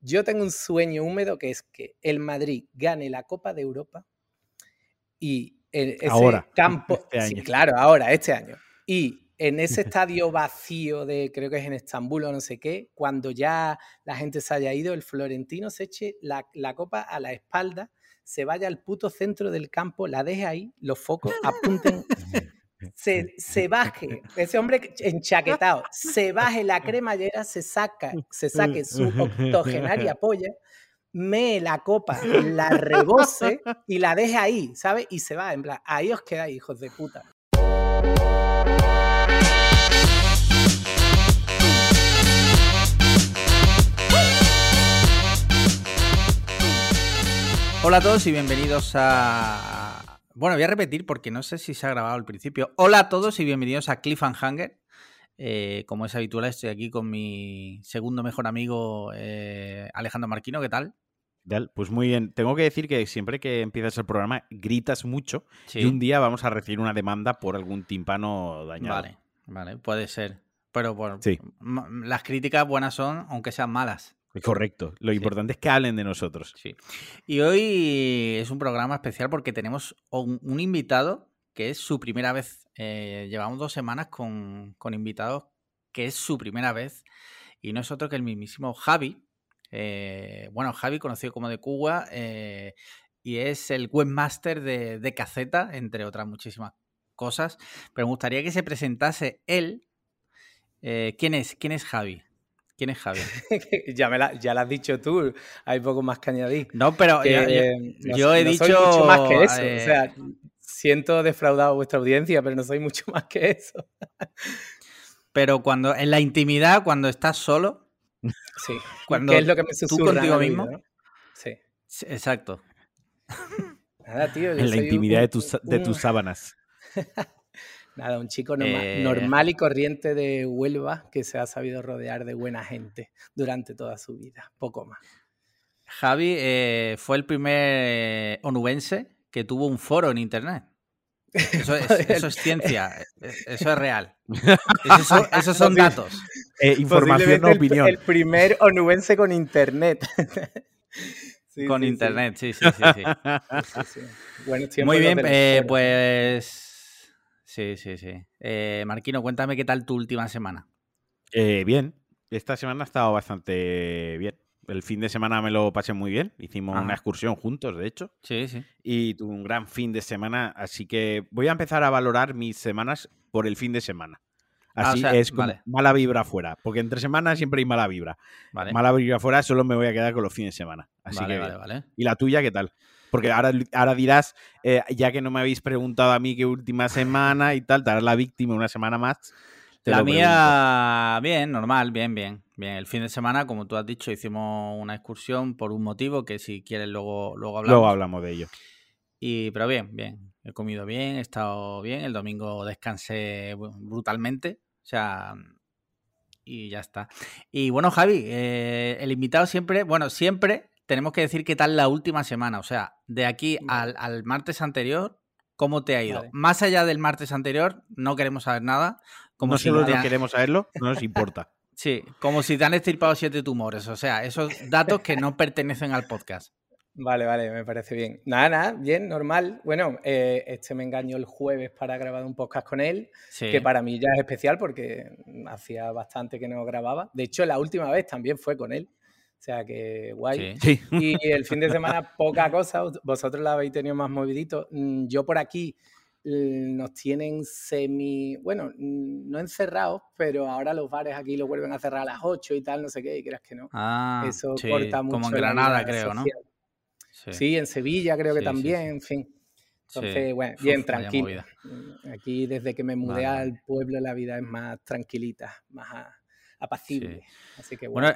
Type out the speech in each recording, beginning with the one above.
yo tengo un sueño húmedo que es que el Madrid gane la Copa de Europa y ese ahora, campo, este sí, claro, ahora, este año. Y en ese estadio vacío de, creo que es en Estambul o no sé qué, cuando ya la gente se haya ido, el Florentino se eche la, la copa a la espalda, se vaya al puto centro del campo, la deje ahí, los focos apunten se, se, baje, ese hombre enchaquetado, se baje la cremallera, se saca, se saque su octogenaria polla, me la copa, la rebose y la deje ahí, ¿sabes? Y se va, en plan, ahí os quedáis, hijos de puta. Hola a todos y bienvenidos a bueno, voy a repetir porque no sé si se ha grabado al principio. Hola a todos y bienvenidos a Cliff and Hanger. Eh, como es habitual, estoy aquí con mi segundo mejor amigo eh, Alejandro Marquino. ¿Qué tal? Pues muy bien. Tengo que decir que siempre que empiezas el programa gritas mucho y un día vamos a recibir una demanda por algún tímpano dañado. Vale, vale, puede ser. Pero bueno, las críticas buenas son, aunque sean malas. Correcto. Lo importante es que hablen de nosotros. Sí. Y hoy es un programa especial porque tenemos un, invitado que es su primera vez. Eh, llevamos dos semanas con, con, invitados que es su primera vez. Y no es otro que el mismísimo Javi. Eh, bueno, Javi, conocido como de Cuba, eh, y es el webmaster de, de Caceta, entre otras muchísimas cosas. Pero me gustaría que se presentase él. ¿Quién es? ¿Quién es Javi? ¿Quién es Javi? ya, me la, ya lo has dicho tú, hay poco más que añadir. No, pero yo, he dicho. mucho más que eso. O eh, sea, siento defraudado a vuestra audiencia, pero no soy mucho más que eso. pero cuando en la intimidad, cuando estás solo. Sí. Cuando ¿Qué es lo que me tú contigo mismo. Sí. Exacto. Nada, tío. En la intimidad de, tus, de tus sábanas. Nada, un chico eh, normal y corriente de Huelva que se ha sabido rodear de buena gente durante toda su vida, poco más. Javi eh, fue el primer onubense que tuvo un foro en internet. Eso es, ciencia, e, eso es real. Esos son, datos. Eh, información o opinión. El, primer onubense con internet. con internet, sí, sí, sí. Muy bien, pues Sí, sí, sí. Eh, Marquino, cuéntame qué tal tu última semana. Eh, bien, esta semana ha estado bastante bien. El fin de semana me lo pasé muy bien. Hicimos una excursión juntos, de hecho. Sí, sí. Y tuve un gran fin de semana. Así que voy a empezar a valorar mis semanas por el fin de semana. Ah, así es como mala vibra afuera. Porque entre semanas siempre hay mala vibra. Mala vibra afuera, solo me voy a quedar con los fines de semana. Así que vale, vale. ¿Y la tuya qué tal? Porque ahora, ahora dirás, eh, ya que no me habéis preguntado a mí qué última semana y tal, te harás la víctima una semana más. la mía, bien, normal, bien, bien. Bien, el fin de semana, como tú has dicho, hicimos una excursión por un motivo que si quieres luego, luego hablamos. Luego hablamos de ello. Y, pero bien, bien. He comido bien, he estado bien. El domingo descansé brutalmente. O sea, y ya está. Y bueno, Javi, eh, el invitado siempre, bueno, siempre tenemos que decir qué tal la última semana. O sea, de aquí al, martes anterior, ¿cómo te ha ido? Más allá del martes anterior, no queremos saber nada. Como no si solo queremos saberlo, no nos importa. sí, como si te han extirpado siete tumores. O sea, esos datos que no pertenecen al podcast. Vale, vale, me parece bien. Nada, nada, bien, normal. Bueno, eh, este me engañó el jueves para grabar un podcast con él, que para mí ya es especial porque hacía bastante que no grababa. De hecho, la última vez también fue con él. O sea que guay. Y el fin de semana poca cosa, vosotros la habéis tenido más movidito. Mm, yo por aquí mm, nos tienen semi, bueno, mm, no encerrados, pero ahora los bares aquí lo vuelven a cerrar a las 8 y tal, no sé qué, y creas que no. Ah, Eso corta mucho. Como en Granada, creo, ¿no? Sí. en Sevilla creo que también, en fin. Entonces, bueno, bien, tranquilo. Aquí desde que me mudé al pueblo la vida es más tranquilita, más apacible. Así que bueno.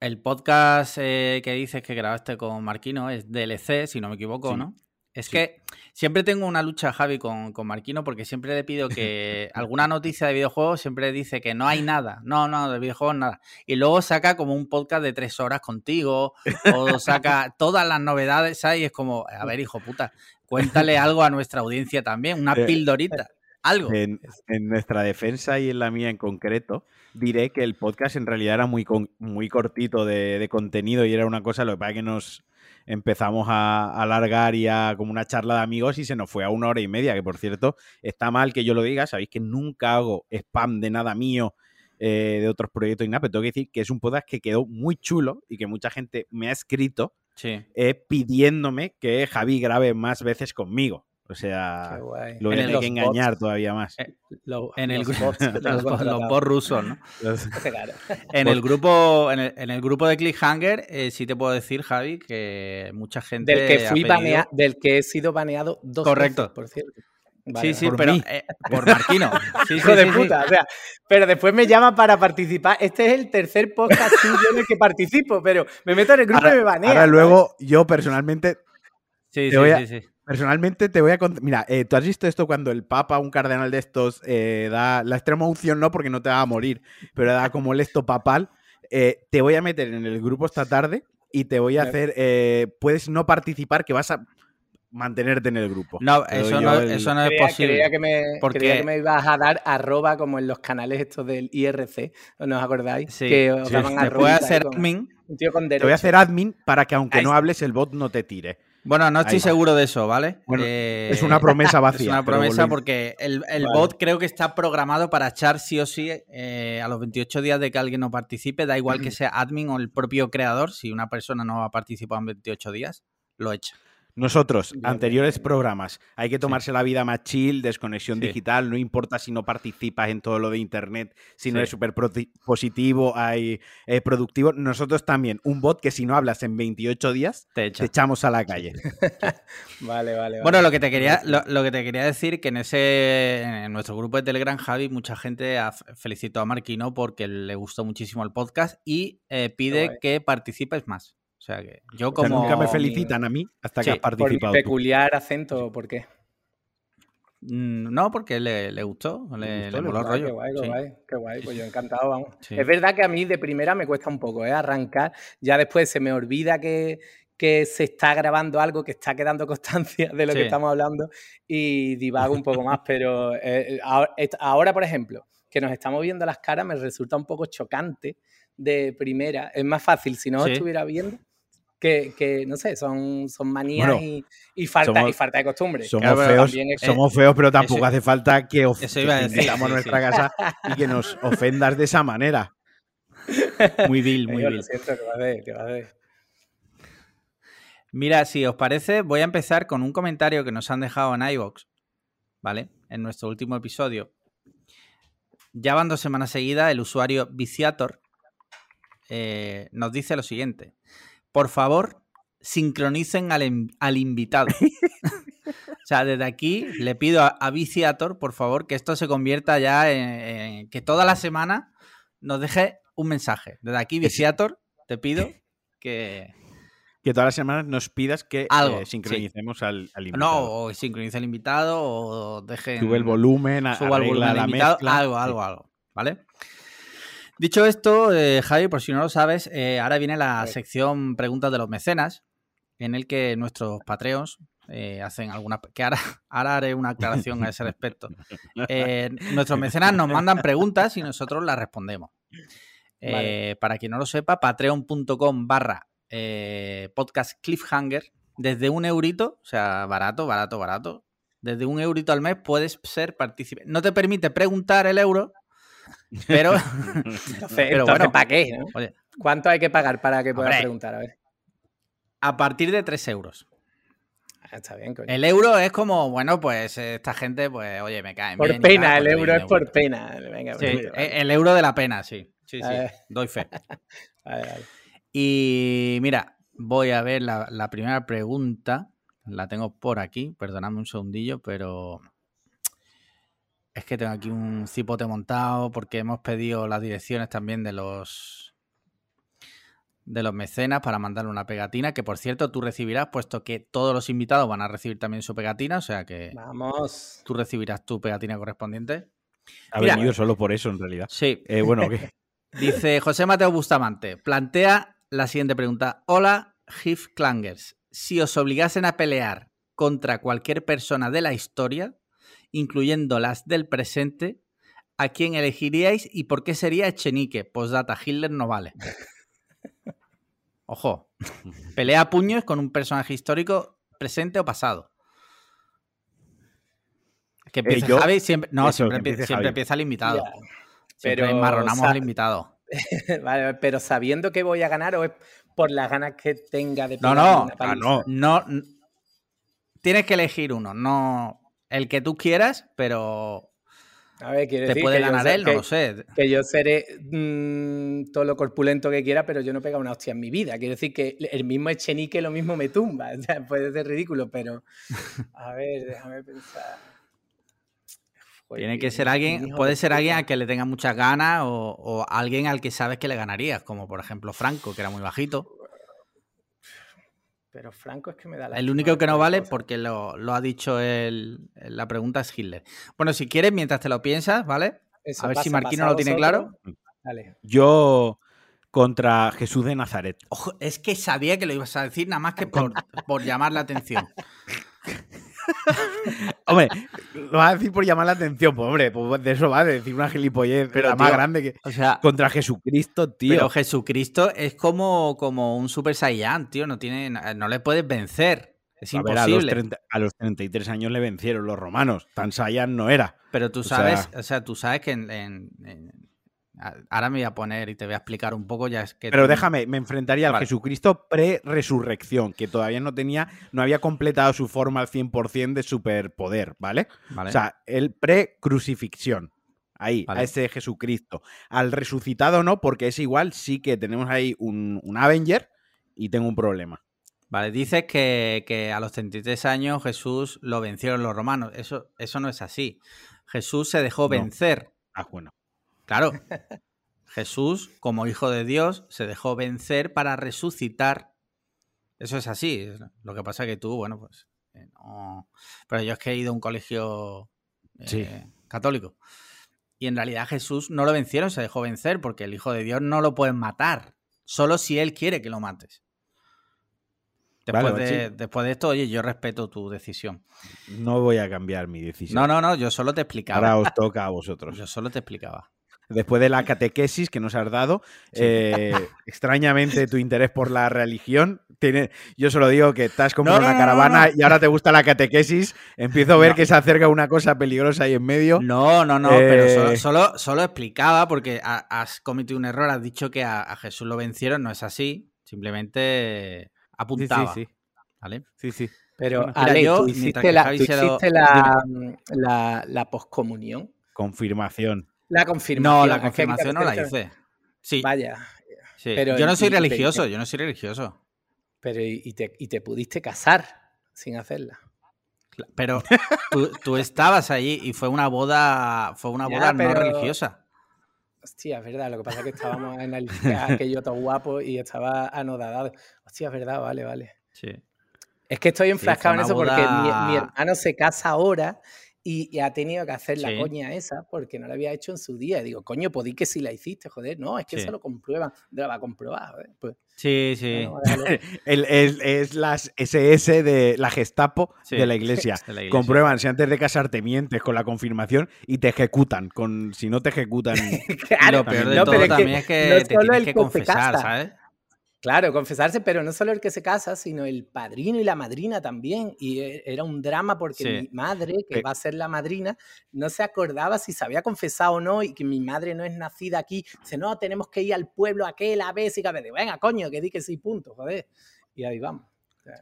El podcast eh, que dices que grabaste con Marquino es DLC, si no me equivoco, ¿no? Es que siempre tengo una lucha, Javi, con, con, Marquino, porque siempre le pido que alguna noticia de videojuegos siempre dice que no hay nada. No, no, de videojuegos nada. Y luego saca como un podcast de tres horas contigo, o saca todas las novedades, ¿sabes? Y es como, a ver, hijo puta, cuéntale algo a nuestra audiencia también, una eh, pildorita. Algo. En, nuestra defensa y en la mía en concreto, diré que el podcast en realidad era muy, muy cortito de, contenido y era una cosa, lo que pasa que nos empezamos a, alargar y a como una charla de amigos y se nos fue a una hora y media, que por cierto, está mal que yo lo diga, sabéis que nunca hago spam de nada mío. Eh, de otros proyectos y nada, pero tengo que decir que es un podcast que quedó muy chulo y que mucha gente me ha escrito eh, pidiéndome que Javi grabe más veces conmigo. O sea, lo voy a que engañar todavía más. Eh, en el grupo los, bots rusos, ¿no? en el grupo, en el, grupo de Clickhanger, eh, sí te puedo decir, Javi, que mucha gente. Del que fui del que he sido baneado dos Correcto. veces, por cierto. sí, sí, pero eh, por Marquino. Sí, Hijo de puta. O sea, pero después me llama para participar. Este es el tercer podcast en el que participo, pero me meto en el grupo y me banea. Ahora luego, yo personalmente. Sí, sí, sí, Personalmente te voy a contar. Mira, eh, tú has visto esto cuando el Papa, un cardenal de estos, eh, da la extrema unción, no porque no te va a morir, pero da como el esto papal. Eh, te voy a meter en el grupo esta tarde y te voy a hacer. puedes no participar, que vas a mantenerte en el grupo. No, eso no, eso no, es posible. Creía que, me, porque... que me ibas a dar arroba como en los canales estos del IRC, ¿no os acordáis? Sí, que os daban sí. Te voy a hacer admin. te voy a hacer admin para que aunque no hables el bot no te tire. Bueno, no estoy seguro de eso, ¿vale? Eh, es una promesa vacía. Es una promesa porque el, bot creo que está programado para echar sí o sí eh, a los 28 días de que alguien no participe, da igual que sea admin o el propio creador, si una persona no ha participado en 28 días, lo echa. Nosotros, anteriores programas, hay que tomarse la vida más chill, desconexión digital, no importa si no participas en todo lo de Internet, si no eres súper positivo, hay eh, productivo. Nosotros también, un bot que si no hablas en 28 días, te, echamos a la calle. vale, vale, Bueno, lo que te quería, lo, que te quería decir, que en ese en nuestro grupo de Telegram, Javi, mucha gente ha felicitado a Marquino porque le gustó muchísimo el podcast y eh, pide que participes más. O sea que yo como. nunca me felicitan a mí hasta que has participado. ¿Por peculiar acento por qué? Mm, no, porque le, gustó, le, le, moló el rollo. Qué guay, qué guay, qué guay, pues yo encantado, vamos. Es verdad que a mí de primera me cuesta un poco ¿eh? arrancar, ya después se me olvida que, que se está grabando algo, que está quedando constancia de lo que estamos hablando y divago un poco más, pero eh, ahora, por ejemplo, que nos estamos viendo las caras, me resulta un poco chocante de primera. Es más fácil si no estuviera viendo que, no sé, son, son manías y, falta, y falta de costumbre. Somos, feos, somos feos, pero tampoco hace falta que ofendamos nuestra casa y que nos ofendas de esa manera. Muy vil, muy vil. Mira, si os parece, voy a empezar con un comentario que nos han dejado en iVox, ¿vale? En nuestro último episodio. Ya van dos semanas seguidas, el usuario Viciator eh, nos dice lo siguiente por favor, sincronicen al, invitado. o sea, desde aquí le pido a, Viciator, por favor, que esto se convierta ya en, que toda la semana nos deje un mensaje. Desde aquí, Viciator, te pido que... Que todas las semanas nos pidas que eh, sincronicemos al, invitado. No, o sincronice al invitado o deje... Sube el volumen, suba el volumen la invitado, algo, algo, algo, ¿vale? Dicho esto, eh, Javi, por si no lo sabes, eh, ahora viene la sección preguntas de los mecenas, en el que nuestros patreons eh, hacen alguna... que ahora, haré una aclaración a ese respecto. nuestros mecenas nos mandan preguntas y nosotros las respondemos. Para quien no lo sepa, patreon.com barra podcast cliffhanger, desde un eurito, o sea, barato, barato, barato, desde un eurito al mes puedes ser partícipe. No te permite preguntar el euro, pero, pero bueno, ¿para qué? ¿Cuánto hay que pagar para que puedas preguntar? A ver. A partir de 3 euros. Ah, está bien, El euro es como, bueno, pues esta gente, pues, oye, me cae. Por pena, el euro es por pena. E, el euro de la pena, sí. Sí, sí, doy fe. Y mira, voy a ver la, la primera pregunta. La tengo por aquí, perdonadme un segundillo, pero es que tengo aquí un cipote montado porque hemos pedido las direcciones también de los de los mecenas para mandarle una pegatina, que por cierto tú recibirás, puesto que todos los invitados van a recibir también su pegatina, o sea que Vamos. tú recibirás tu pegatina correspondiente. Ha venido solo por eso, en realidad. Sí. Eh, bueno, ¿qué? Dice José Mateo Bustamante, plantea la siguiente pregunta. Hola, Hif Clangers. Si os obligasen a pelear contra cualquier persona de la historia, incluyendo las del presente, ¿a quién elegiríais y por qué sería Echenique? Postdata, Hitler no vale. Ojo, pelea a puños con un personaje histórico presente o pasado. Que empieza Javi, siempre, no, siempre, empieza, el invitado. pero enmarronamos al invitado. vale, pero sabiendo que voy a ganar o es por las ganas que tenga de No, no, ah, no, no. Tienes que elegir uno, no el que tú quieras, pero a ver, quiere ¿Te puede ganar él? No lo sé. Que yo seré mm, todo lo corpulento que quiera, pero yo no he pegado una hostia en mi vida. Quiero decir que el mismo Echenique lo mismo me tumba. O sea, puede ser ridículo, pero. A ver, déjame pensar. Tiene que ser alguien, puede ser alguien a que le tenga muchas ganas o, o, alguien al que sabes que le ganarías, como por ejemplo Franco, que era muy bajito. Pero Franco es que me da la. El único que no vale, porque lo, ha dicho el, la pregunta es Hitler. Bueno, si quieres, mientras te lo piensas, ¿vale? a ver si Marquino lo tiene claro. Yo contra Jesús de Nazaret. Ojo, es que sabía que lo ibas a decir nada más que por, por llamar la atención. hombre, lo vas a decir por llamar la atención. Pues, hombre, pues de eso va, de decir una gilipollez pero la más grande que. O sea, contra Jesucristo, tío. Pero Jesucristo es como, como un Super Saiyan, tío. No, tiene, no le puedes vencer. Es imposible. a, los 33 años le vencieron los romanos. Tan Saiyan no era. Pero tú sabes, o sea, tú sabes que en Ahora me voy a poner y te voy a explicar un poco ya es que. Pero déjame, me enfrentaría al Jesucristo pre-resurrección, que todavía no tenía, no había completado su forma al 100% de superpoder, ¿vale? O sea, el pre-crucifixión. Ahí, a ese Jesucristo. Al resucitado no, porque es igual, sí que tenemos ahí un, Avenger y tengo un problema. Vale, dices que, a los 33 años Jesús lo vencieron los romanos. Eso, eso no es así. Jesús se dejó vencer. Ah, bueno. Claro. Jesús, como hijo de Dios, se dejó vencer para resucitar. Eso es así. Lo que pasa es que tú, bueno, pues eh, no. Pero yo es que he ido a un colegio eh, católico. Y en realidad Jesús no lo vencieron, se dejó vencer, porque el Hijo de Dios no lo pueden matar. Solo si Él quiere que lo mates. Después, de, después de esto, oye, yo respeto tu decisión. No voy a cambiar mi decisión. No, no, no, yo solo te explicaba. Ahora os toca a vosotros. Yo solo te explicaba después de la catequesis que nos has dado. Eh, extrañamente, tu interés por la religión. Tiene, yo solo digo que estás como una caravana y ahora te gusta la catequesis. Empiezo a ver que se acerca una cosa peligrosa ahí en medio. No, no, no, pero solo, eh, solo, explicaba porque has cometido un error. Has dicho que a, Jesús lo vencieron. No es así. Simplemente apuntaba. Sí, sí, ¿Vale? Sí, sí. Pero, yo, hiciste, la, la, la poscomunión. Confirmación. La confirmación. No, la confirmación no la hice. Sí. Vaya. Pero yo no soy religioso, yo no soy religioso. Pero y te, pudiste casar sin hacerla. Pero tú, estabas allí y fue una boda, fue una boda no religiosa. Hostia, es verdad. Lo que pasa es que estábamos en el aquello todo guapo y estaba anodadado. Hostia, es verdad, vale, vale. Sí. Es que estoy enfrascado en eso porque mi, hermano se casa ahora y, ha tenido que hacer la coña esa porque no la había hecho en su día. digo, coño, podí que si la hiciste, joder. No, es que eso lo comprueban. Lo va a comprobar. Pues, sí, sí. el, es las SS de la Gestapo de, la iglesia. Comprueban si antes de casarte mientes con la confirmación y te ejecutan. Con, si no te ejecutan. claro, lo peor de todo también es que te tienes que confesar, ¿sabes? Claro, confesarse, pero no solo el que se casa, sino el padrino y la madrina también. Y e, era un drama porque mi madre, que va a ser la madrina, no se acordaba si se había confesado o no y que mi madre no es nacida aquí. Dice, no, tenemos que ir al pueblo aquel a ver si cabe. Venga, coño, que di que sí, punto, joder. Y ahí vamos.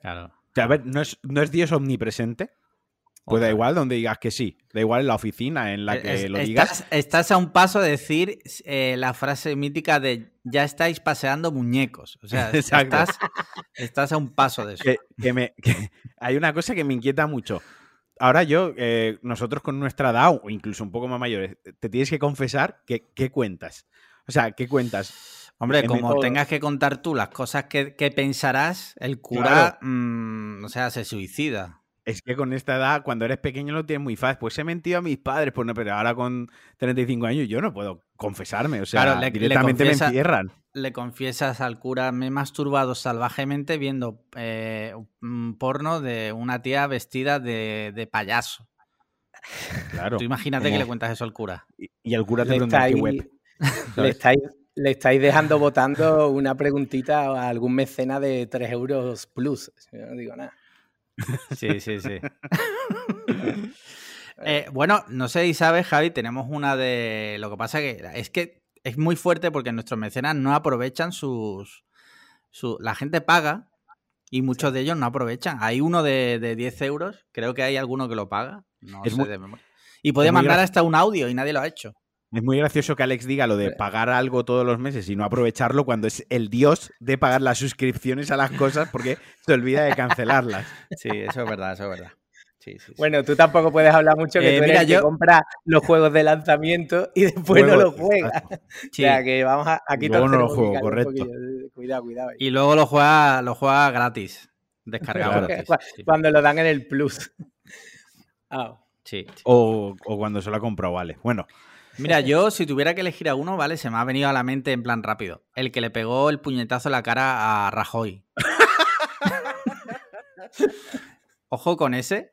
Claro. a ver, ¿no es, ¿no es Dios omnipresente? Pues da igual donde digas que sí, da igual en la oficina en la eh, que lo digas. Estás a un paso de decir eh, la frase mítica de ya estáis paseando muñecos. O sea, estás, estás, a un paso de eso. Que, me, hay una cosa que me inquieta mucho. Ahora yo, eh, nosotros con nuestra edad, o incluso un poco más mayores, te tienes que confesar que, qué cuentas. O sea, ¿qué cuentas? Hombre, como tengas que contar tú las cosas que, pensarás, el cura, mm, o sea, se suicida. Es que con esta edad, cuando eres pequeño, lo tienes muy fácil. Pues he mentido a mis padres, pues no, pero ahora con 35 años yo no puedo confesarme. O sea, directamente me encierran. Le confiesas al cura, me he masturbado salvajemente viendo eh, un porno de una tía vestida de, payaso. Tú imagínate que le cuentas eso al cura. Y, al cura te pregunta qué web. Le estáis, le estáis dejando votando una preguntita a algún mecena de 3 euros plus. Yo no digo nada. Sí, sí, sí. Eh, bueno, no sé si sabes, Javi, tenemos una de. Lo que pasa que es que es muy fuerte porque nuestros mecenas no aprovechan sus. La gente paga y muchos de ellos no aprovechan. Hay uno de, de 10 euros, creo que hay alguno que lo paga. No sé de memoria. Y puede mandar hasta un audio y nadie lo ha hecho. Es muy gracioso que Alex diga lo de pagar algo todos los meses y no aprovecharlo cuando es el dios de pagar las suscripciones a las cosas porque se olvida de cancelarlas. Sí, eso es verdad, eso es verdad. Bueno, tú tampoco puedes hablar mucho que eh, tú eres yo... que compra los juegos de lanzamiento y después no los juegas. O sea que vamos a, aquí Luego no lo juego, correcto. Cuidado, cuidado. Y luego lo juega, lo juega gratis. Descargado gratis. Cuando lo dan en el Plus. Ah. Sí, o, o, cuando se lo ha comprado, vale. Bueno, Mira, yo si tuviera que elegir a uno, ¿vale? Se me ha venido a la mente en plan rápido. El que le pegó el puñetazo en la cara a Rajoy. Ojo con ese.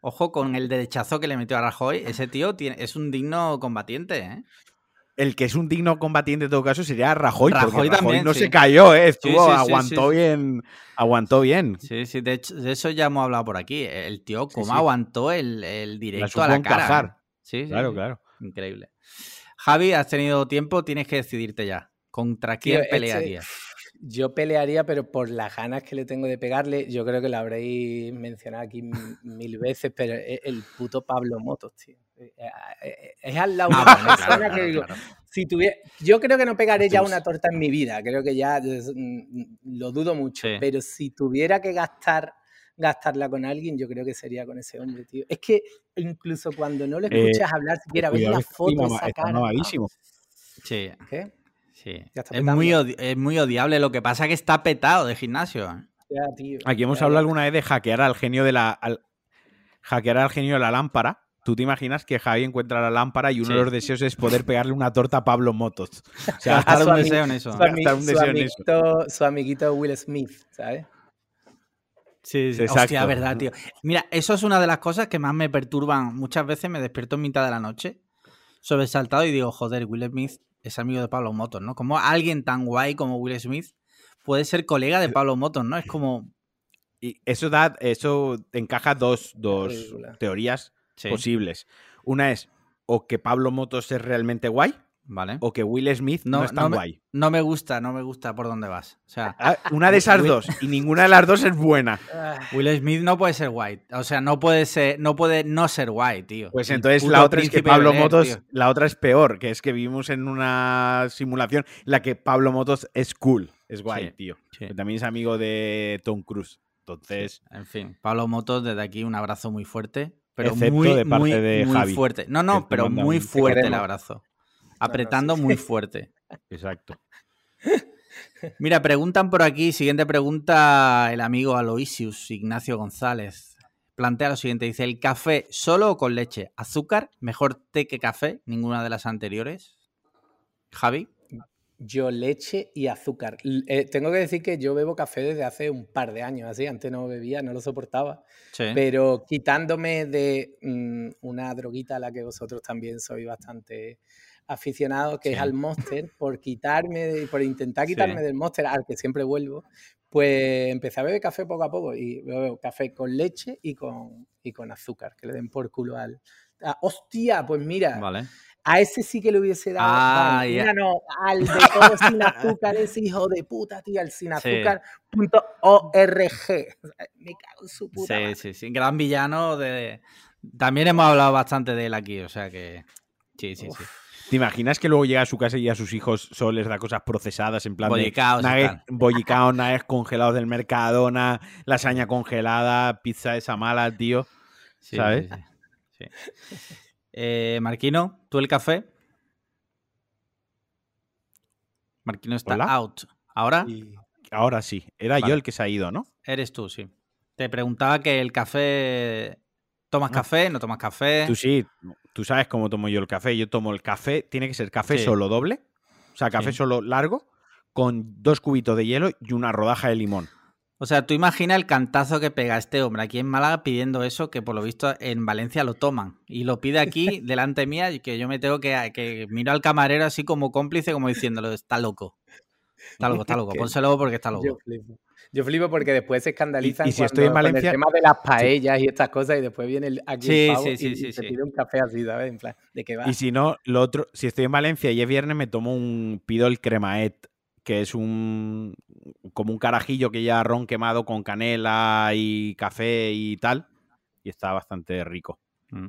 Ojo con el derechazo que le metió a Rajoy. Ese tío tiene, es un digno combatiente, ¿eh? El que es un digno combatiente en todo caso sería Rajoy, Rajoy también, no se cayó, ¿eh? Estuvo, aguantó bien. Aguantó bien. Sí, sí, de, hecho, de, eso ya hemos hablado por aquí. El tío, cómo aguantó el, directo a la cara. Sí, claro, claro. Increíble. Javi, has tenido tiempo, tienes que decidirte ya. ¿Contra quién pelearías? yo pelearía, pero por las ganas que le tengo de pegarle, yo creo que lo habréis mencionado aquí mil veces, pero es el puto Pablo Motos, tío. Eh, eh, eh, es al lado de que digo, si tuviera, yo creo que no pegaré ya una torta en mi vida, creo que ya mm, lo dudo mucho, pero si tuviera que gastar gastarla con alguien, yo creo que sería con ese hombre, tío. Es que incluso cuando no le eh, escuchas hablar, siquiera ves la foto, esa cara. Sí. ¿Qué? Sí. Es muy, es muy odiable. Lo que pasa es que está petado de gimnasio. ¿eh? Aquí hemos hablado alguna vez de hackear al genio de la. hackear al genio de la lámpara. Tú te imaginas que Javi encuentra la lámpara y uno de los deseos es poder pegarle una torta a Pablo Motos. O sea, gastar un deseo en eso. su amiguito Will Smith, ¿sabes? Sí, sí. Hostia, verdad, tío. Mira, eso es una de las cosas que más me perturban. Muchas veces me despierto en mitad de la noche, sobresaltado, y digo, joder, Will Smith es amigo de Pablo Motos, ¿no? Como alguien tan guay como Will Smith puede ser colega de Pablo Motos, ¿no? Es como. Y eso da, eso encaja dos, dos teorías posibles. Una es o que Pablo Motos es realmente guay, Vale. O que Will Smith no, es tan guay. no me gusta, no me gusta por dónde vas. O sea, ah, una de esas dos y ninguna de las dos es buena. Ah. Will Smith no puede ser guay. O sea, no puede ser, no puede no ser guay, tío. Pues entonces la otra es que Pablo Motos, la otra es peor, que es que vivimos en una simulación en la que Pablo Motos es cool, es guay, tío. También es amigo de Tom Cruise. Entonces, en fin, Pablo Motos desde aquí un abrazo muy fuerte, pero muy, de parte muy, de muy fuerte. No, no, pero muy fuerte el abrazo. Apretando muy fuerte. Exacto. Mira, preguntan por aquí, siguiente pregunta el amigo Aloysius Ignacio González. Plantea lo siguiente, dice, ¿el café solo o con leche? ¿Azúcar? ¿Mejor té que café? Ninguna de las anteriores. Javi. Yo leche y azúcar. Eh, tengo que decir que yo bebo café desde hace un par de años, así, antes no bebía, no lo soportaba. Pero quitándome de mm, una droguita a la que vosotros también sois bastante aficionado que es al Monster, por quitarme, por intentar quitarme del Monster al que siempre vuelvo, pues empecé a beber café poco a poco y bebo café con leche y con, y con azúcar, que le den por culo al... hostia, pues mira, a ese sí que le hubiese dado... Ah, no, al de todo sin azúcar, ese hijo de puta, tío, al sin azúcar.org. Me cago en su puta. Sí, sí, sí, gran villano de... También hemos hablado bastante de él aquí, o sea que... Sí, sí, sí. ¿Te imaginas que luego llega a su casa y a sus hijos solo les da cosas procesadas en plan bollicaos, de bollicaos, naes congelados del Mercadona, lasaña congelada, pizza esa mala, tío? ¿Sabes? Sí, eh, Marquino, ¿tú el café? Marquino está out. ¿Ahora? Ahora sí. Era yo el que se ha ido, ¿no? Eres tú, sí. Te preguntaba que el café ¿Tomas café? ¿No tomas café? Tú sí, tú sabes cómo tomo yo el café. Yo tomo el café, tiene que ser café solo doble, o sea, café solo largo, con dos cubitos de hielo y una rodaja de limón. O sea, tú imagina el cantazo que pega este hombre aquí en Málaga pidiendo eso, que por lo visto en Valencia lo toman. Y lo pide aquí delante mía y que yo me tengo que, que miro al camarero así como cómplice, como diciéndolo, está loco. Está loco, está loco. Pónselo porque está loco. Yo flipo. Yo flipo porque después se escandalizan y, si estoy en Valencia... el tema de las paellas y estas cosas y después viene el, aquí el pavo y, se pide un café así, ¿sabes? En plan, ¿de qué va? Y si no, lo otro, si estoy en Valencia y es viernes, me tomo un, pido el cremaet que es un como un carajillo que ya ron quemado con canela y café y tal, y está bastante rico. Mm.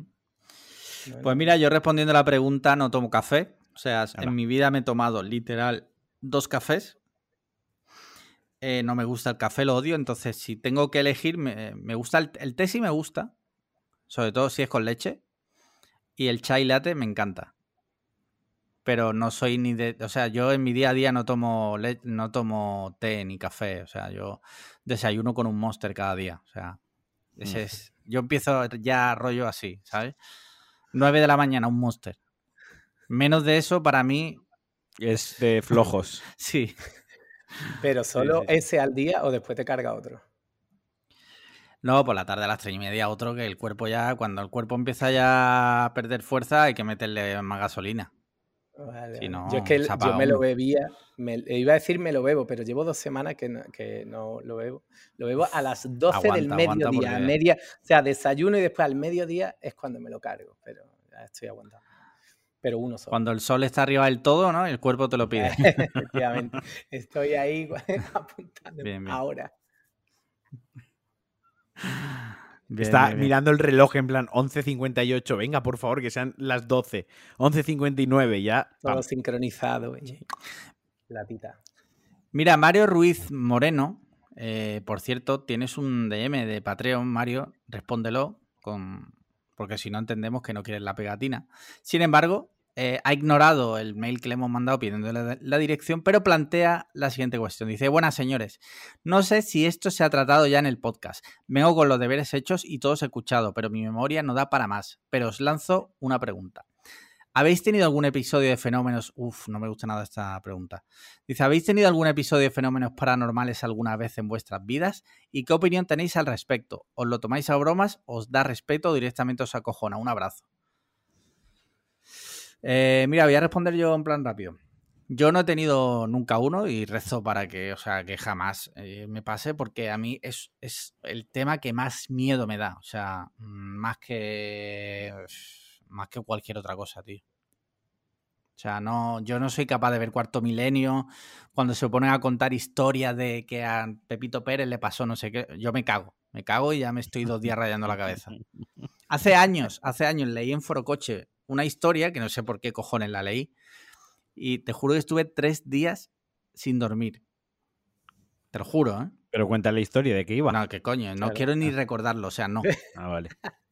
Pues mira, yo respondiendo a la pregunta, no tomo café. O sea, en mi vida me he tomado literal dos cafés. Eh, no me gusta el café, lo odio. Entonces, si tengo que elegir, me, gusta el, el, té, sí me gusta. Sobre todo si es con leche. Y el chai latte me encanta pero no soy ni de, o sea, yo en mi día a día no tomo no tomo té ni café, o sea, yo desayuno con un Monster cada día, o sea, ese es, yo empiezo ya rollo así, ¿sabes? 9 de la mañana un Monster. Menos de eso para mí es de flojos. sí. Pero solo ese al día o después te carga otro. No, por la tarde a las tres y media otro que el cuerpo ya, cuando el cuerpo empieza ya a perder fuerza, hay que meterle más gasolina yo es que yo me lo bebía, me, iba a decir me lo bebo, pero llevo dos semanas que no, que no lo bebo. Lo bebo a las 12 del mediodía, media, o sea, desayuno y después al mediodía es cuando me lo cargo, pero ya estoy aguantando. Pero uno solo. Cuando el sol está arriba del todo, ¿no? El cuerpo te lo pide. Efectivamente. Estoy ahí apuntando ahora. Está mirando el reloj en plan 11.58. Venga, por favor, que sean las 12. 11.59 ya. Todo sincronizado. La tita. Mira, Mario Ruiz Moreno, eh, por cierto, tienes un DM de Patreon, Mario, respóndelo, con... porque si no entendemos que no quieres la pegatina. Sin embargo, eh, ha ignorado el mail que le hemos mandado pidiéndole la, dirección, pero plantea la siguiente cuestión. Dice, buenas señores, no sé si esto se ha tratado ya en el podcast. Vengo con los deberes hechos y todos escuchado, pero mi memoria no da para más. Pero os lanzo una pregunta. ¿Habéis tenido algún episodio de fenómenos? Uf, no me gusta nada esta pregunta. Dice, ¿habéis tenido algún episodio de fenómenos paranormales alguna vez en vuestras vidas? ¿Y qué opinión tenéis al respecto? ¿Os lo tomáis a bromas? ¿Os da respeto o directamente os acojona? Un abrazo. Eh, mira, voy a responder yo en plan rápido. Yo no he tenido nunca uno y rezo para que, o sea, que jamás eh, me pase porque a mí es, es, el tema que más miedo me da. O sea, mm, más que, más que cualquier otra cosa, tío. O sea, no, yo no soy capaz de ver Cuarto Milenio cuando se ponen a contar historias de que a Pepito Pérez le pasó no sé qué. Yo me cago, me cago y ya me estoy dos días rayando la cabeza. Hace años, hace años leí en Forocoche una historia que no sé por qué cojones la leí. Y te juro que estuve tres días sin dormir. Te lo juro, ¿eh? Pero cuenta la historia de qué iba. No, qué coño, no quiero ni recordarlo, o sea, no. Ah, vale.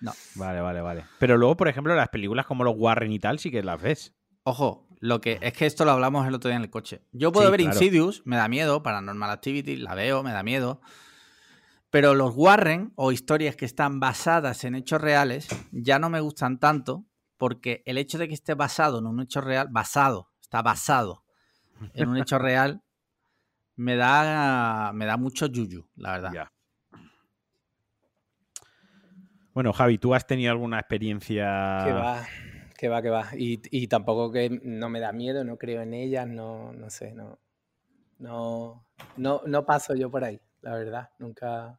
No. Vale, vale, vale. Pero luego, por ejemplo, las películas como los Warren y tal, sí que las ves. Ojo, lo que es que esto lo hablamos el otro día en el coche. Yo puedo ver Insidious, me da miedo, Paranormal Activity, la veo, me da miedo. Pero los Warren o historias que están basadas en hechos reales ya no me gustan tanto porque el hecho de que esté basado en un hecho real, basado, está basado en un hecho real, me da, me da mucho yuyu, la verdad. Bueno, Javi, ¿tú has tenido alguna experiencia? Que va, que va, que va. Y, tampoco que no me da miedo, no creo en ellas, no, no sé, no, no, no, no paso yo por ahí la verdad. Nunca.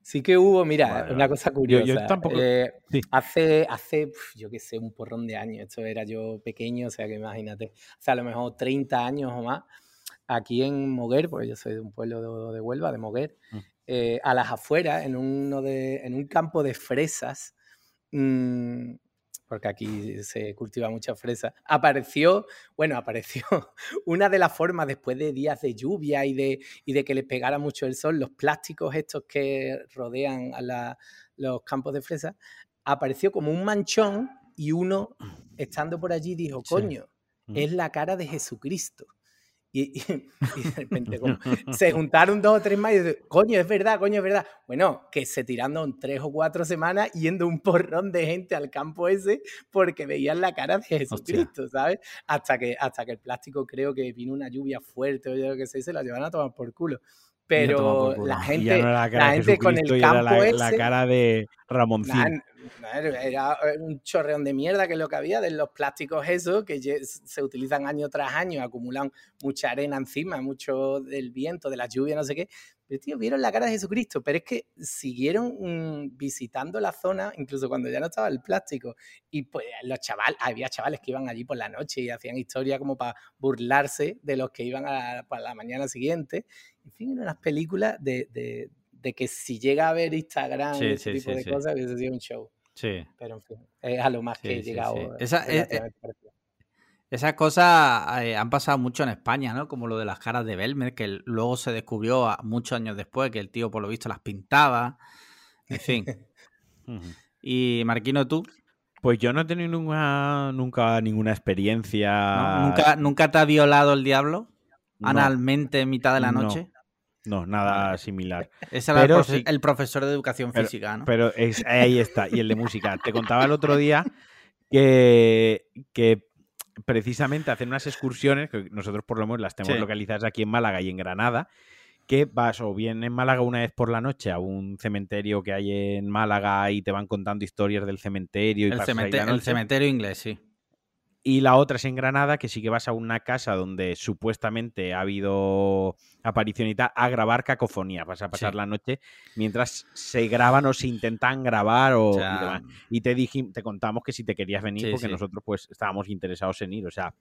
Sí que hubo, mira, una cosa curiosa. Yo, tampoco. Eh, hace, hace, yo qué sé, un porrón de años. Esto era yo pequeño, o sea que imagínate. O sea, a lo mejor 30 años o más. Aquí en Moguer, porque yo soy de un pueblo de, Huelva, de Moguer, mm. Eh, a las afueras, en, uno de, en un campo de fresas, mmm, porque aquí se cultiva mucha fresa, apareció, bueno, apareció una de las formas después de días de lluvia y de, y de que le pegara mucho el sol, los plásticos estos que rodean a los campos de fresa, apareció como un manchón y uno, estando por allí, dijo, coño, es la cara de Jesucristo. Y, de repente se juntaron dos o tres más y coño, es verdad, coño, es verdad. Bueno, que se tiraron tres o cuatro semanas yendo un porrón de gente al campo ese porque veían la cara de Jesucristo, ¿sabes? Hasta que, hasta que el plástico creo que vino una lluvia fuerte o yo que sé, se la llevan a tomar por culo. Pero la gente, la, gente con el campo la, la cara de Ramoncín. Era un chorreón de mierda que es lo que había de los plásticos esos que se utilizan año tras año, acumulan mucha arena encima, mucho del viento, de la lluvia, no sé qué. Pero, tío, vieron la cara de Jesucristo, pero es que siguieron mm, visitando la zona, incluso cuando ya no estaba el plástico. Y pues los chavales, había chavales que iban allí por la noche y hacían historia como para burlarse de los que iban a, para la mañana siguiente. En fin, eran unas películas de de que si llega a ver Instagram y ese tipo de cosas, hubiese sido un show. Sí. Pero en fin, es a lo más que he llegado. Esa, eh, eh, esas cosas eh, han pasado mucho en España, ¿no? Como lo de las caras de Belmer, que luego se descubrió muchos años después que el tío, por lo visto, las pintaba. En fin. y Marquino, tú. Pues yo no he tenido nunca, nunca ninguna experiencia. ¿Nunca, ¿Nunca te ha violado el diablo? Analmente en mitad de la noche. No, nada similar. Ese era el, profesor de educación física, ¿no? Pero es, ahí está, y el de música. Te contaba el otro día que, que precisamente hacen unas excursiones, que nosotros por lo menos las tenemos localizadas aquí en Málaga y en Granada, que vas o bien en Málaga una vez por la noche a un cementerio que hay en Málaga y te van contando historias del cementerio. Y el, el cementerio inglés, sí. Y la otra es en Granada, que sí que vas a una casa donde supuestamente ha habido aparición y tal, a grabar cacofonía. Vas a pasar la noche mientras se graban o se intentan grabar o, y, te dije, te contamos que si te querías venir, porque nosotros pues estábamos interesados en ir. O sea,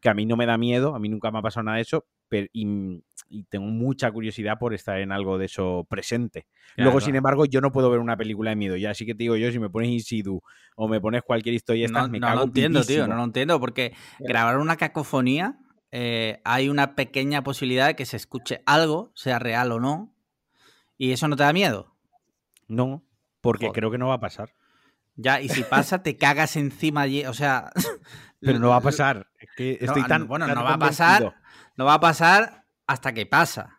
que a mí no me da miedo, a mí nunca me ha pasado nada de eso, pero, y, tengo mucha curiosidad por estar en algo de eso presente. Luego, sin embargo, yo no puedo ver una película de miedo. Ya así que te digo yo, si me pones Insidu o me pones cualquier historia, no, me no cago lo entiendo, tío, no lo entiendo, porque grabar una cacofonía, eh, hay una pequeña posibilidad de que se escuche algo, sea real o no, y eso no te da miedo. No, porque creo que no va a pasar. Ya, y si pasa, te cagas encima allí, o sea... Pero no va a pasar. estoy tan, bueno, no va a pasar. No va a pasar hasta que pasa.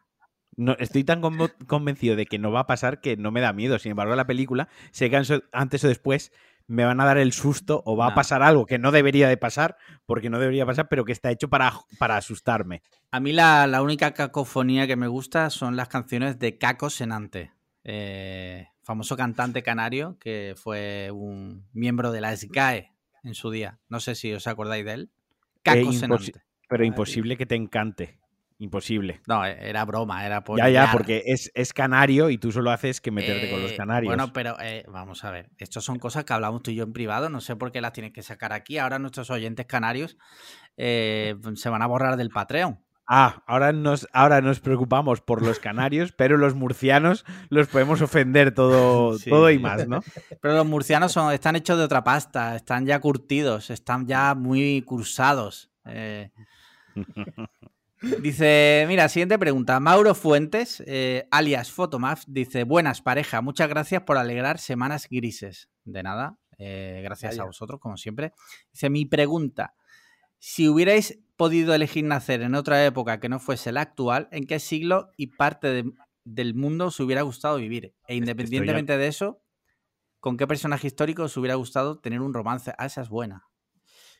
No, estoy tan convencido de que no va a pasar que no me da miedo. Sin embargo, la película, sé que antes o después me van a dar el susto o va a pasar algo que no debería de pasar, porque no debería pasar, pero que está hecho para, para asustarme. A mí la, única cacofonía que me gusta son las canciones de Caco Senante, eh, famoso cantante canario que fue un miembro de la SGAE en su día. No sé si os acordáis de él. Caco Senante. Pero imposible que te encante. Imposible. No, e, era broma, era por. Ya, ya, porque es, es canario y tú solo haces que meterte con los eh, canarios. Bueno, pero eh, vamos a ver. Estas son cosas que hablamos tú y yo en privado. No sé por qué las tienes que sacar aquí. Ahora nuestros oyentes canarios eh, se van a borrar del Patreon. Ah, ahora nos, ahora nos preocupamos por los canarios, pero los murcianos los podemos ofender todo, todo y más, ¿no? Pero los murcianos son, están hechos de otra pasta, están ya curtidos, están ya muy cursados. Dice, mira, siguiente pregunta. Mauro Fuentes, eh, alias Photomaf, dice, buenas pareja, muchas gracias por alegrar semanas grises. De nada, eh, gracias a vosotros, como siempre. Dice, mi pregunta, si hubierais podido elegir nacer en otra época que no fuese la actual, ¿en qué siglo y parte del mundo os hubiera gustado vivir? E independientemente de eso, ¿con qué personaje histórico os hubiera gustado tener un romance? Ah, esa es buena.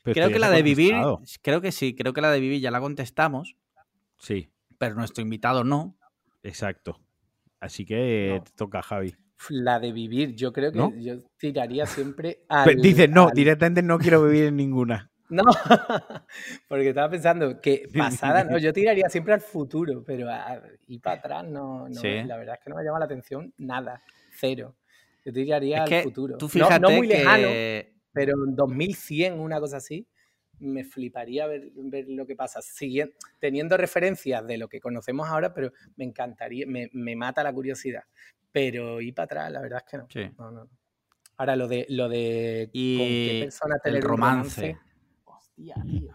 creo que la de vivir, creo que sí, creo que la de vivir ya la contestamos. Sí. Pero nuestro invitado no. Exacto. Así que te toca, Javi. La de vivir, yo creo que yo tiraría siempre a. Dice, no, directamente no quiero vivir en ninguna. No, porque estaba pensando que pasada, no, yo tiraría siempre al futuro, pero y para atrás no, no la verdad es que no me llama la atención nada, cero. Yo tiraría al futuro. Tú fíjate no, muy lejano, pero en 2100, una cosa así me fliparía ver, ver lo que pasa, Siguiendo, teniendo referencias de lo que conocemos ahora, pero me encantaría, me, me mata la curiosidad. Pero ir para atrás, la verdad es que no. Sí. no, no. Ahora, lo de, lo de y con qué persona el romance. Hostia, tío.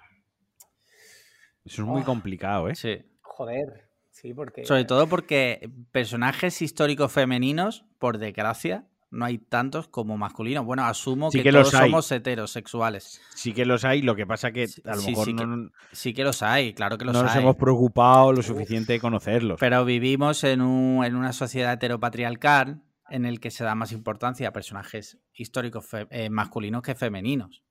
Eso es muy complicado, ¿eh? Sí. Joder. Sí, porque. Sobre todo porque personajes históricos femeninos, por desgracia, no hay tantos como masculinos. Bueno, asumo que, todos somos heterosexuales. Sí que los hay, lo que pasa que a lo mejor sí no, que, sí que los hay, claro que los no hay. nos hemos preocupado lo suficiente de conocerlos. Pero vivimos en, un, en una sociedad heteropatriarcal en el que se da más importancia a personajes históricos eh, masculinos que femeninos.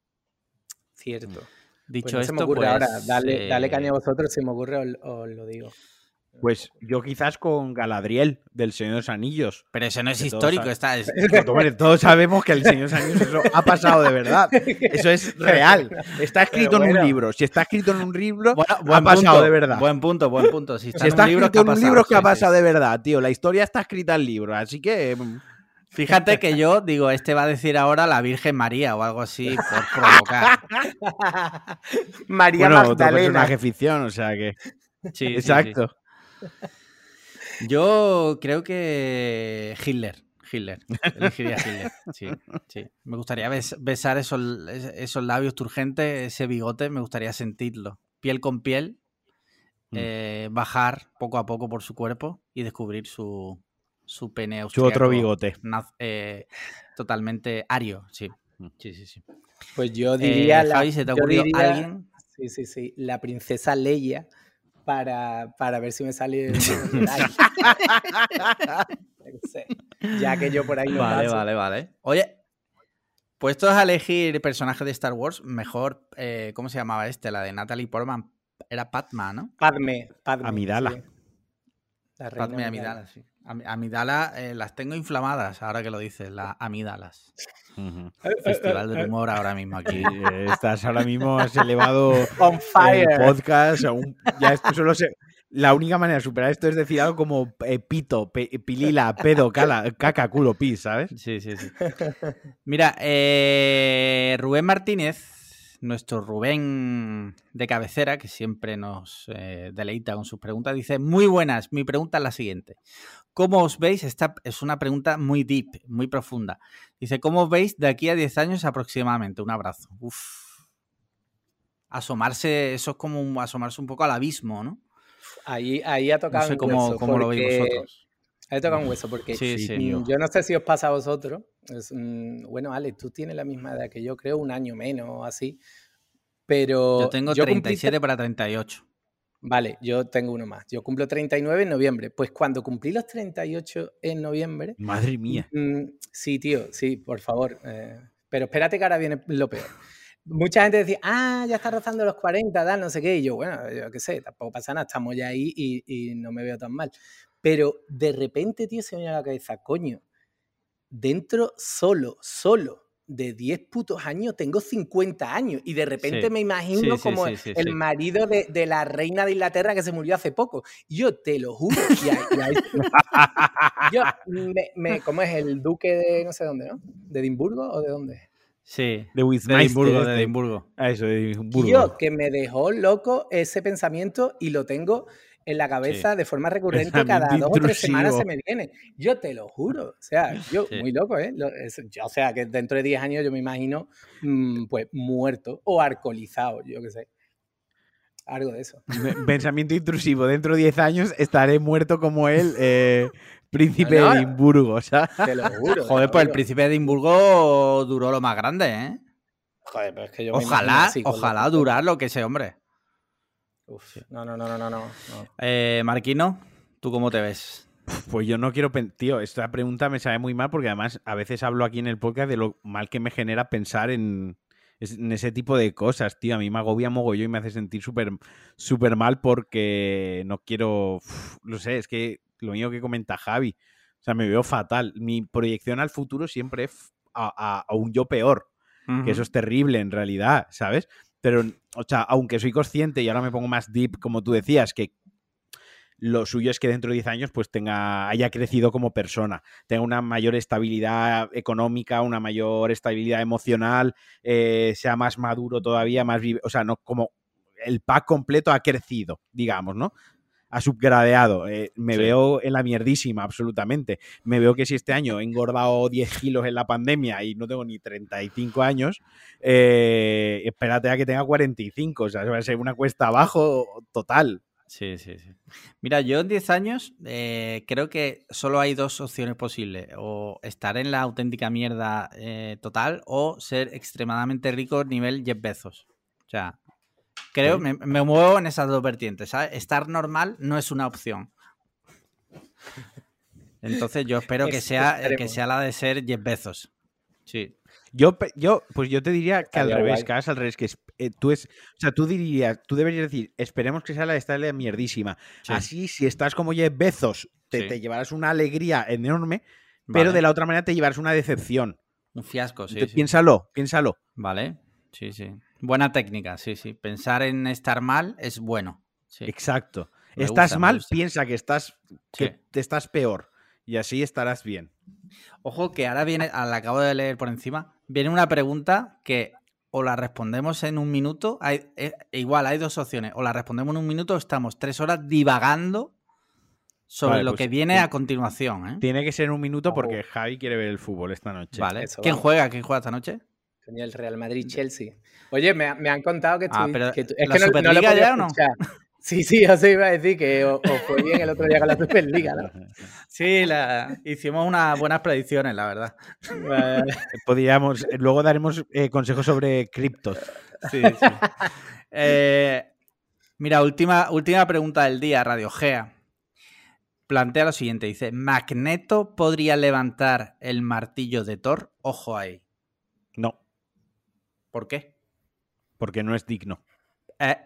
Cierto. Dicho pues esto, pues, ahora, dale, dale, caña a vosotros, si me ocurre os, lo digo. Pues yo quizás con Galadriel del Señor de los Anillos. Pero eso no es histórico, está. Es... todos sabemos que el Señor de los Anillos eso ha pasado de verdad. Eso es real. Está escrito en un libro. Si está escrito en un libro, ha pasado de verdad. Buen punto, buen punto. Si está, en un libro, escrito en un libro, que ha pasado de verdad, tío. La historia está escrita en libro, así que. Mm, Fíjate que yo digo, este va a decir ahora la Virgen María o algo así por provocar. María bueno, Magdalena. Otro ficción, o sea que. Sí, Exacto. Yo creo que Hitler. Hitler. Elegiría Hitler. Sí, sí. Me gustaría besar esos, esos labios turgentes, ese bigote, me gustaría sentirlo. Piel con piel. Mm. Eh, bajar poco a poco por su cuerpo y descubrir su, su pene Su otro bigote. Eh, totalmente ario, sí. Mm. Sí, sí, sí. Pues yo diría. Eh, Javi, ¿se te ha ocurrido alguien? Sí, sí, sí. La princesa Leia para, para ver si me sale. ya que yo por ahí no Vale, vale, vale. Oye, puestos a elegir personaje de Star Wars, mejor. Eh, ¿Cómo se llamaba este? La de Natalie Portman. Era Padma, ¿no? Padme. Padme Amidala. Padme Amidala, sí. Amidala, eh, las tengo inflamadas, ahora que lo dices, las amidalas. Festival del humor ahora mismo aquí. estás ahora mismo, has elevado el podcast. ya esto solo la única manera de superar esto es decir algo como eh, pito, pilila, pedo, cala, caca, culo, pis, ¿sabes? Sí, sí, sí. Mira, eh, Rubén Martínez nuestro Rubén de cabecera, que siempre nos eh, deleita con sus preguntas, dice, muy buenas, mi pregunta es la siguiente. ¿Cómo os veis? Esta es una pregunta muy deep, muy profunda. Dice, ¿cómo os veis de aquí a 10 años aproximadamente? Un abrazo. Uf. Asomarse, eso es como asomarse un poco al abismo, ¿no? Ahí, ahí ha tocado. No sé cómo, cómo lo veis vosotros. Ahí toca un hueso, porque yo no sé si os pasa a vosotros. bueno, Ale, tú tienes la misma edad que yo, creo, un año menos o así. Pero. Yo tengo 37 para 38. Vale, yo tengo uno más. Yo cumplo 39 en noviembre. Pues cuando cumplí los 38 en noviembre. Madre mía. Mm, sí, tío, sí, por favor. Eh, pero espérate que ahora viene lo peor. Mucha gente decía, ah, ya está rozando los 40, tal, no sé qué. Y yo, bueno, yo qué sé, tampoco pasa nada, estamos ya ahí y, y no me veo tan mal. Pero de repente, tío, se me viene a la cabeza, coño, dentro solo, solo de 10 putos años tengo 50 años y de repente me imagino como el marido de, la reina de Inglaterra que se murió hace poco. Yo te lo juro. yo, me, ¿Cómo es el duque de no sé dónde, no? ¿De Edimburgo o de dónde? Sí, de, Edimburgo. De Edimburgo. Ah, eso, de Edimburgo. Yo que me dejó loco ese pensamiento y lo tengo en la cabeza de forma recurrente cada dos o tres semanas se me viene. Yo te lo juro. O sea, yo, muy loco, ¿eh? o sea, que dentro de 10 años yo me imagino, mm, pues, muerto o alcoholizado, yo qué sé. Algo de eso. Pensamiento intrusivo. Dentro de 10 años estaré muerto como él, eh, príncipe de Edimburgo, sea. Te lo juro. Joder, pues el príncipe de Edimburgo duró lo más grande, ¿eh? Joder, pero es que yo Ojalá, ojalá durar lo que ese hombre. Uf, no, no, no, no, no. Eh, Marquino, ¿tú cómo te ves? Pues yo no quiero, tío, esta pregunta me sabe muy mal porque además a veces hablo aquí en el podcast de lo mal que me genera pensar en, ese tipo de cosas, tío. A mí me agobia mogollón y me hace sentir súper súper mal porque no quiero, no sé, es que lo mismo que comenta Javi, o sea, me veo fatal. Mi proyección al futuro siempre es a, un yo peor, que eso es terrible en realidad, ¿sabes? Pero, o sea, aunque soy consciente y ahora me pongo más deep, como tú decías, que lo suyo es que dentro de 10 años pues tenga, haya crecido como persona, tenga una mayor estabilidad económica, una mayor estabilidad emocional, eh, sea más maduro todavía, más o sea, no como el pack completo ha crecido, digamos, ¿no? Ha subgradeado. Eh, me veo en la mierdísima, absolutamente. Me veo que si este año he engordado 10 kilos en la pandemia y no tengo ni 35 años, eh, espérate a que tenga 45. O sea, va a ser una cuesta abajo total. Sí, sí, sí. Mira, yo en 10 años eh, creo que solo hay dos opciones posibles. O estar en la auténtica mierda total o ser extremadamente rico nivel Jeff Bezos. O sea, Creo, me, me, muevo en esas dos vertientes. ¿sabes? Estar normal no es una opción. Entonces yo espero que sea, que sea la de ser Jeff Bezos. Sí. Yo, yo, pues yo te diría que al revés, que al revés, que eh, tú es, o sea, tú dirías, tú deberías decir, esperemos que sea la de mierdísima. Así, si estás como Jeff Bezos, te, te llevarás una alegría enorme, pero de la otra manera te llevarás una decepción. Un fiasco, sí, Piénsalo, piénsalo. Vale, sí, sí. Buena técnica, sí, sí. Pensar en estar mal es bueno. Exacto. estás mal, piensa que estás, que te estás peor y así estarás bien. Ojo que ahora viene, al acabo de leer por encima, viene una pregunta que o la respondemos en un minuto, hay, eh, igual hay dos opciones, o la respondemos en un minuto o estamos tres horas divagando sobre lo pues que viene a continuación. ¿eh? Tiene que ser un minuto porque Javi quiere ver el fútbol esta noche. Vale. ¿Quién juega? ¿Quién juega esta noche? El Real Madrid-Chelsea. Oye, me, han contado que, ah, pero es que no, Superliga ya o no? Sí, sí, yo se iba a decir que os, fue bien el otro día con la Superliga, ¿no? Sí, la, hicimos unas buenas predicciones, la verdad. Podríamos, luego daremos eh, consejos sobre criptos. Sí, sí. Eh, mira, última, última pregunta del día, Radio Gea plantea lo siguiente, dice, ¿Magneto podría levantar el martillo de Thor? Ojo ahí. ¿Por qué? Porque no es digno. Eh,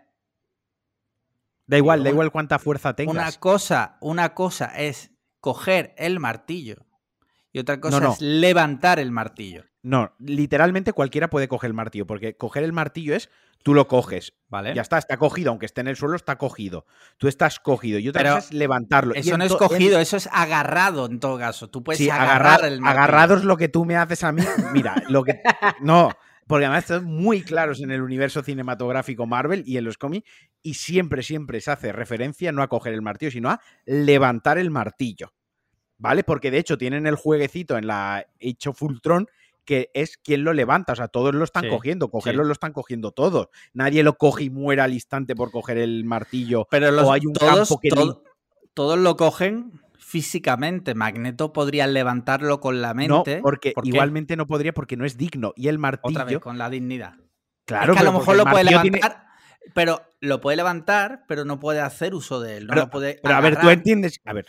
da igual, da igual cuánta fuerza tengas. Una cosa, una cosa es coger el martillo y otra cosa es levantar el martillo. No, literalmente cualquiera puede coger el martillo, porque coger el martillo es tú lo coges, ¿vale? Ya está, está cogido, aunque esté en el suelo, está cogido. Tú estás cogido y otra cosa es levantarlo. Eso no es cogido, eso es agarrado en todo caso. Tú puedes agarrar el martillo. Agarrado es lo que tú me haces a mí. Mira, lo que. No, porque además están muy claros en el universo cinematográfico Marvel y en los cómics, y siempre, siempre se hace referencia no a coger el martillo, sino a levantar el martillo. ¿Vale? Porque de hecho tienen el jueguecito en la Hecho Fultron que es quien lo levanta. O sea, todos lo están cogiendo, cogerlo lo están cogiendo todos. Nadie lo coge y muere al instante por coger el martillo. Pero los, o hay un todos, que todos lo cogen físicamente. Magneto podría levantarlo con la mente. No, porque igualmente no podría porque no es digno. Y el martillo. Otra vez, con la dignidad. Claro, que a lo mejor lo puede levantar. Pero lo puede levantar, pero no puede hacer uso de él. No pero, puede pero a ver, tú entiendes. A ver,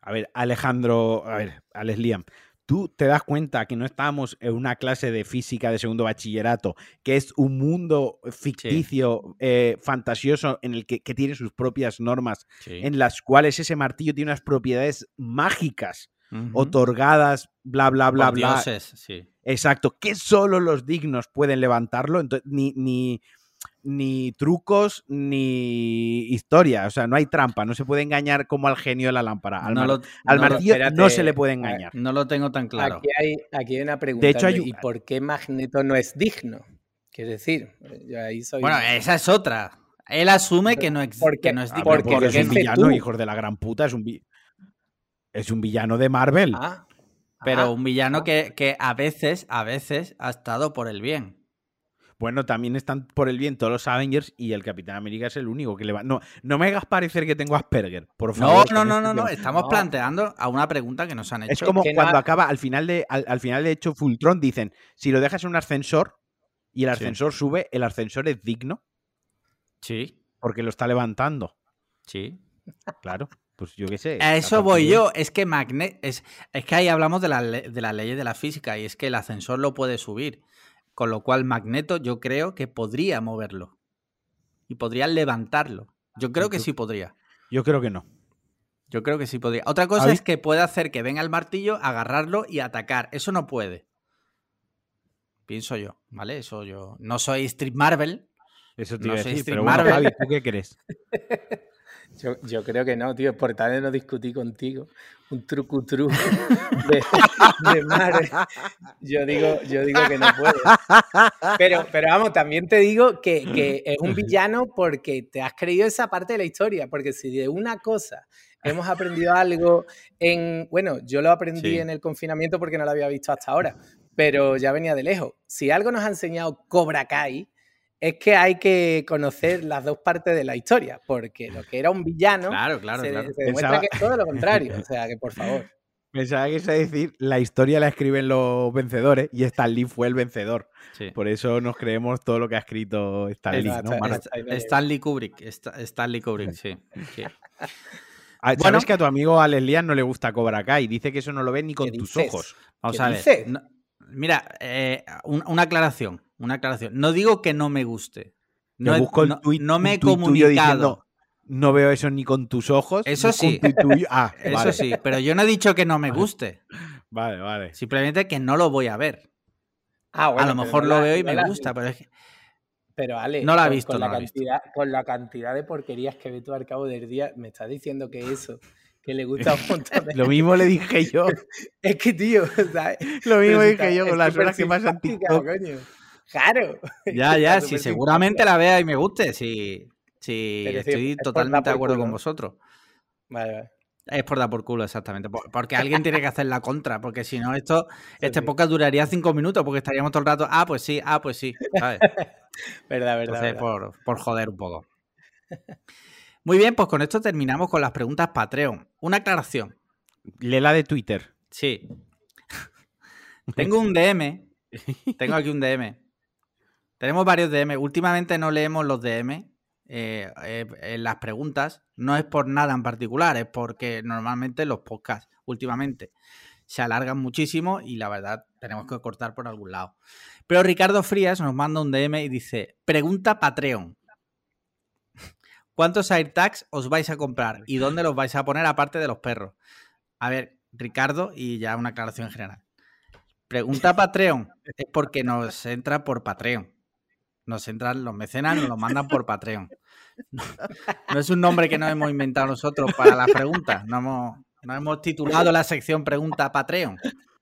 a ver, Alejandro, a ver, Alex Liam, tú te das cuenta que no estamos en una clase de física de segundo bachillerato, que es un mundo ficticio, eh, fantasioso, en el que, tiene sus propias normas, en las cuales ese martillo tiene unas propiedades mágicas. otorgadas, bla, bla, bla, bla. sí. Exacto, que solo los dignos pueden levantarlo. Entonces, ni, ni, ni trucos ni historia. O sea, no hay trampa. No se puede engañar como al genio de la lámpara. Al, martillo no se le puede engañar. No lo tengo tan claro. Aquí hay, aquí una pregunta. De hecho, hay... ¿Y por qué Magneto no es digno? Quiero decir, yo ahí soy... Bueno, esa es otra. Él asume que no, es, porque, no es digno. Porque, es un villano, hijos de la gran puta. Es un, es un villano de Marvel. Ah, pero ah, un villano ah. que, que a veces, a veces ha estado por el bien. Bueno, también están por el bien todos los Avengers y el Capitán América es el único que le va. No, no me hagas parecer que tengo Asperger, por favor. No, no, no, no, Estamos planteando a una pregunta que nos han hecho. Es como cuando acaba, al final de, al, final de hecho, Fultron dicen: si lo dejas en un ascensor y el ascensor sube, el ascensor es digno. Sí. Porque lo está levantando. Sí. Claro. Pues yo qué sé. A eso voy yo. Es que Magnet. Es, es que ahí hablamos de, la, de las leyes de la física y es que el ascensor lo puede subir. Con lo cual Magneto yo creo que podría moverlo. Y podría levantarlo. Yo creo que sí podría. Yo creo que no. Yo creo que sí podría. Otra cosa es que puede hacer que venga el martillo, agarrarlo y atacar. Eso no puede. Pienso yo, ¿vale? Eso yo. No soy Street Marvel. Eso te iba a decir, pero Marvel. ¿tú qué crees? Yo, creo que no, tío. Por tal no discutí contigo. Un truco tru de, de Yo digo, yo digo que no puede. Pero, pero vamos, también te digo que, que, es un villano porque te has creído esa parte de la historia. Porque si de una cosa hemos aprendido algo en. Bueno, yo lo aprendí en el confinamiento porque no lo había visto hasta ahora. Pero ya venía de lejos. Si algo nos ha enseñado Cobra Kai es que hay que conocer las dos partes de la historia, porque lo que era un villano claro, claro, se, claro. demuestra que es todo lo contrario. O sea, que por favor. Pensaba que iba a decir, la historia la escriben los vencedores y Stan Lee fue el vencedor. Por eso nos creemos todo lo que ha escrito Stan Lee. ¿no? Stanley Kubrick, Stanley Kubrick, sí. Ah, ¿Sabes que a tu amigo Alex Lian no le gusta Cobra Kai? Dice que eso no lo ve ni con tus ojos. Vamos a ver. Mira, eh, una aclaración, una aclaración. No digo que no me guste. No, busco el no, me he comunicado. no veo eso ni con tus ojos. Eso sí. Ah, eso sí, pero yo no he dicho que no me guste. Vale, vale. Simplemente que no lo voy a ver. Ah, a lo mejor lo veo y me gusta, pero es que... Pero Ale, no la ha visto, con, la cantidad, con la cantidad de porquerías que ve tú al cabo del día, me estás diciendo que eso, que le gusta un montón Lo mismo le dije yo. es que, tío, Lo mismo dije yo con las horas que más TikTok. Claro. Ya, ya, si seguramente la vea y me guste, sí, sí, estoy totalmente de acuerdo con vosotros. Vale, vale. Es por dar por culo, exactamente. Porque alguien tiene que hacer la contra, porque si no, esto, este podcast duraría cinco minutos, porque estaríamos todo el rato, ah, pues sí, ah, pues sí. ¿sabes? verdad, verdad. Por, por joder un poco. Muy bien, pues con esto terminamos con las preguntas Patreon. Una aclaración. Lela de Twitter. Sí. Tengo un DM. Tengo aquí un DM. Tenemos varios DM. Últimamente no leemos los DM eh, eh, en las preguntas. No es por nada en particular, es porque normalmente los podcasts últimamente se alargan muchísimo y la verdad tenemos que cortar por algún lado. Pero Ricardo Frías nos manda un DM y dice, pregunta Patreon. ¿Cuántos AirTags os vais a comprar y dónde los vais a poner aparte de los perros? A ver, Ricardo, y ya una aclaración en general. Pregunta Patreon es porque nos entra por Patreon. Nos entran los mecenas, nos lo mandan por Patreon. No, es un nombre que nos hemos inventado nosotros para las preguntas. No hemos, no hemos titulado la sección Pregunta Patreon.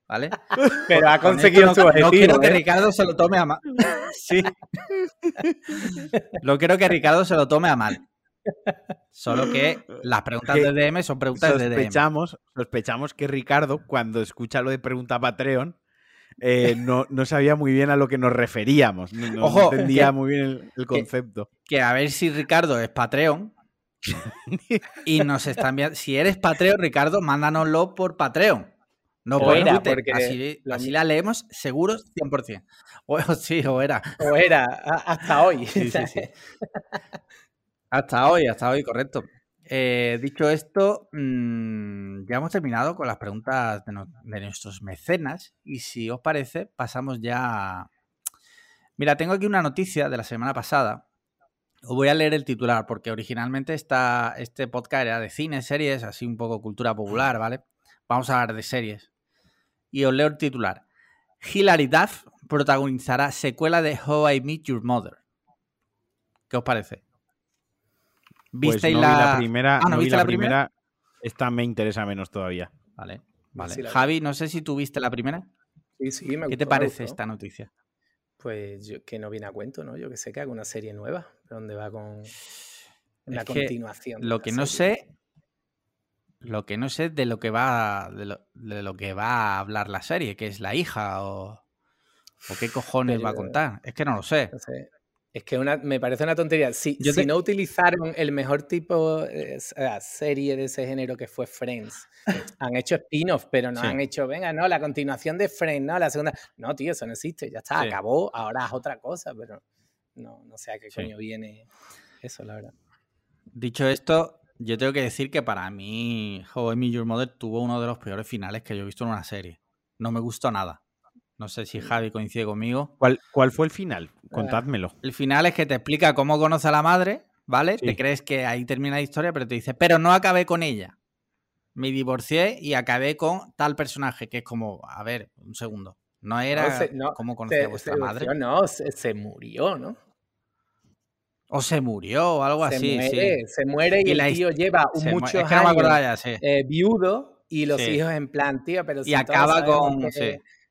¿Vale? Pero ha conseguido su objetivo. No quiero que ¿eh? Ricardo se lo tome a mal. Sí. Lo quiero que Ricardo se lo tome a mal. Solo que las preguntas de DM son preguntas de DM. Sospechamos que Ricardo, cuando escucha lo de pregunta Patreon, eh, no, sabía muy bien a lo que nos referíamos. No, entendía muy bien el, concepto. Que, a ver si Ricardo es Patreon. y nos están viendo. Si eres Patreon, Ricardo, mándanoslo por Patreon. No por era, Porque así, la leemos seguros 100%. O, sí, o era. O era, hasta hoy. hasta hoy, hasta hoy, correcto. Eh, dicho esto, mm, ya hemos terminado con las preguntas de, nuestros mecenas y si os parece, pasamos ya... Mira, tengo aquí una noticia de la semana pasada. Os voy a leer el titular porque originalmente esta, este podcast era de cine, series, así un poco cultura popular, ¿vale? Vamos a hablar de series. Y os leo el titular. Hilary Duff protagonizará secuela de How I Meet Your Mother. ¿Qué os parece? Pues ¿Visteis la... primera? Ah, ¿no, viste la, primera? Esta me interesa menos todavía. Vale, vale. Javi, no sé si tú viste la primera. Sí, sí, me ¿Qué te parece esta noticia? Pues yo, que no viene a cuento, ¿no? Yo que sé que haga una serie nueva, donde va con una continuación. Lo que no sé, lo que no sé de lo que va, de lo, que va a hablar la serie, que es la hija o, o qué cojones va a contar. Es que no lo sé. No sé. Es que una, me parece una tontería. Si, si no utilizaron el mejor tipo de serie de ese género que fue Friends, han hecho spin-off, pero no han hecho, venga, no, la continuación de Friends, no, la segunda. No, tío, eso no existe, ya está, acabó, ahora es otra cosa, pero no, no sé a qué coño viene eso, la verdad. Dicho esto, yo tengo que decir que para mí, How I Met Your Mother tuvo uno de los peores finales que yo he visto en una serie. No me gustó nada. No sé si Javi coincide conmigo. ¿Cuál, cuál fue el final? Contádmelo. El final es que te explica cómo conoce a la madre, ¿vale? Te crees que ahí termina la historia, pero te dice, pero no acabé con ella. Me divorcié y acabé con tal personaje, que es como, a ver, un segundo. No era cómo conocía a vuestra madre. No, se, murió, ¿no? O se murió, o algo así. sí. Se muere y, el tío lleva muchos años eh, viudo y los hijos en plan, tío, pero Y acaba con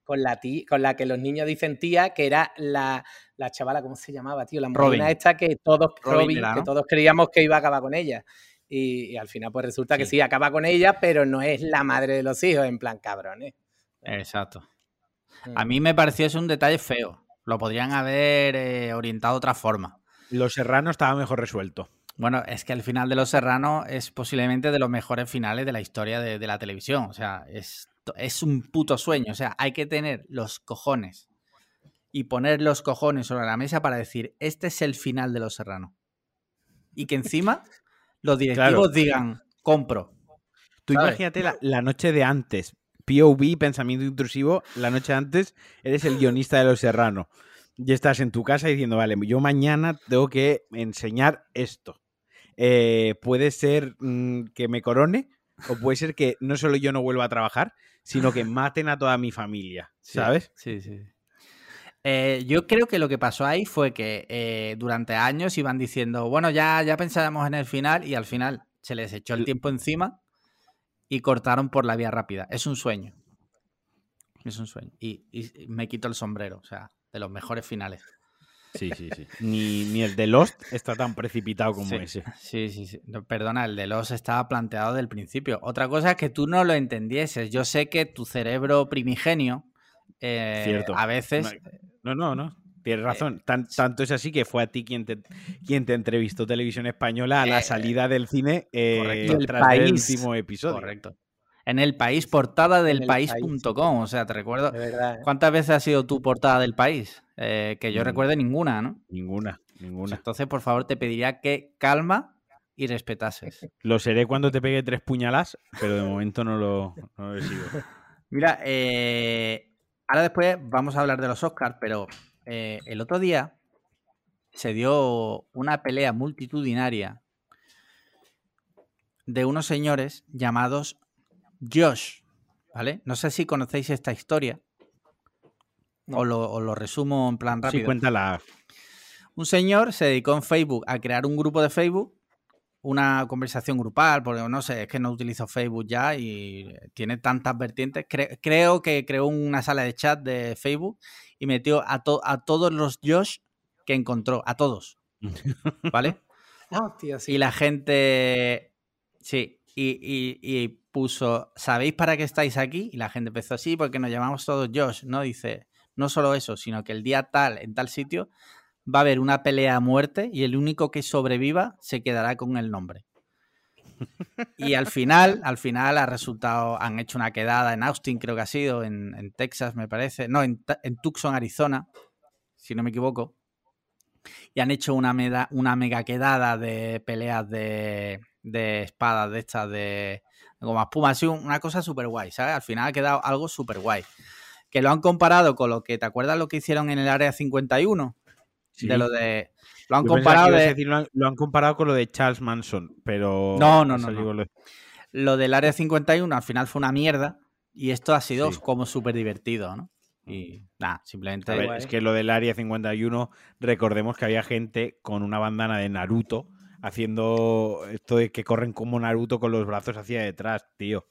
con la, con la que los niños dicen tía, que era la, chavala, ¿cómo se llamaba, tío? La morena esta que todos, que todos creíamos que iba a acabar con ella. Y, al final, pues resulta que sí, acaba con ella, pero no es la madre de los hijos, en plan cabrones. Exacto. A mm. mí me pareció eso un detalle feo. Lo podrían haber eh, orientado de otra forma. Los Serranos estaba mejor resuelto. Bueno, es que el final de Los Serranos es posiblemente de los mejores finales de la historia de, de la televisión. O sea, es es un puto sueño. O sea, hay que tener los cojones y poner los cojones sobre la mesa para decir, este es el final de Los Serrano. Y que encima los directivos digan, compro. Tú imagínate la, noche de antes, POV, pensamiento intrusivo, la noche antes eres el guionista de Los Serrano. Y estás en tu casa diciendo, vale, yo mañana tengo que enseñar esto. Eh, puede ser mm, que me corone o puede ser que no solo yo no vuelva a trabajar, sino que maten a toda mi familia, ¿sabes? Sí, sí. Eh, yo creo que lo que pasó ahí fue que eh, durante años iban diciendo, bueno, ya, ya pensábamos en el final y al final se les echó el tiempo encima y cortaron por la vía rápida. Es un sueño. Es un sueño. Y, me quito el sombrero, o sea, de los mejores finales. Sí, sí, sí. Ni, el de Lost está tan precipitado como ese. Sí, sí, sí. perdona, el de Lost estaba planteado del principio. Otra cosa es que tú no lo entendieses. Yo sé que tu cerebro primigenio eh, Cierto. a veces... No, no, no. Tienes razón. tanto es así que fue a ti quien te, quien te entrevistó Televisión Española a la eh, salida del cine eh, tras el último episodio. Correcto. En el país, portada del país.com. O sea, te recuerdo. ¿eh? ¿Cuántas veces ha sido tu portada del país? Que yo recuerde ninguna, ¿no? Ninguna, ninguna. entonces, por favor, te pediría que calma y respetases. Lo seré cuando te pegue tres puñalas, pero de momento no lo, no lo sigo. Mira, ahora después vamos a hablar de los Oscars, pero eh, el otro día se dio una pelea multitudinaria de unos señores llamados Josh, ¿vale? No sé si conocéis esta historia. O, lo, resumo en plan rápido. Sí, cuéntala. Un señor se dedicó en Facebook a crear un grupo de Facebook, una conversación grupal, porque no sé, es que no utilizo Facebook ya y tiene tantas vertientes. creo que creó una sala de chat de Facebook y metió a, a todos los Josh que encontró, a todos. ¿Vale? Y la gente, sí, y, puso, ¿sabéis para qué estáis aquí? Y la gente empezó, sí, porque nos llamamos todos Josh, ¿no? Dice, no solo eso, sino que el día tal, en tal sitio, va a haber una pelea a muerte y el único que sobreviva se quedará con el nombre. Y al final, al final ha resultado, han hecho una quedada en Austin, creo que ha sido, en, Texas, me parece, no, en, Tucson, Arizona, si no me equivoco. Y han hecho una, una mega quedada de peleas de, de espadas de estas, de como espuma, así una cosa súper guay, ¿sabes? Al final ha quedado algo súper guay. Que lo han comparado con lo que, ¿te acuerdas lo que hicieron en el Área 51? De lo de lo han comparado. lo, han, comparado con lo de Charles Manson, pero. No, no, no. Lo... del Área 51 al final fue una mierda y esto ha sido como súper divertido, ¿no? Y nada, simplemente. es que lo del Área 51, recordemos que había gente con una bandana de Naruto haciendo esto de que corren como Naruto con los brazos hacia detrás, tío.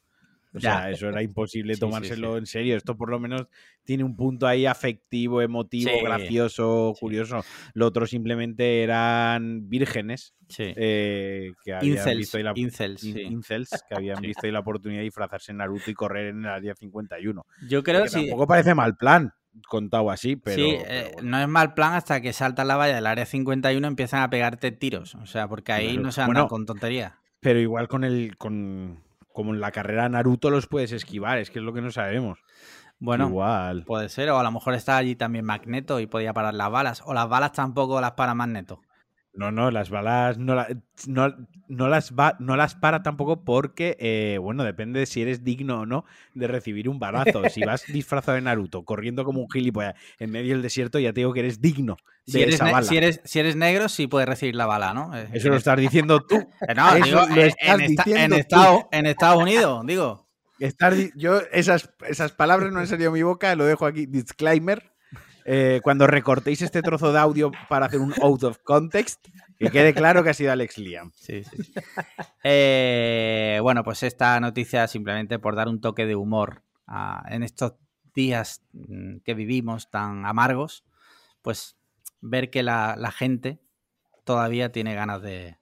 O sea, eso era imposible tomárselo en serio. Esto por lo menos tiene un punto ahí afectivo, emotivo, gracioso, curioso. Lo otro simplemente eran vírgenes eh, que habían visto la, incels, que habían visto la oportunidad de disfrazarse en Naruto y correr en el área 51. Yo creo que, tampoco parece mal plan contado así, pero. Sí, eh, no es mal plan hasta que salta la valla del área 51 y empiezan a pegarte tiros. O sea, porque ahí no se andan con tontería. Pero igual con el. con como en la carrera Naruto los puedes esquivar, es que es lo que no sabemos. Bueno, Igual. puede ser, o a lo mejor está allí también Magneto y podía parar las balas, o las balas tampoco las para Magneto. No, no, las balas no, no, las, va, no las para tampoco porque, eh, bueno, depende de si eres digno o no de recibir un balazo. Si vas disfrazado de Naruto, corriendo como un gilipollas en medio del desierto, ya te digo que eres digno de si eres esa bala. Si eres, si eres negro, sí puedes recibir la bala, ¿no? Eh, Eso lo estás diciendo tú. Eh, no, digo, en, Estados, en Estados Unidos, digo. yo esas, esas palabras no han salido a mi boca, lo dejo aquí, disclaimer. Eh, cuando recortéis este trozo de audio para hacer un out of context, que quede claro que ha sido Alex Liam. Sí, sí. Eh, bueno, pues esta noticia simplemente por dar un toque de humor en estos días mm, que vivimos tan amargos, pues ver que la, gente todavía tiene ganas de,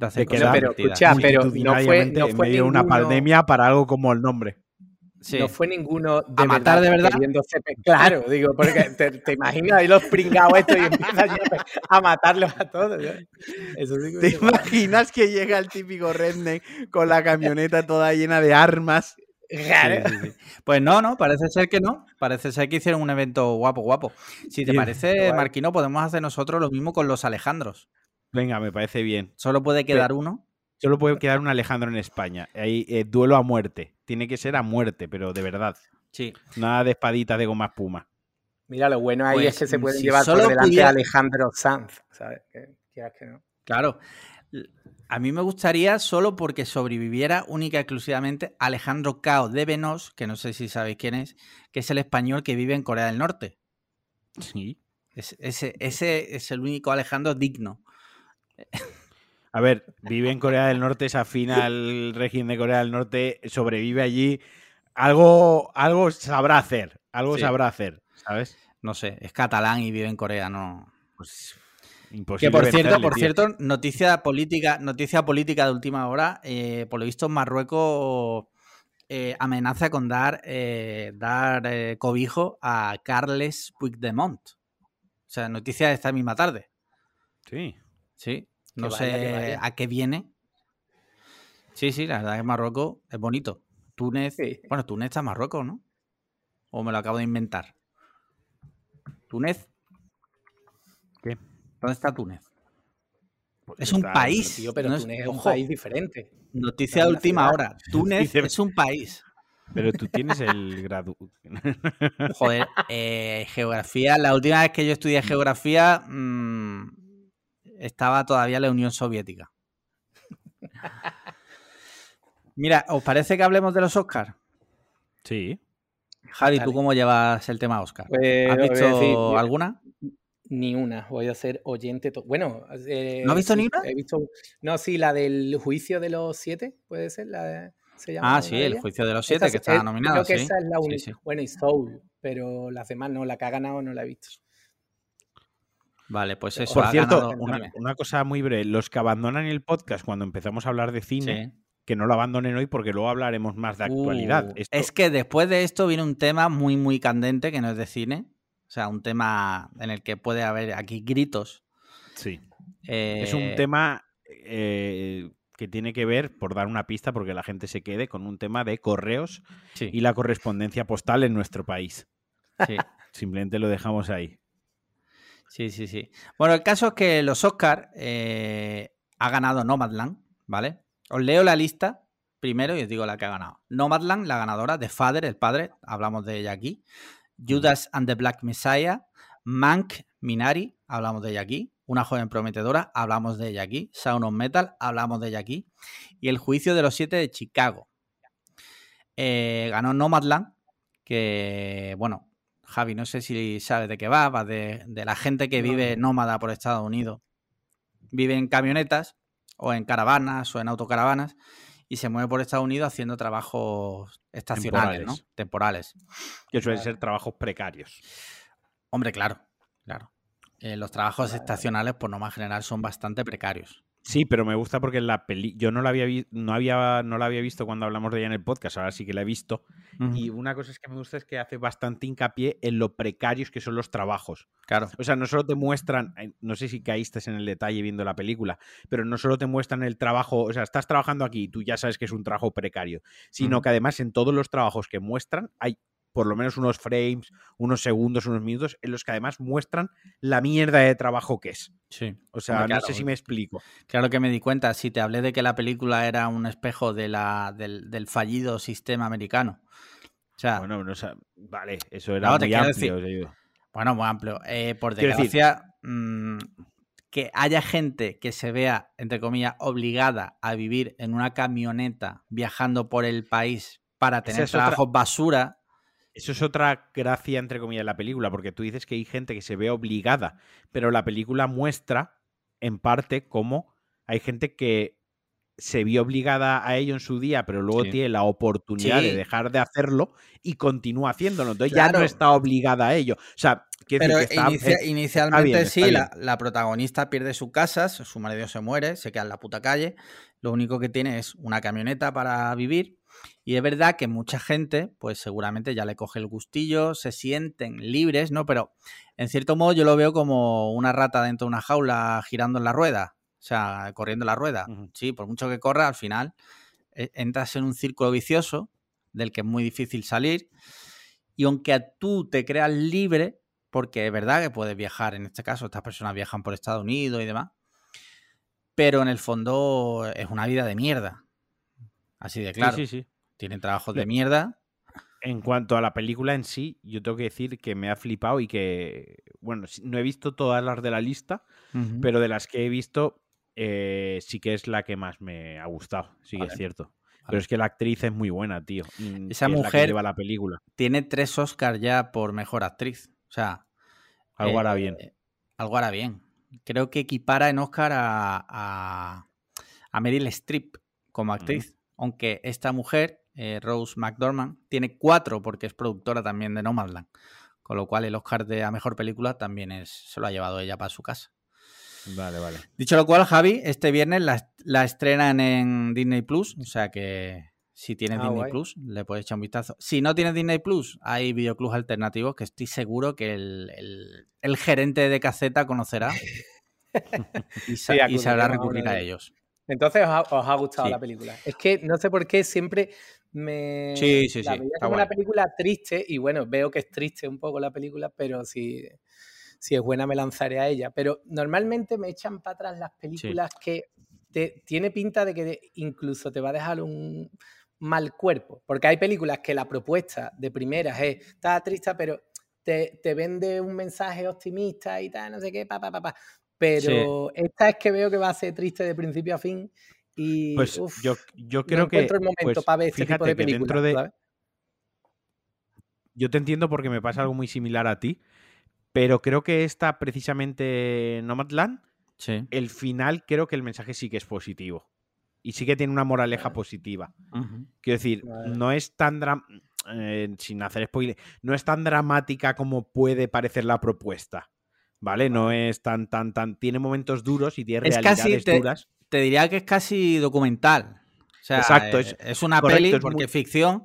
hacer cosas pero, escucha, pero no fue, no fue en medio de una pandemia para algo como el nombre. No fue ninguno de a matar de verdad. Claro, digo, porque te, imaginas ahí los pringados estos y empiezan a matarlos a todos. ¿Te imaginas que llega el típico redneck con la camioneta toda llena de armas? pues no, no, parece ser que no. Parece ser que hicieron un evento guapo, guapo. Si te parece, Marquino, podemos hacer nosotros lo mismo con los Alejandros. Venga, me parece bien. Solo puede quedar uno. Solo puede quedar un Alejandro en España. Hay eh, duelo a muerte. Tiene que ser a muerte, pero de verdad. Sí. Nada de espaditas de goma espuma. Mira, lo bueno ahí es pues, que se puede llevar por delante a Alejandro Sanz, ¿sabes? Claro. A mí me gustaría solo porque sobreviviera única y exclusivamente Alejandro Cao de Venos, que no sé si sabéis quién es, que es el español que vive en Corea del Norte. Sí. ese, ese es el único Alejandro digno. A ver, vive en Corea del Norte, se afina al régimen de Corea del Norte, sobrevive allí. Algo, algo sabrá hacer, algo sabrá hacer, ¿sabes? No sé, es catalán y vive en Corea, no. Pues imposible. Que por cierto, por cierto, noticia política, noticia política de última hora. Eh, por lo visto, Marruecos eh, amenaza con dar, eh, dar cobijo a Carles Puigdemont. O sea, noticia de esta misma tarde. Sí. Sí. No sé a qué viene. Sí, sí, la verdad es que Marruecos es bonito. Túnez. Bueno, Túnez está en Marruecos, ¿no? O me lo acabo de inventar. Túnez. ¿Qué? ¿Dónde está Túnez? Pues es un país. pero Túnez es un país diferente. Noticia de última hora. Túnez es un país. Pero tú tienes el grado. Joder, eh, geografía. La última vez que yo estudié geografía, mmm, estaba todavía la Unión Soviética. Mira, ¿os parece que hablemos de los Oscars? Sí. Javi, ¿tú cómo llevas el tema Oscar? Pues, ¿Has visto alguna? Ni una, voy a ser oyente. Bueno, eh, ¿no has visto ni una? He visto, no, sí, la del juicio de los siete, puede ser. La se llama ah, sí, el juicio de los siete que está nominada. Creo que esa es la única. Bueno, y Soul, pero las demás no, la que ha ganado no la he visto. Vale, pues eso. Por cierto, una, cosa muy breve. Los que abandonan el podcast cuando empezamos a hablar de cine, que no lo abandonen hoy porque luego hablaremos más de actualidad. Uh, es que después de esto viene un tema muy, muy candente que no es de cine. O sea, un tema en el que puede haber aquí gritos. Sí. Es un eh, tema eh, que tiene que ver, por dar una pista, porque la gente se quede, con un tema de correos y la correspondencia postal en nuestro país. Sí. Simplemente lo dejamos ahí. Sí, sí, sí. Bueno, el caso es que los Oscars eh, ha ganado Nomadland, ¿vale? Os leo la lista primero y os digo la que ha ganado. Nomadland, la ganadora, de Father, el padre, hablamos de ella aquí. Judas and the Black Messiah, Mank Minari, hablamos de ella aquí. Una joven prometedora, hablamos de ella aquí. Sound of Metal, hablamos de ella aquí. Y El juicio de los siete de Chicago. Eh, ganó Nomadland, que, bueno, Javi, no sé si sabes de qué va, va de, la gente que vive nómada por Estados Unidos. Vive en camionetas o en caravanas o en autocaravanas y se mueve por Estados Unidos haciendo trabajos estacionales, temporales. ¿no? Temporales. Que suelen ser trabajos precarios. Hombre, claro, claro. Eh, los trabajos estacionales, por norma general, son bastante precarios. Sí, pero me gusta porque la peli yo no la había no había no la había visto cuando hablamos de ella en el podcast, ahora sí que la he visto. Y una cosa es que me gusta es que hace bastante hincapié en lo precarios que son los trabajos. Claro. O sea, no solo te muestran, eh, no sé si caíste en el detalle viendo la película, pero no solo te muestran el trabajo, o sea, estás trabajando aquí y tú ya sabes que es un trabajo precario, sino que además en todos los trabajos que muestran hay por lo menos unos frames, unos segundos, unos minutos, en los que además muestran la mierda de trabajo que es. Sí. O sea, no sé si me explico. Claro que me di cuenta, si te hablé de que la película era un espejo de la, del, fallido sistema americano. O sea, bueno, no, vale, eso era muy amplio. bueno, muy amplio. Eh, por desgracia, mm, que haya gente que se vea, entre comillas, obligada a vivir en una camioneta viajando por el país para tener trabajos basura eso es otra gracia, entre comillas, de la película, porque tú dices que hay gente que se ve obligada, pero la película muestra, en parte, cómo hay gente que se vio obligada a ello en su día, pero luego tiene la oportunidad de dejar de hacerlo y continúa haciéndolo. Entonces ya no está obligada a ello. O sea, pero inicialmente sí, la, la, protagonista pierde su casa, su marido se muere, se queda en la puta calle. Lo único que tiene es una camioneta para vivir y es verdad que mucha gente, pues seguramente ya le coge el gustillo, se sienten libres, ¿no? Pero en cierto modo yo lo veo como una rata dentro de una jaula girando en la rueda, o sea, corriendo en la rueda. Sí, por mucho que corra, al final eh, entras en un círculo vicioso del que es muy difícil salir. Y aunque tú te creas libre, porque es verdad que puedes viajar, en este caso estas personas viajan por Estados Unidos y demás, pero en el fondo es una vida de mierda. Así de claro. Sí, sí, sí. Tienen trabajos de mierda. En cuanto a la película en sí, yo tengo que decir que me ha flipado y que, bueno, no he visto todas las de la lista, pero de las que he visto, eh, sí que es la que más me ha gustado, sí que es cierto. Pero es que la actriz es muy buena, tío. Esa mujer lleva la película. tiene tres Oscars ya por mejor actriz. O sea. Algo hará bien. Eh, algo hará bien. Creo que equipara en Oscar a, a, Meryl Streep como actriz. Aunque esta mujer, eh, Rose McDormand, tiene cuatro porque es productora también de Nomadland. Con lo cual el Oscar de a mejor película también es, se lo ha llevado ella para su casa. Vale, vale. Dicho lo cual, Javi, este viernes la, estrenan en Disney Plus, o sea que si tienes ah, Disney Plus, le puedes echar un vistazo. Si no tienes Disney Plus, hay videoclubs alternativos que estoy seguro que el, gerente de caseta conocerá y, sabrá recurrir a ellos. Entonces os ha, gustado la película. Es que no sé por qué siempre me. Sí, sí, sí. como una película triste y bueno, veo que es triste un poco la película, pero sí si es buena me lanzaré a ella. Pero normalmente me echan para atrás las películas que te, tiene pinta de que incluso te va a dejar un mal cuerpo. Porque hay películas que la propuesta de primeras es, está triste, pero te, vende un mensaje optimista y tal, no sé qué, pa, pa, pa, pa. Pero esta es que veo que va a ser triste de principio a fin. Y, pues yo, yo creo que. el momento pues, para ver este tipo de películas. De... Yo te entiendo porque me pasa algo muy similar a ti. Pero creo que esta, precisamente, Nomadland, sí. el final, creo que el mensaje sí que es positivo. Y sí que tiene una moraleja positiva. Quiero decir, no es tan eh, sin hacer spoiler, no es tan dramática como puede parecer la propuesta. ¿Vale? No es tan, tan, tan. Tiene momentos duros y tiene realidades duras. Te diría que es casi documental. O sea, Exacto, es, eh, una peli porque es ficción,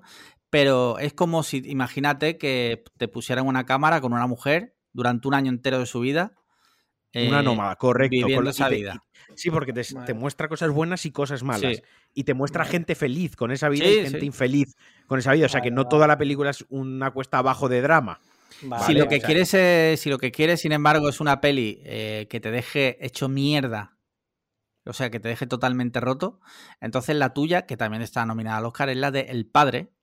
pero es como si, imagínate que te pusieran una cámara con una mujer durante un año entero de su vida. una eh, nómada, correcto. Viviendo esa vida. Sí, porque te, muestra cosas buenas y cosas malas. Y te muestra gente feliz con esa vida y gente infeliz con esa vida. O sea que no toda la película es una cuesta abajo de drama. si, lo que quieres, si lo que quieres, sin embargo, es una peli eh, que te deje hecho mierda, o sea, que te deje totalmente roto, entonces la tuya, que también está nominada al Oscar, es la de El Padre,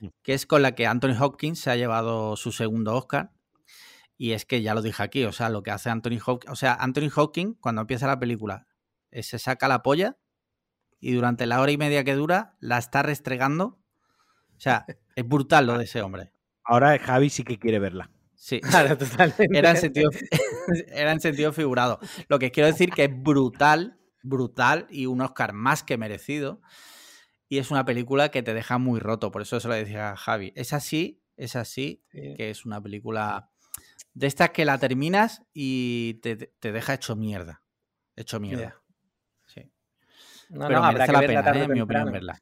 mm. que es con la que Anthony Hopkins se ha llevado su segundo Oscar. Y es que ya lo dije aquí, o sea, lo que hace Anthony Hawking, o sea, Anthony Hawking cuando empieza la película se saca la polla y durante la hora y media que dura la está restregando. O sea, es brutal lo de ese hombre. Ahora Javi sí que quiere verla. Sí, claro, totalmente. Era en sentido, era en sentido figurado. Lo que quiero decir que es brutal, brutal y un Oscar más que merecido. Y es una película que te deja muy roto, por eso se lo decía a Javi. Es así, es así, que es una película de estas que la terminas y te, deja hecho mierda. Hecho mierda. Sí. No, Pero no, merece la pena, ¿eh? en mi opinión, verla.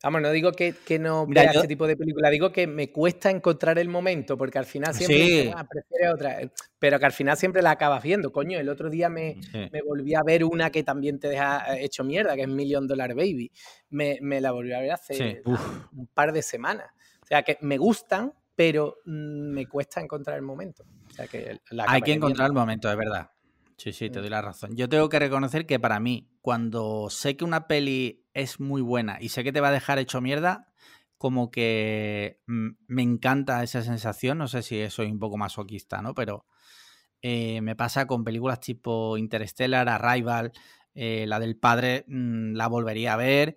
Vamos, no digo que, no vea este tipo de película, digo que me cuesta encontrar el momento, porque al final siempre sí. Ah, prefiere otra, eh, pero que al final siempre la acabas viendo. Coño, el otro día me, me, volví a ver una que también te deja eh, hecho mierda, que es Million Dollar Baby. Me, me la volví a ver hace un par de semanas. O sea, que me gustan, pero mm, me cuesta encontrar el momento. Hay que encontrar el momento, de verdad. Sí, sí, te mm. doy la razón. Yo tengo que reconocer que para mí, cuando sé que una peli es muy buena y sé que te va a dejar hecho mierda, como que mm, me encanta esa sensación. No sé si soy un poco masoquista, ¿no? Pero eh, me pasa con películas tipo Interstellar, Arrival, eh, la del padre, mm, la volvería a ver.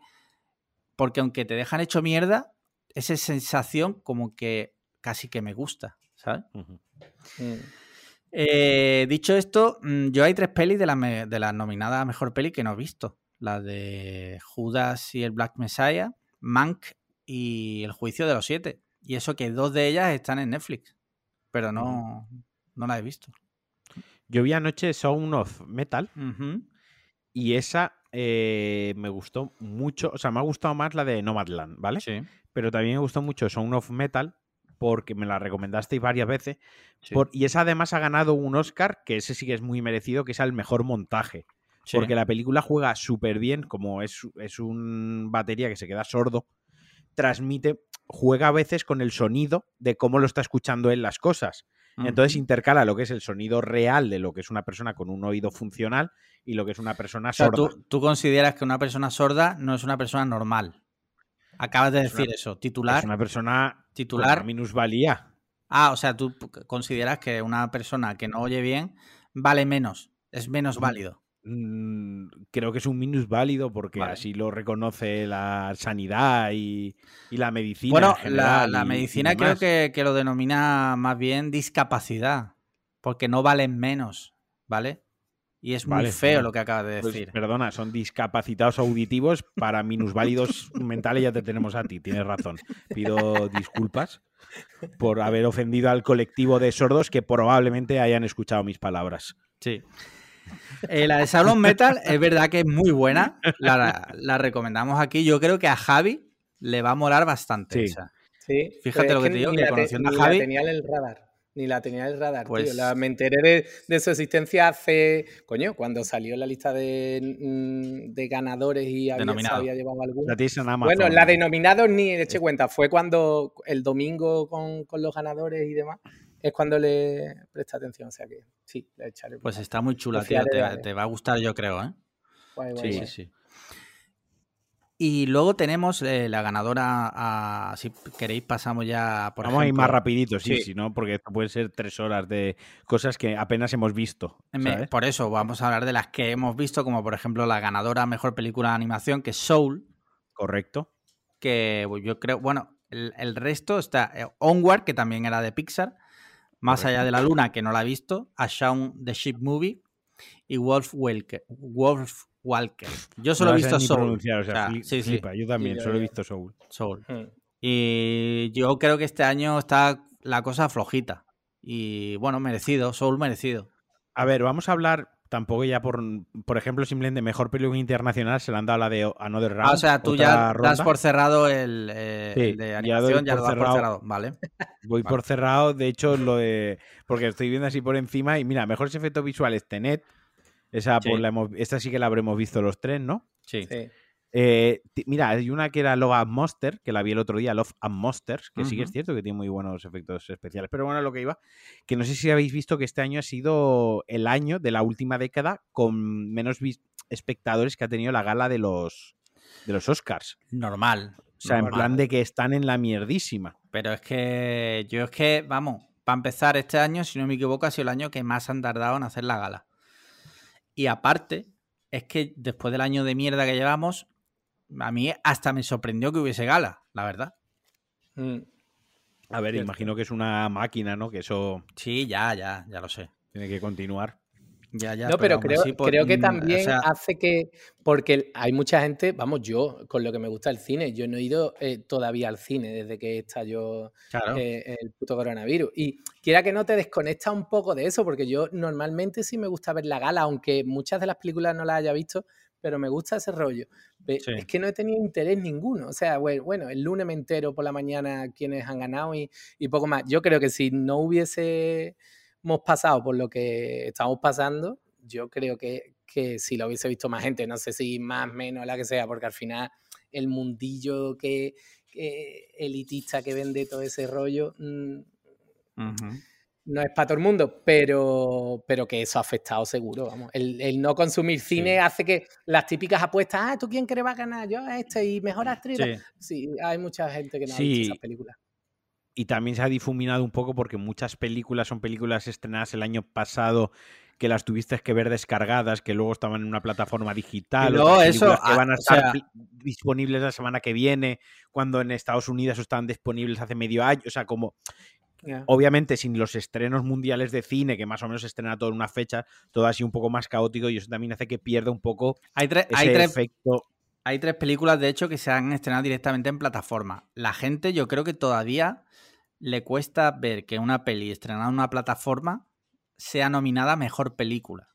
Porque aunque te dejan hecho mierda, esa sensación como que casi que me gusta, ¿sabes? Eh, dicho esto, mm, yo hay tres pelis de las de la nominadas a mejor peli que no he visto. La de Judas y el Black Messiah, Mank y El Juicio de los Siete. Y eso que dos de ellas están en Netflix. Pero no, no la he visto. Yo vi anoche Sound of Metal. Y esa eh, me gustó mucho. O sea, me ha gustado más la de Nomadland, ¿vale? Sí. Pero también me gustó mucho Sound of Metal porque me la recomendasteis varias veces. y esa además ha ganado un Oscar, que ese sí que es muy merecido, que es el mejor montaje. Porque la película juega súper bien, como es, es un batería que se queda sordo, transmite, juega a veces con el sonido de cómo lo está escuchando él las cosas. Entonces intercala lo que es el sonido real de lo que es una persona con un oído funcional y lo que es una persona sorda. ¿tú, consideras que una persona sorda no es una persona normal. Acabas de decir eso. Titular. Es una persona titular. minusvalía. Ah, o sea, tú consideras que una persona que no oye bien vale menos, es menos mm, válido. Mm, creo que es un minusválido porque así lo reconoce la sanidad y, la medicina. Bueno, la, medicina creo que, que, lo denomina más bien discapacidad, porque no valen menos, ¿vale? Y es muy feo lo que acabas de pues, decir. perdona, son discapacitados auditivos para minusválidos mentales, ya te tenemos a ti, tienes razón. Pido disculpas por haber ofendido al colectivo de sordos que probablemente hayan escuchado mis palabras. Sí. Eh, la de Salon Metal es verdad que es muy buena. La, recomendamos aquí. Yo creo que a Javi le va a molar bastante. Sí. sí. Fíjate lo que, te digo, que conociendo a Javi. tenía el radar ni la tenía en el radar, tío. Pues la, me enteré de, su existencia hace, coño, cuando salió la lista de, mm, de ganadores y había, había llevado alguna. Bueno, la denominados ni eché cuenta, fue cuando el domingo con, con, los ganadores y demás, es cuando le presté atención, o sea que sí, le echaré. Pues está muy chula, tío, te, te, va a gustar yo creo, ¿eh? sí, sí, sí. Y luego tenemos eh, la ganadora, si queréis pasamos ya por Vamos a ir más rapidito, sí, sí, no, porque esto puede ser tres horas de cosas que apenas hemos visto. Por eso vamos a hablar de las que hemos visto, como por ejemplo la ganadora Mejor Película de Animación, que es Soul. Correcto. Que pues, yo creo, bueno, el, resto está eh, Onward, que también era de Pixar, Más allá de la luna, que no la he visto, A Shaun the Sheep Movie y Wolf Walker. Wolf Walker. Yo solo he visto Soul. sí, sí. Yo también, solo he visto Soul. Soul. Hmm. Y yo creo que este año está la cosa flojita. Y bueno, merecido, Soul merecido. A ver, vamos a hablar tampoco ya por, por ejemplo, simplemente mejor película internacional se le han dado la de Another Round. Ah, o sea, tú ya das por cerrado el, eh, de animación, ya, lo das por cerrado, vale. Voy por cerrado, de hecho, lo de. Porque estoy viendo así por encima y mira, mejores efectos visuales, Tenet, esa, pues, la hemos, esta sí que la habremos visto los tres, ¿no? Sí. Eh, mira, hay una que era Love and Monster, que la vi el otro día, Love and Monsters, que sí que es cierto que tiene muy buenos efectos especiales. Pero bueno, lo que iba, que no sé si habéis visto que este año ha sido el año de la última década con menos espectadores que ha tenido la gala de los, de los Oscars. Normal. O sea, en plan de que están en la mierdísima. Pero es que yo es que, vamos, para empezar este año, si no me equivoco, ha sido el año que más han tardado en hacer la gala. Y aparte, es que después del año de mierda que llevamos, a mí hasta me sorprendió que hubiese gala, la verdad. Mm. A ver, imagino que es una máquina, ¿no? Que eso. Sí, ya, ya, ya lo sé. Tiene que continuar. Ya, ya, no, pero, creo, creo, que también hace que, porque hay mucha gente, vamos, yo, con lo que me gusta el cine, yo no he ido eh, todavía al cine desde que estalló eh, el puto coronavirus. Y quiera que no te desconecta un poco de eso, porque yo normalmente sí me gusta ver la gala, aunque muchas de las películas no las haya visto, pero me gusta ese rollo. Es que no he tenido interés ninguno. O sea, bueno, el lunes me entero por la mañana quienes han ganado y, y poco más. Yo creo que si no hubiese hemos pasado por lo que estamos pasando, yo creo que, si lo hubiese visto más gente, no sé si más, menos, la que sea, porque al final el mundillo que, elitista que vende todo ese rollo mm, no es para todo el mundo, pero, pero que eso ha afectado seguro, vamos. El, no consumir cine hace que las típicas apuestas, ah, ¿tú quién crees va a ganar? Yo este y mejor actriz. Sí. hay mucha gente que no ha visto esas películas y también se ha difuminado un poco porque muchas películas son películas estrenadas el año pasado que las tuviste que ver descargadas, que luego estaban en una plataforma digital. No, eso. Que ah, van a estar disponibles la semana que viene, cuando en Estados Unidos estaban disponibles hace medio año. O sea, como. Obviamente, sin los estrenos mundiales de cine, que más o menos se estrena todo en una fecha, todo así un poco más caótico y eso también hace que pierda un poco hay ese hay efecto. Hay tres películas, de hecho, que se han estrenado directamente en plataforma. La gente, yo creo que todavía le cuesta ver que una peli estrenada en una plataforma sea nominada a mejor película.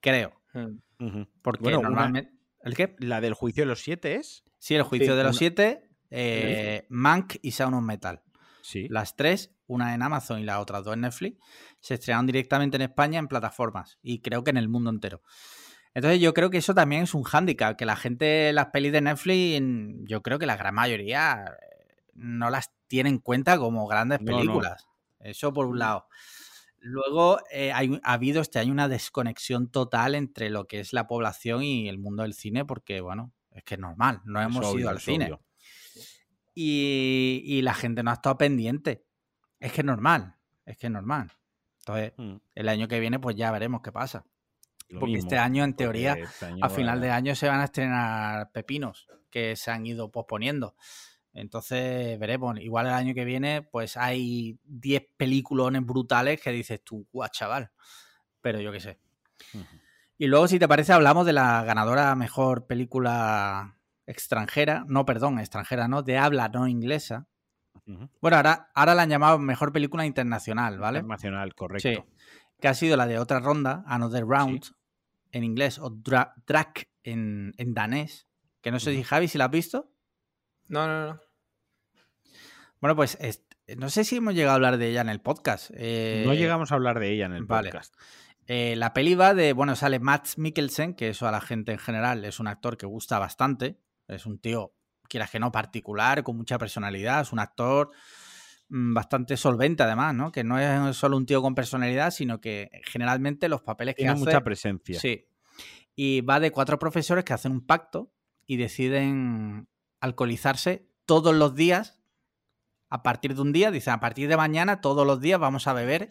Creo. Hmm. Porque normalmente. ¿El qué? ¿La del juicio de los siete es? Sí, el juicio de los siete, eh, Mank y Sound of Metal. Sí. Las tres, una en Amazon y la otra dos en Netflix, se estrenaron directamente en España en plataformas y creo que en el mundo entero. Entonces yo creo que eso también es un hándicap, que la gente, las pelis de Netflix, yo creo que la gran mayoría no las tiene en cuenta como grandes películas. Eso por un lado. Luego eh, ha habido este año una desconexión total entre lo que es la población y el mundo del cine, porque, bueno, es que es normal, no hemos ido al cine. Y, la gente no ha estado pendiente. Es que es normal, es que es normal. Entonces, mm. el año que viene, pues ya veremos qué pasa. Porque este año, en teoría, este a final de año se van a estrenar pepinos que se han ido posponiendo. Entonces veremos. Igual el año que viene, pues hay 10 peliculones brutales que dices tú, guau, chaval. Pero yo qué sé. Y luego, si te parece, hablamos de la ganadora mejor película extranjera, no, perdón, extranjera, no, de habla no inglesa. Bueno, ahora, ahora la han llamado mejor película internacional, ¿vale? Internacional, correcto. Sí, que ha sido la de otra ronda, Another Round, en inglés, o Drag en, en danés. Que no sé si Javi, si la has visto. No, no, no. Bueno, pues no sé si hemos llegado a hablar de ella en el podcast. Eh, no llegamos a hablar de ella en el podcast. Eh, la peli va de, bueno, sale Matt Mikkelsen, que eso a la gente en general es un actor que gusta bastante. Es un tío, quieras que no, particular, con mucha personalidad. Es un actor bastante solvente además, ¿no? Que no es solo un tío con personalidad, sino que generalmente los papeles que Tiene hace... mucha presencia. Sí. Y va de cuatro profesores que hacen un pacto y deciden alcoholizarse todos los días. A partir de un día, dicen, a partir de mañana, todos los días vamos a beber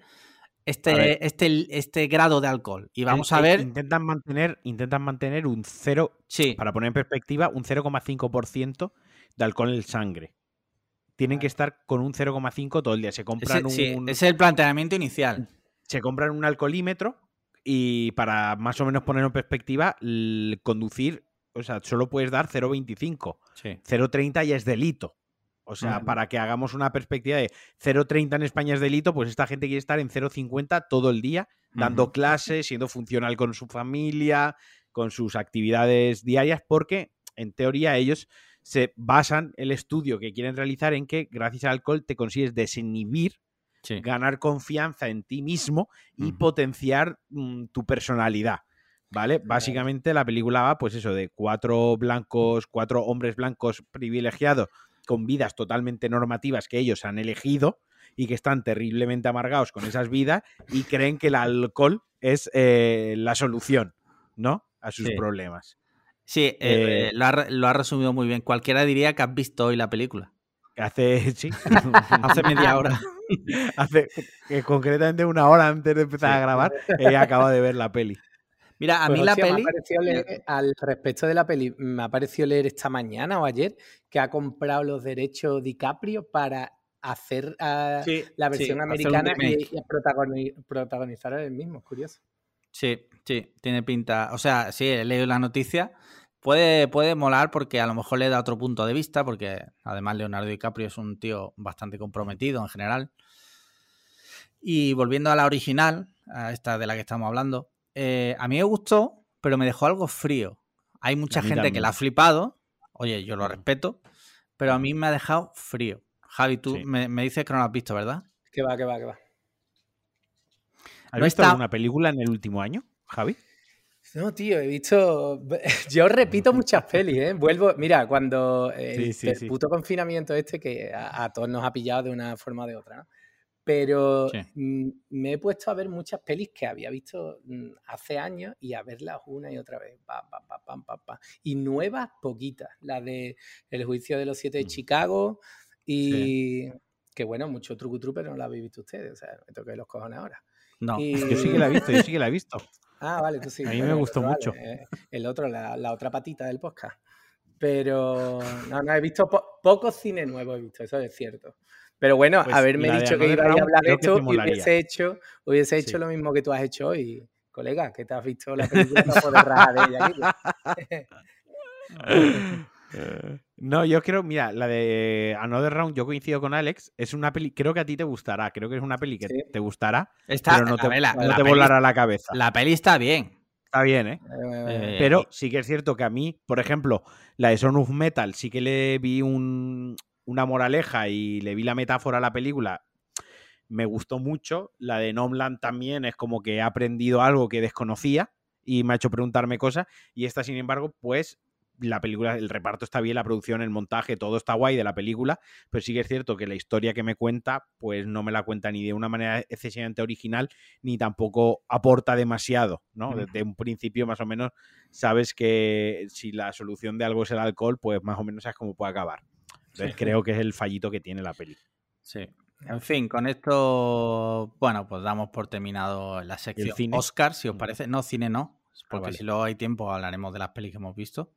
este, este, este grado de alcohol. Y vamos a ver. Intentan mantener, intentan mantener un 0, sí. para poner en perspectiva, un 0,5% de alcohol en el sangre. Tienen que estar con un 0,5 todo el día. Se compran ese, un. es el planteamiento inicial. Se compran un alcoholímetro y para más o menos poner en perspectiva, conducir o sea, solo puedes dar 0,25. 0,30 ya es delito. O sea, para que hagamos una perspectiva de 0,30 en España es delito, pues esta gente quiere estar en 0,50 todo el día, dando clases, siendo funcional con su familia, con sus actividades diarias, porque en teoría ellos se basan el estudio que quieren realizar en que gracias al alcohol te consigues desinhibir, ganar confianza en ti mismo y potenciar mm, tu personalidad. ¿Vale? Básicamente la película va, pues eso, de cuatro blancos, cuatro hombres blancos privilegiados con vidas totalmente normativas que ellos han elegido y que están terriblemente amargados con esas vidas y creen que el alcohol es eh, la solución, ¿no? A sus problemas. Sí, eh, eh, lo, ha, resumido muy bien. Cualquiera diría que has visto hoy la película. Hace, sí. hace media hora. hace concretamente una hora antes de empezar a grabar, he acabado de ver la peli. Mira, a pues, mí la peli. al respecto de la peli, me ha parecido leer esta mañana o ayer que ha comprado los derechos DiCaprio para hacer ah, la versión americana y, protagonizar el mismo. Curioso. Sí, sí, tiene pinta. O sea, sí, he leído la noticia. Puede, puede molar porque a lo mejor le da otro punto de vista, porque además Leonardo DiCaprio es un tío bastante comprometido en general. Y volviendo a la original, a esta de la que estamos hablando, eh, a mí me gustó, pero me dejó algo frío. Hay mucha gente que la ha flipado. Oye, yo lo respeto, pero a mí me ha dejado frío. Javi, tú me, dices que no lo has visto, ¿verdad? Que va, que va, que va. ¿Has visto alguna película en el último año, Javi? No, tío, he visto. Yo repito muchas pelis, ¿eh? Vuelvo. Mira, cuando el, puto confinamiento este, que a, a, todos nos ha pillado de una forma o de otra, ¿no? Pero mm, me he puesto a ver muchas pelis que había visto mm, hace años y a verlas una y otra vez. y nuevas, poquitas. La de El juicio de los siete de mm. Chicago y que bueno, mucho truco pero no la habéis visto ustedes. O sea, me toqué los cojones ahora. No, yo sí que la he visto, yo sí que la he visto. Ah, vale, tú sí. A mí me gustó mucho. Eh, el otro, la, la, otra patita del podcast. Pero no, no, he visto poco cine nuevo, he visto, eso es cierto. Pero bueno, pues haberme dicho que iba a hablar de esto, hubiese hecho, hubiese hecho lo mismo que tú has hecho hoy, colega, que te has visto la película de ella. No, yo creo, mira, la de Another Round, yo coincido con Alex, es una peli, creo que a ti te gustará, creo que es una peli que te gustará, pero no te, volará la cabeza. La peli está bien. Está bien, ¿eh? eh pero sí que es cierto que a mí, por ejemplo, la de Son of Metal, sí que le vi un, una moraleja y le vi la metáfora a la película, me gustó mucho. La de Nomland también es como que he aprendido algo que desconocía y me ha hecho preguntarme cosas. Y esta, sin embargo, pues la película, el reparto está bien, la producción, el montaje, todo está guay de la película, pero sí que es cierto que la historia que me cuenta, pues no me la cuenta ni de una manera excesivamente original, ni tampoco aporta demasiado, ¿no? Desde un principio más o menos sabes que si la solución de algo es el alcohol, pues más o menos sabes cómo puede acabar. Entonces creo que es el fallito que tiene la peli. Sí. En fin, con esto, bueno, pues damos por terminado la sección Oscar, si os parece. No, cine no, ah, porque si luego hay tiempo hablaremos de las pelis que hemos visto.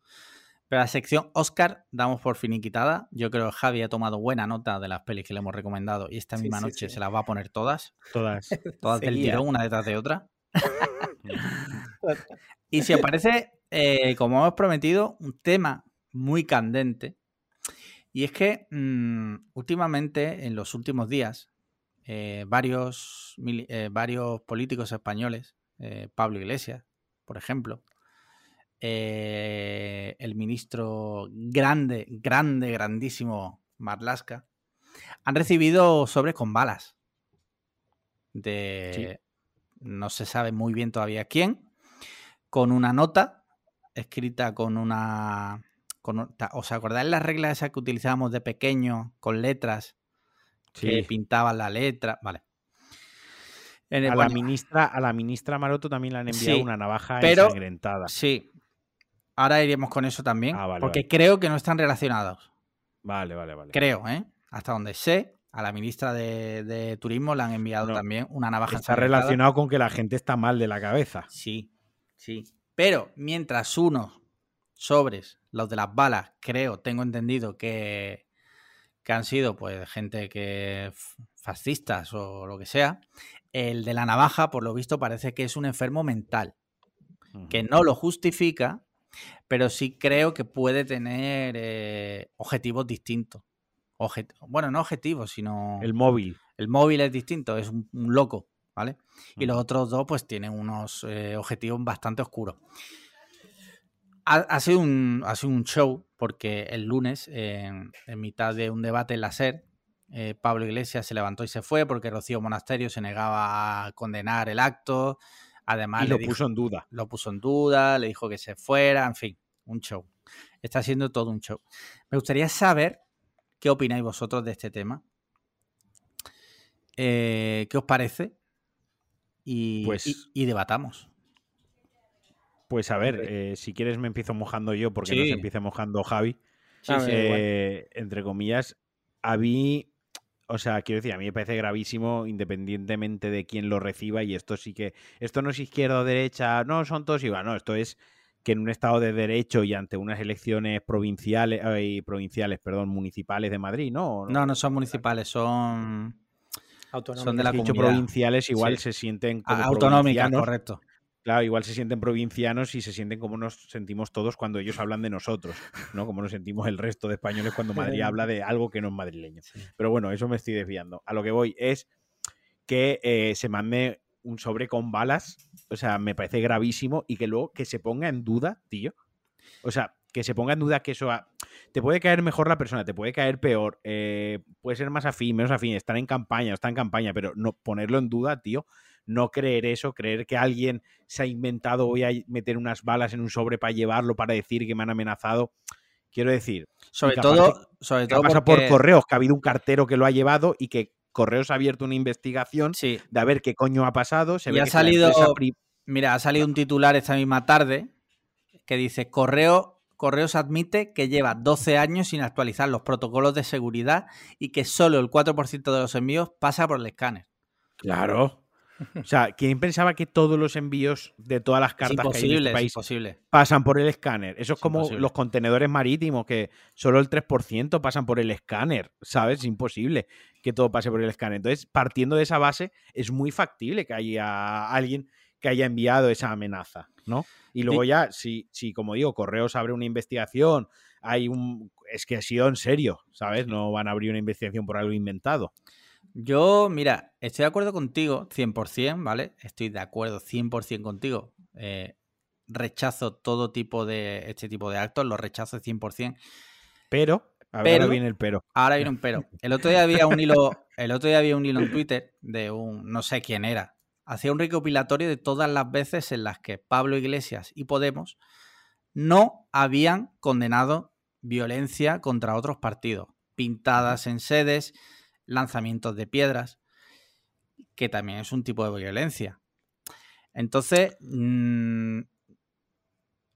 Pero la sección Oscar damos por finiquitada. Yo creo que Javi ha tomado buena nota de las pelis que le hemos recomendado y esta misma noche se las va a poner todas. Todas. Todas del tirón, una detrás de otra. y si os parece, eh, como hemos prometido, un tema muy candente y es que mm, últimamente, en los últimos días, eh, varios, eh, varios políticos españoles, eh, Pablo Iglesias, por ejemplo, el ministro grande, grande, grandísimo Marlasca, han recibido sobres con balas de no se sabe muy bien todavía quién, con una nota escrita con una ¿Os acordáis las reglas esas que utilizábamos de pequeño con letras? Que pintaban la letra. Vale. a, la ministra, a la ministra Maroto también le han enviado una navaja ensangrentada. Sí. Ahora iremos con eso también. Ah, porque creo que no están relacionados. Vale, vale, vale. Creo, ¿eh? Hasta donde sé, a la ministra de, Turismo le han enviado también una navaja Está relacionado con que la gente está mal de la cabeza. Sí, sí. Pero mientras uno sobres, los de las balas, creo, tengo entendido que, que han sido pues gente que fascistas o lo que sea. El de la navaja, por lo visto, parece que es un enfermo mental, que no lo justifica, pero sí creo que puede tener eh, objetivos distintos. bueno, no objetivos, sino... El móvil. El móvil es distinto, es un, loco, ¿vale? Y los otros dos pues tienen unos eh, objetivos bastante oscuros. Ha, sido un, ha sido un show porque el lunes, en, mitad de un debate en la SER, eh, Pablo Iglesias se levantó y se fue porque Rocío Monasterio se negaba a condenar el acto. Además, y lo puso en duda. Lo puso en duda, le dijo que se fuera, en fin, un show. Está siendo todo un show. Me gustaría saber qué opináis vosotros de este tema. Eh, ¿Qué os parece? Y, pues, y debatamos. Pues a ver, eh, si quieres me empiezo mojando yo porque no se empiece mojando Javi. Sí, eh, entre comillas, a mí, o sea, quiero decir, a mí me parece gravísimo independientemente de quién lo reciba y esto sí que, esto no es izquierda o derecha, no, son todos igual, no, esto es que en un estado de derecho y ante unas elecciones provinciales, provinciales, perdón, municipales de Madrid, ¿no? No, no son municipales, son... Autonómicas. Son de la dicho provinciales igual se sienten como autonómicas, correcto. Claro, igual se sienten provincianos y se sienten como nos sentimos todos cuando ellos hablan de nosotros, ¿no? Como nos sentimos el resto de españoles cuando Madrid habla de algo que no es madrileño. Pero bueno, eso me estoy desviando. A lo que voy es que eh, se mande un sobre con balas, o sea, me parece gravísimo y que luego que se ponga en duda, tío. O sea, que se ponga en duda que eso... Te puede caer mejor la persona, te puede caer peor, eh, puede ser más afín, menos afín, estar en campaña, estar en campaña, pero no ponerlo en duda, tío, no creer eso, creer que alguien se ha inventado voy a meter unas balas en un sobre para llevarlo, para decir que me han amenazado. Quiero decir, sobre todo, sobre todo pasa por correos, que ha habido un cartero que lo ha llevado y que Correos ha abierto una investigación de a ver qué coño ha pasado. Se ha salido, mira, ha salido un titular esta misma tarde que dice Correo, Correos admite que lleva 12 años sin actualizar los protocolos de seguridad y que solo el 4% de los envíos pasa por el escáner. Claro. O sea, ¿quién pensaba que todos los envíos de todas las cartas que hay en este país pasan por el escáner? Eso es, como los contenedores marítimos, que solo el 3% pasan por el escáner, ¿sabes? Es imposible que todo pase por el escáner. Entonces, partiendo de esa base, es muy factible que haya alguien que haya enviado esa amenaza, ¿no? Y luego ya, si, si como digo, Correos abre una investigación, hay un... Es que ha sido en serio, ¿sabes? No van a abrir una investigación por algo inventado. Yo, mira, estoy de acuerdo contigo 100%, ¿vale? Estoy de acuerdo 100% contigo. Eh, rechazo todo tipo de este tipo de actos, lo rechazo 100%. Pero, ahora viene el pero. Ahora viene un pero. El otro día había un hilo, el otro día había un hilo en Twitter de un, no sé quién era, hacía un recopilatorio de todas las veces en las que Pablo Iglesias y Podemos no habían condenado violencia contra otros partidos, pintadas en sedes, lanzamientos de piedras, que también es un tipo de violencia. Entonces, mm,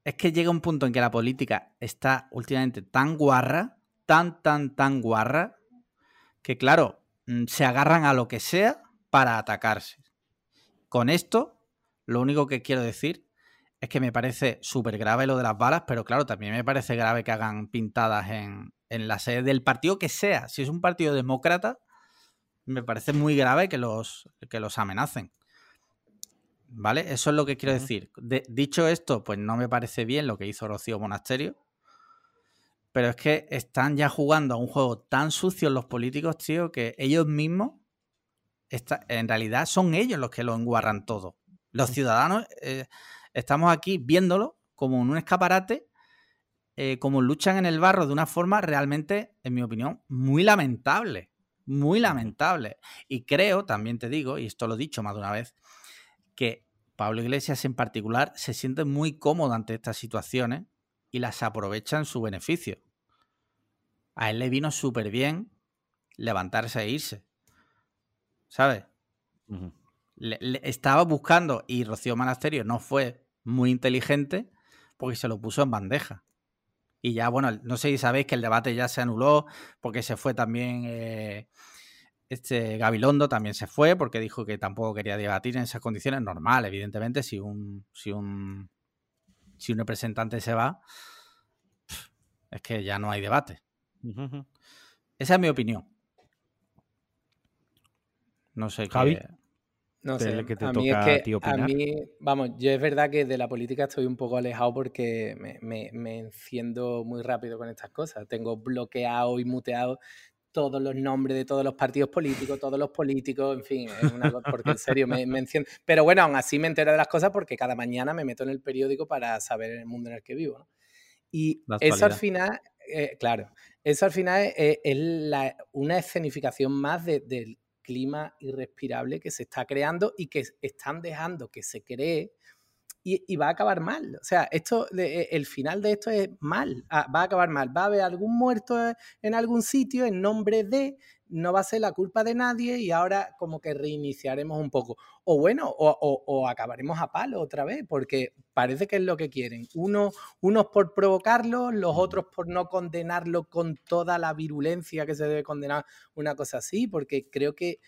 es que llega un punto en que la política está últimamente tan guarra, tan, tan, tan guarra, que claro, mm, se agarran a lo que sea para atacarse. Con esto, lo único que quiero decir es que me parece súper grave lo de las balas, pero claro, también me parece grave que hagan pintadas en, en la sede del partido que sea. Si es un partido demócrata, me parece muy grave que los, que los amenacen. ¿Vale? Eso es lo que quiero decir. dicho esto, pues no me parece bien lo que hizo Rocío Monasterio. Pero es que están ya jugando a un juego tan sucio los políticos, tío, que ellos mismos, en realidad son ellos los que lo enguarran todo. Los ciudadanos eh, estamos aquí viéndolo como en un escaparate, eh, como luchan en el barro de una forma realmente, en mi opinión, muy lamentable. Muy lamentable. Y creo, también te digo, y esto lo he dicho más de una vez, que Pablo Iglesias en particular se siente muy cómodo ante estas situaciones y las aprovecha en su beneficio. A él le vino súper bien levantarse e irse. ¿Sabes? estaba buscando y Rocío Monasterio no fue muy inteligente porque se lo puso en bandeja. Y ya, bueno, no sé si sabéis que el debate ya se anuló porque se fue también eh, este Gabilondo también se fue porque dijo que tampoco quería debatir en esas condiciones. Normal, evidentemente, si un, si un, si un representante se va, es que ya no hay debate. Esa es mi opinión. No sé Javi. No sé, a mí es que, a, mí, vamos, yo es verdad que de la política estoy un poco alejado porque me, me, enciendo muy rápido con estas cosas. Tengo bloqueado y muteado todos los nombres de todos los partidos políticos, todos los políticos, en fin, es una porque en serio me, me enciendo. Pero bueno, aún así me entero de las cosas porque cada mañana me meto en el periódico para saber el mundo en el que vivo. Y eso al final, eh, claro, eso al final es, una escenificación más del clima irrespirable que se está creando y que están dejando que se cree y, va a acabar mal. O sea, esto, e, el final de esto es mal, ah, va a acabar mal. Va a haber algún muerto en algún sitio en nombre de, no va a ser la culpa de nadie y ahora como que reiniciaremos un poco. O bueno, o, acabaremos a palo otra vez, porque parece que es lo que quieren. Uno, unos por provocarlo, los otros por no condenarlo con toda la virulencia que se debe condenar una cosa así, porque creo que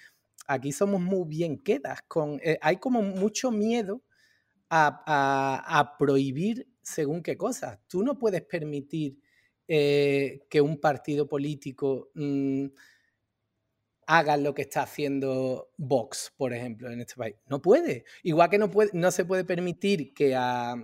aquí somos muy bien quedas. Con, eh, hay como mucho miedo a, prohibir según qué cosas. Tú no puedes permitir eh, que un partido político mm, hagan lo que está haciendo Vox, por ejemplo, en este país. No puede. Igual que no, puede, no se puede permitir que a,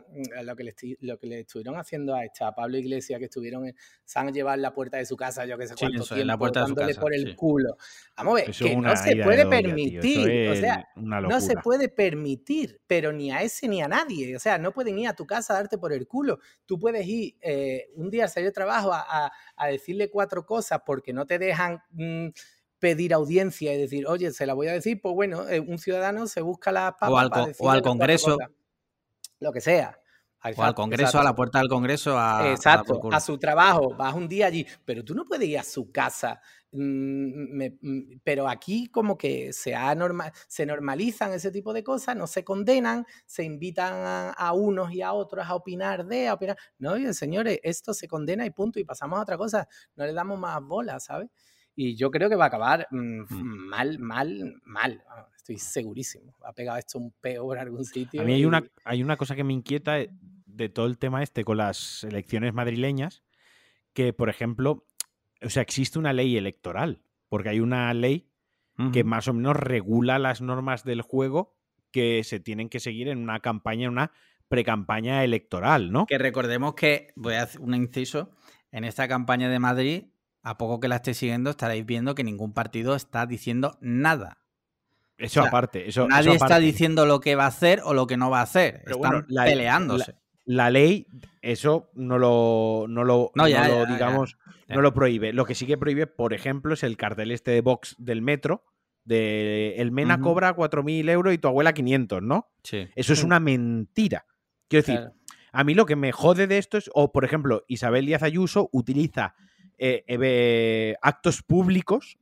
lo, que le, lo que le estuvieron haciendo a, esta, Pablo Iglesias, que estuvieron, en, se han llevado la puerta de su casa, yo que sé cuánto tiempo, la puerta dándole por el culo. Vamos a ver, que no se puede permitir. o sea, no se puede permitir, pero ni a ese ni a nadie. O sea, no pueden ir a tu casa a darte por el culo. Tú puedes ir eh, un día a salir de trabajo a, decirle cuatro cosas porque no te dejan... Mm, pedir audiencia y decir, oye, se la voy a decir, pues bueno, eh, un ciudadano se busca la papas o al, o al Congreso. Lo que sea. o al Congreso, a la puerta del Congreso, a, exacto, a, su trabajo, vas un día allí, pero tú no puedes ir a su casa. Mm, mm, pero aquí como que se, ha se normalizan ese tipo de cosas, no se condenan, se invitan a, unos y a otros a opinar de, a opinar. No, señores, esto se condena y punto, y pasamos a otra cosa, no le damos más bolas, ¿sabes? Y yo creo que va a acabar mm, mm. mal, mal, mal. Estoy segurísimo. Ha pegado esto un peor algún sitio. A mí hay, una, hay una cosa que me inquieta de todo el tema este con las elecciones madrileñas, que por ejemplo, o sea, existe una ley electoral, porque hay una ley que más o menos regula las normas del juego que se tienen que seguir en una campaña, en una precampaña electoral, ¿no? Que recordemos que, voy a hacer un inciso, en esta campaña de Madrid a poco que la estéis siguiendo, estaréis viendo que ningún partido está diciendo nada. Eso aparte. Eso, nadie está diciendo lo que va a hacer o lo que no va a hacer. Están peleándose. La, ley, eso no lo, no lo, digamos, no lo prohíbe. Lo que sí que prohíbe, por ejemplo, es el cartel este de box del metro. De el Mena cobra 4.000 euros y tu abuela 500, ¿no? Sí. Eso es una mentira. Quiero decir, A mí lo que me jode de esto es, o por ejemplo, Isabel Díaz Ayuso utiliza eh, actos públicos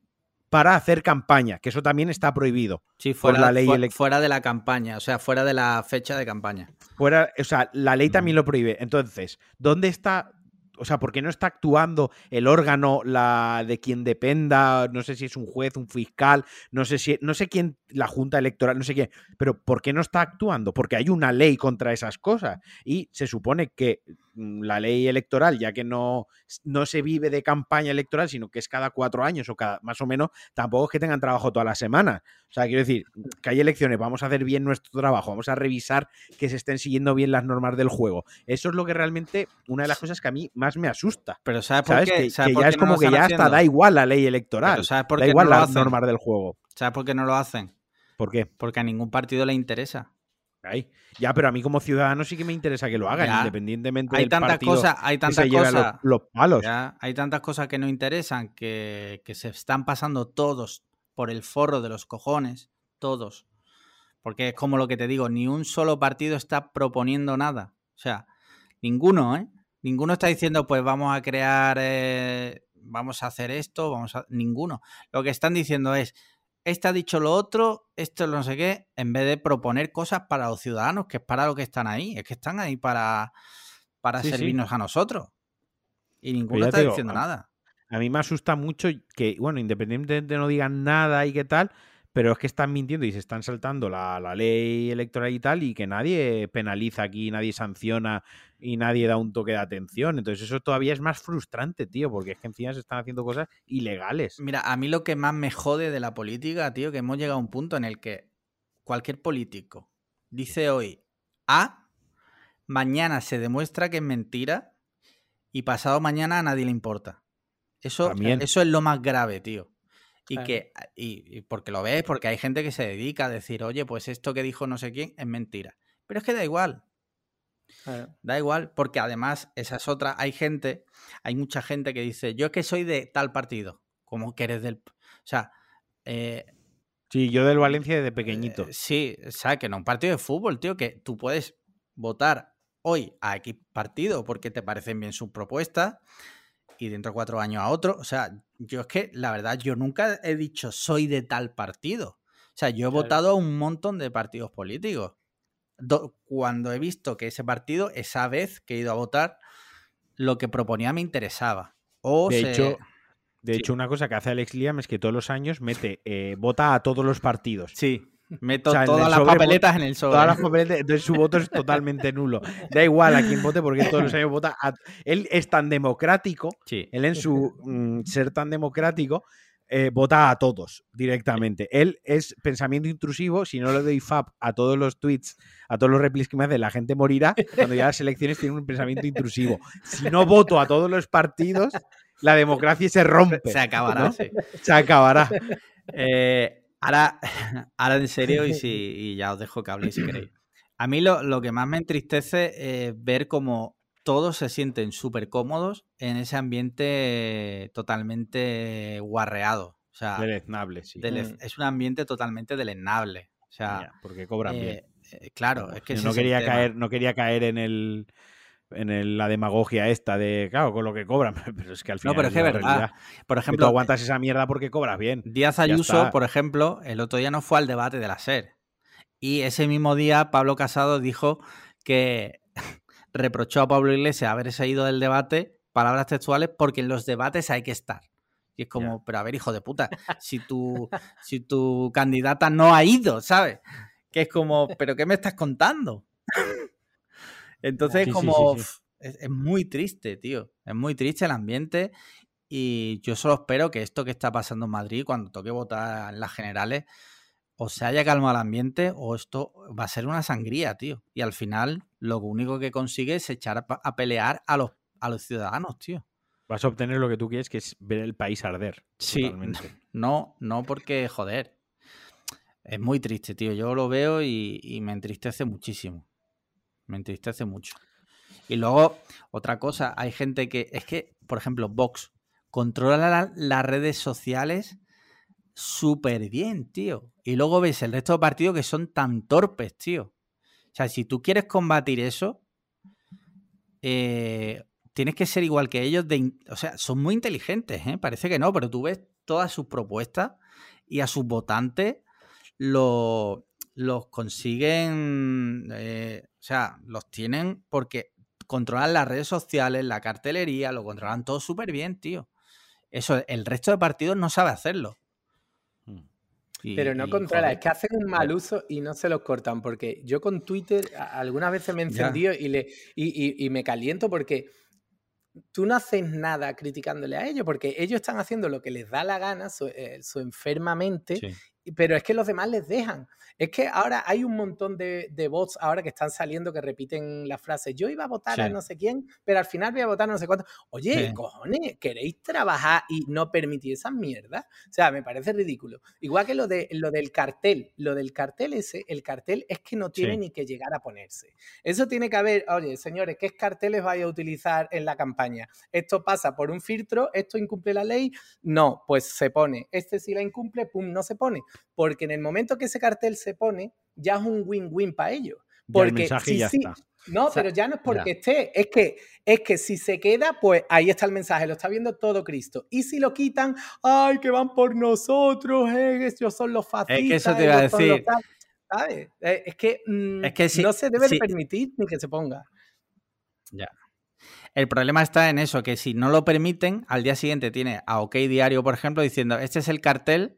para hacer campaña, que eso también está prohibido sí, fuera, por la ley fuera de la campaña, o sea, fuera de la fecha de campaña. Fuera, o sea, la ley también lo prohíbe. Entonces, ¿dónde está o sea, ¿por qué no está actuando el órgano la de quien dependa? No sé si es un juez, un fiscal, no sé si, no sé quién, la Junta Electoral, no sé quién, pero ¿por qué no está actuando? Porque hay una ley contra esas cosas y se supone que la ley electoral, ya que no, no se vive de campaña electoral, sino que es cada cuatro años o cada, más o menos, tampoco es que tengan trabajo todas las semanas. O sea, quiero decir, que hay elecciones, vamos a hacer bien nuestro trabajo, vamos a revisar que se estén siguiendo bien las normas del juego. Eso es lo que realmente, una de las cosas que a mí más me asusta. Pero ¿sabes por qué? Que, ya es como que ya hasta da igual la ley electoral. ¿sabes por qué da igual las normas del juego. ¿Sabes por qué no lo hacen? ¿Por qué? Porque a ningún partido le interesa. Ya, pero a mí como ciudadano sí que me interesa que lo hagan, independientemente hay tantas cosas, hay tantas cosas, los, palos. hay tantas cosas que no interesan que, que, se están pasando todos por el forro de los cojones, todos. Porque es como lo que te digo, ni un solo partido está proponiendo nada. O sea, ninguno, ¿eh? Ninguno está diciendo, pues vamos a crear, eh, vamos a hacer esto, vamos a... Ninguno. Lo que están diciendo es, este ha dicho lo otro, esto no sé qué, en vez de proponer cosas para los ciudadanos, que es para lo que están ahí, es que están ahí para, para servirnos a nosotros. Y ninguno está diciendo nada. A mí me asusta mucho que, bueno, independientemente de no digan nada y qué tal, pero es que están mintiendo y se están saltando la, ley electoral y tal, y que nadie penaliza aquí, nadie sanciona y nadie da un toque de atención. Entonces eso todavía es más frustrante, tío, porque es que encima se están haciendo cosas ilegales. Mira, a mí lo que más me jode de la política, tío, que hemos llegado a un punto en el que cualquier político dice hoy A, mañana se demuestra que es mentira y pasado mañana a nadie le importa. Eso, eso es lo más grave, tío. Y que, y, porque lo ves, porque hay gente que se dedica a decir, oye, pues esto que dijo no sé quién es mentira. Pero es que da igual. Da igual, porque además, esa es otra. Hay gente, hay mucha gente que dice, yo es que soy de tal partido, como que eres del. O sea. Eh, sí, yo del Valencia desde pequeñito. Eh, sí, o sea, que no un partido de fútbol, tío, que tú puedes votar hoy a X partido porque te parecen bien sus propuestas y dentro de cuatro años a otro. O sea, yo es que la verdad, yo nunca he dicho soy de tal partido. O sea, yo he votado a un montón de partidos políticos. Cuando he visto que ese partido, esa vez que he ido a votar, lo que proponía me interesaba. O de hecho, de hecho, una cosa que hace Alex Liam es que todos los años mete, eh, vota a todos los partidos. Sí. Meto todas las papeletas en el sobre. Todas las papeletas, entonces su voto es totalmente nulo. Da igual a quién vote porque todos los años vota. él es tan democrático, él en su mm, ser tan democrático, eh, vota a todos directamente. Él es pensamiento intrusivo. Si no le doy FAP a todos los tweets, a todos los replies que me hace, la gente morirá. Cuando ya las elecciones tiene un pensamiento intrusivo. Si no voto a todos los partidos, la democracia se rompe. Se acabará. Se acabará. Eh, Ahora, ahora en serio, y, si, ya os dejo que habléis si queréis. A mí lo, que más me entristece es ver cómo todos se sienten súper cómodos en ese ambiente totalmente guarreado. O sea, deleznable, sí. Mm. es un ambiente totalmente deleznable. O sea, porque cobran bien. Eh, eh, claro, es que no quería caer, no quería caer en el en la demagogia esta de, claro, con lo que cobran, pero es que al final. No, pero es que es verdad. Por ejemplo, tú aguantas esa mierda porque cobras bien. Díaz Ayuso, por ejemplo, el otro día no fue al debate de la SER. Y ese mismo día Pablo Casado dijo que reprochó a Pablo Iglesias haberse ido del debate, palabras textuales, porque en los debates hay que estar. Y es como, pero a ver, hijo de puta, si tu, si tu candidata no ha ido, ¿sabes? Que es como, ¿pero qué me estás contando? Entonces, como es, muy triste, tío. Es muy triste el ambiente. Y yo solo espero que esto que está pasando en Madrid, cuando toque votar en las generales, o se haya calmado el ambiente, o esto va a ser una sangría, tío. Y al final, lo único que consigue es echar a, pelear a los, a los ciudadanos, tío. Vas a obtener lo que tú quieres, que es ver el país arder. Sí. No, no porque, joder. Es muy triste, tío. Yo lo veo y me entristece muchísimo. Me entristece mucho. Y luego, otra cosa, hay gente que. Es que, por ejemplo, Vox controla las redes sociales súper bien, tío. Y luego ves el resto de partidos que son tan torpes, tío. O sea, si tú quieres combatir eso, eh, tienes que ser igual que ellos. De, o sea, son muy inteligentes, ¿eh? Parece que no, pero tú ves todas sus propuestas y a sus votantes los consiguen, eh, o sea, los tienen porque controlan las redes sociales, la cartelería, lo controlan todo súper bien, tío. Eso, el resto de partidos no sabe hacerlo. Pero no controla, es que hacen un mal uso y no se los cortan, porque yo con Twitter algunas veces me he encendido y, le, y, me caliento porque tú no haces nada criticándole a ellos, porque ellos están haciendo lo que les da la gana, su, eh, enfermamente, pero es que los demás les dejan. Es que ahora hay un montón de, bots ahora que están saliendo que repiten la frase, yo iba a votar a no sé quién, pero al final voy a votar a no sé cuánto. Oye, cojones, ¿queréis trabajar y no permitir esas mierdas? O sea, me parece ridículo. Igual que lo, de, lo del cartel, lo del cartel ese, el cartel es que no tiene ni que llegar a ponerse. Eso tiene que haber, oye, señores, ¿qué carteles vais a utilizar en la campaña? Esto pasa por un filtro, esto incumple la ley, no, pues se pone. Este si la incumple, pum, no se pone. Porque en el momento que ese cartel se pone, ya es un win-win para ellos. Porque si, ya está. No, pero ya no es porque esté, es que, es que si se queda, pues ahí está el mensaje, lo está viendo todo Cristo. Y si lo quitan, ay, que van por nosotros, eh, ellos son los fascistas. Es que eso te iba a decir. ¿sabes? Eh, es que, mm, es que no se debe permitir ni que se ponga. Ya. El problema está en eso, que si no lo permiten, al día siguiente tiene a OK Diario, por ejemplo, diciendo, este es el cartel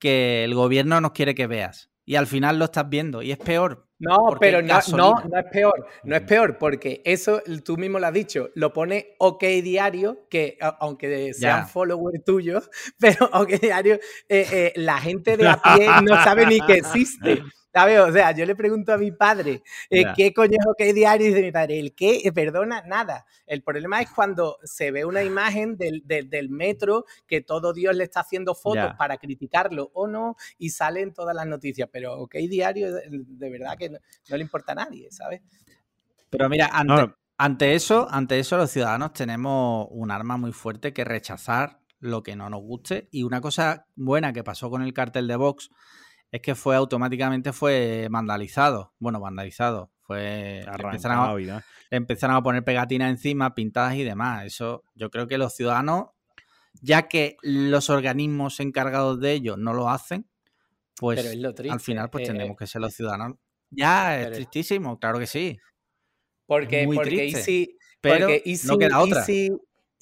que el gobierno nos quiere que veas. Y al final lo estás viendo y es peor. No, pero no, no, no, es peor. No es peor porque eso tú mismo lo has dicho. Lo pone OK Diario, que aunque sean followers tuyos, pero OK Diario, eh, eh, la gente de a pie no sabe ni que existe. ¿Sabes? O sea, yo le pregunto a mi padre, eh, ¿qué coño es OK Diario? Y dice mi padre, ¿el qué? Eh, perdona, nada. El problema es cuando se ve una imagen del, metro que todo Dios le está haciendo fotos para criticarlo o no y salen todas las noticias. Pero OK Diario, de verdad que no, le importa a nadie, ¿sabes? Pero mira, ante, ante, eso, ante eso los ciudadanos tenemos un arma muy fuerte que rechazar lo que no nos guste. Y una cosa buena que pasó con el cartel de Vox es que fue automáticamente fue vandalizado. Bueno, vandalizado. Fue empezaron a, poner pegatinas encima, pintadas y demás. Eso yo creo que los ciudadanos, ya que los organismos encargados de ello no lo hacen, pues al final pues eh, tendremos que ser los ciudadanos. Ya, es tristísimo, claro que sí. Porque, Muy triste. pero no queda otra.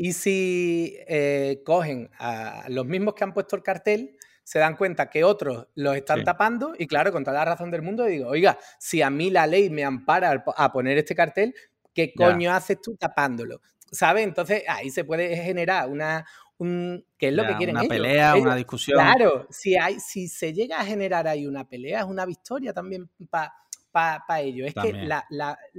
Y si, eh, cogen a los mismos que han puesto el cartel se dan cuenta que otros los están tapando y claro, con toda la razón del mundo digo, oiga, si a mí la ley me ampara a poner este cartel, ¿qué coño haces tú tapándolo? ¿Sabes? Entonces ahí se puede generar una, un, ¿qué es lo que quieren una ellos? pelea, una discusión. Claro, si, hay, si se llega a generar ahí una pelea, es una victoria también para ellos. Es que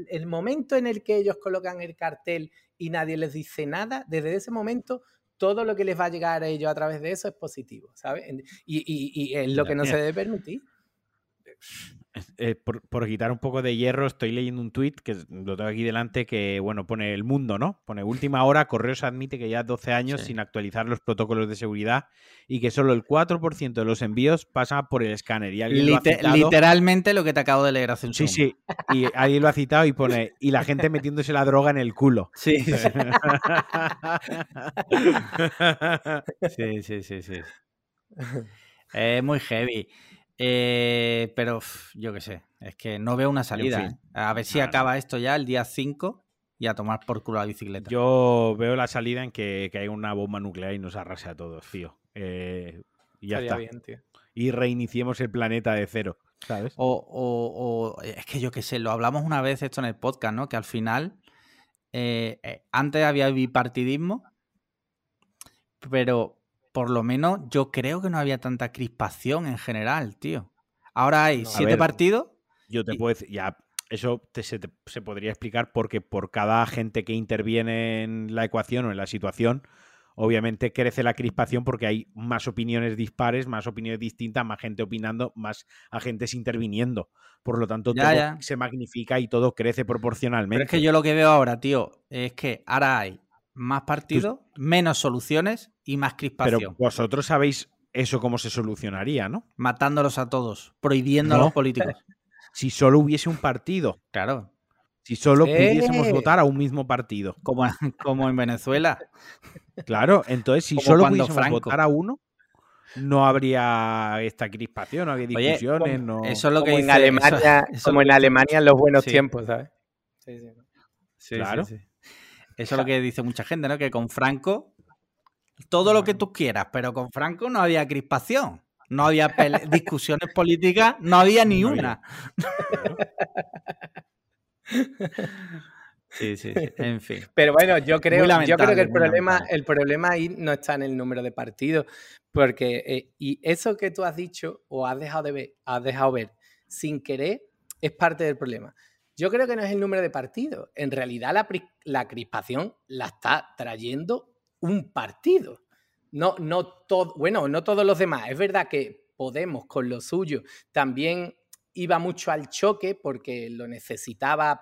el momento en el que ellos colocan el cartel y nadie les dice nada, desde ese momento todo lo que les va a llegar a ellos a través de eso es positivo, ¿sabes? Y, es lo que no se debe permitir. Eh, por, quitar un poco de hierro, estoy leyendo un tuit que lo tengo aquí delante que, bueno, pone el mundo, ¿no? Pone última hora, Correos admite que ya 12 años sin actualizar los protocolos de seguridad y que solo el 4% de los envíos pasa por el escáner. Y literalmente lo que te acabo de leer hace un Sí, sí. Y alguien lo ha citado y pone, y la gente metiéndose la droga en el culo. Sí. sí, sí, sí, sí. Es muy heavy. Eh, pero yo qué sé, es que no veo una salida. ¿eh? A ver si acaba esto ya el día 5 y a tomar por culo la bicicleta. Yo veo la salida en que, que hay una bomba nuclear y nos arrase a todos, tío. Eh, y ya está. Y reiniciemos el planeta de cero, ¿sabes? O, es que yo qué sé, lo hablamos una vez esto en el podcast, ¿no? Que al final, antes había bipartidismo, pero por lo menos yo creo que no había tanta crispación en general, tío. Ahora hay siete partidos. Yo te puedo decir, ya, eso se, podría explicar porque por cada gente que interviene en la ecuación o en la situación, obviamente crece la crispación porque hay más opiniones dispares, más opiniones distintas, más gente opinando, más agentes interviniendo. Por lo tanto, todo se magnifica y todo crece proporcionalmente. Pero es que yo lo que veo ahora, tío, es que ahora hay más partidos, menos soluciones y más crispación. Pero vosotros sabéis eso cómo se solucionaría, ¿no? Matándolos a todos, prohibiendo a los políticos. Si solo hubiese un partido. Claro. Si solo pudiésemos votar a un mismo partido. Como, como en Venezuela. Claro, entonces si solo pudiésemos votar a uno, no habría esta crispación, no habría discusiones. no... Eso es lo que como en Alemania, como en Alemania en los buenos tiempos, ¿sabes? Sí, sí. claro. Eso es lo que dice mucha gente, ¿no? Que con Franco, todo lo que tú quieras, pero con Franco no había crispación. No había discusiones políticas, no había ni una. Sí, sí, en fin. Pero bueno, yo creo, yo creo que el problema, el problema ahí no está en el número de partidos, porque eh, y eso que tú has dicho o has dejado de ver, has dejado ver sin querer es parte del problema. Yo creo que no es el número de partidos. En realidad la, la crispación la está trayendo un partido. No, no todo, bueno, no todos los demás. Es verdad que Podemos con lo suyo también iba mucho al choque porque lo necesitaba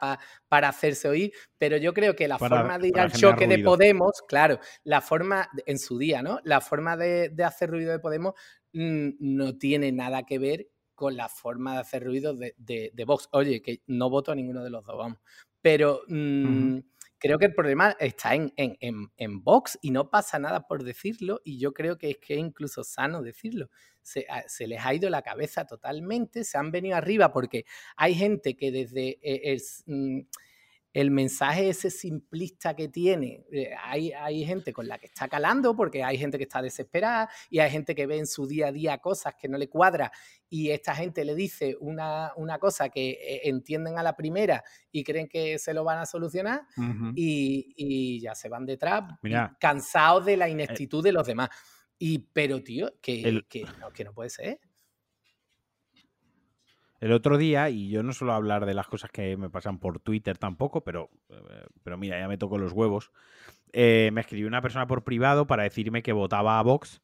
para hacerse oír, pero yo creo que la forma de ir al choque de Podemos, claro, la forma en su día, ¿no? La forma de, hacer ruido de Podemos mm, no tiene nada que ver con la forma de hacer ruido de, de, Vox. Oye, que no voto a ninguno de los dos, vamos. Pero mm, creo que el problema está en, en, en, Vox y no pasa nada por decirlo y yo creo que es que es incluso sano decirlo. Se, se, les ha ido la cabeza totalmente, se han venido arriba porque hay gente que desde el, mm, el mensaje ese simplista que tiene, eh, hay, hay, gente con la que está calando porque hay gente que está desesperada y hay gente que ve en su día a día cosas que no le cuadra y esta gente le dice una, una cosa que eh, entienden a la primera y creen que se lo van a solucionar y, y, ya se van detrás cansados de la eh ineptitud de los demás. Y, pero, tío, que, que, no, que no puede ser. El otro día, y yo no suelo hablar de las cosas que me pasan por Twitter tampoco, pero, eh, pero mira, ya me tocó los huevos. Eh, me escribió una persona por privado para decirme que votaba a Vox.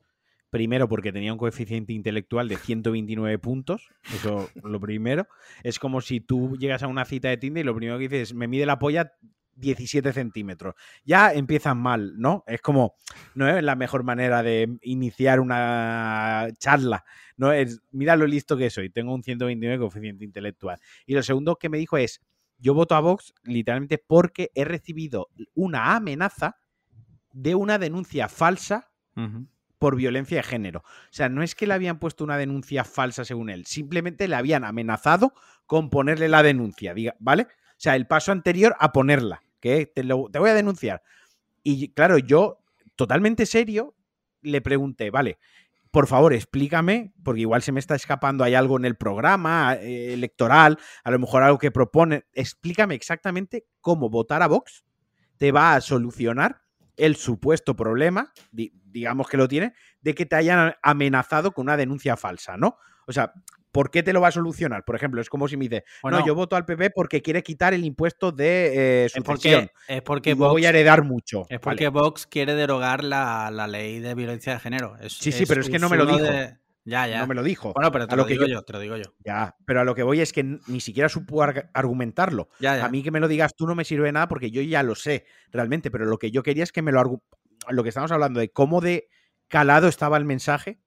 Primero porque tenía un coeficiente intelectual de 129 puntos. Eso lo primero. Es como si tú llegas a una cita de Tinder y lo primero que dices, me mide la polla 17 centímetros. Ya empiezan mal, ¿no? Es como, no es la mejor manera de iniciar una charla, ¿no? Es, mira lo listo que soy, tengo un 129 coeficiente intelectual. Y lo segundo que me dijo es, yo voto a Vox literalmente porque he recibido una amenaza de una denuncia falsa por violencia de género. O sea, no es que le habían puesto una denuncia falsa según él, simplemente le habían amenazado con ponerle la denuncia, ¿vale? O sea, el paso anterior a ponerla, que te, te voy a denunciar. Y claro, yo, totalmente serio, le pregunté, vale, por favor, explícame, porque igual se me está escapando, hay algo en el programa eh, electoral, a lo mejor algo que propone, explícame exactamente cómo votar a Vox te va a solucionar el supuesto problema, digamos que lo tiene, de que te hayan amenazado con una denuncia falsa, ¿no? O sea, ¿por qué te lo va a solucionar? Por ejemplo, es como si me dice, no, yo voto al PP porque quiere quitar el impuesto de eh, sucesión. Es porque, es Vox, voy a heredar mucho. Es porque Vox quiere derogar la, ley de violencia de género. sí, sí, pero es que no me lo dijo. Ya, ya. No me lo dijo. Bueno, pero te lo, digo yo, te lo digo yo. Ya, pero a lo que voy es que ni siquiera supo argumentarlo. A mí que me lo digas tú no me sirve de nada porque yo ya lo sé realmente, pero lo que yo quería es que me lo lo que estamos hablando de cómo de calado estaba el mensaje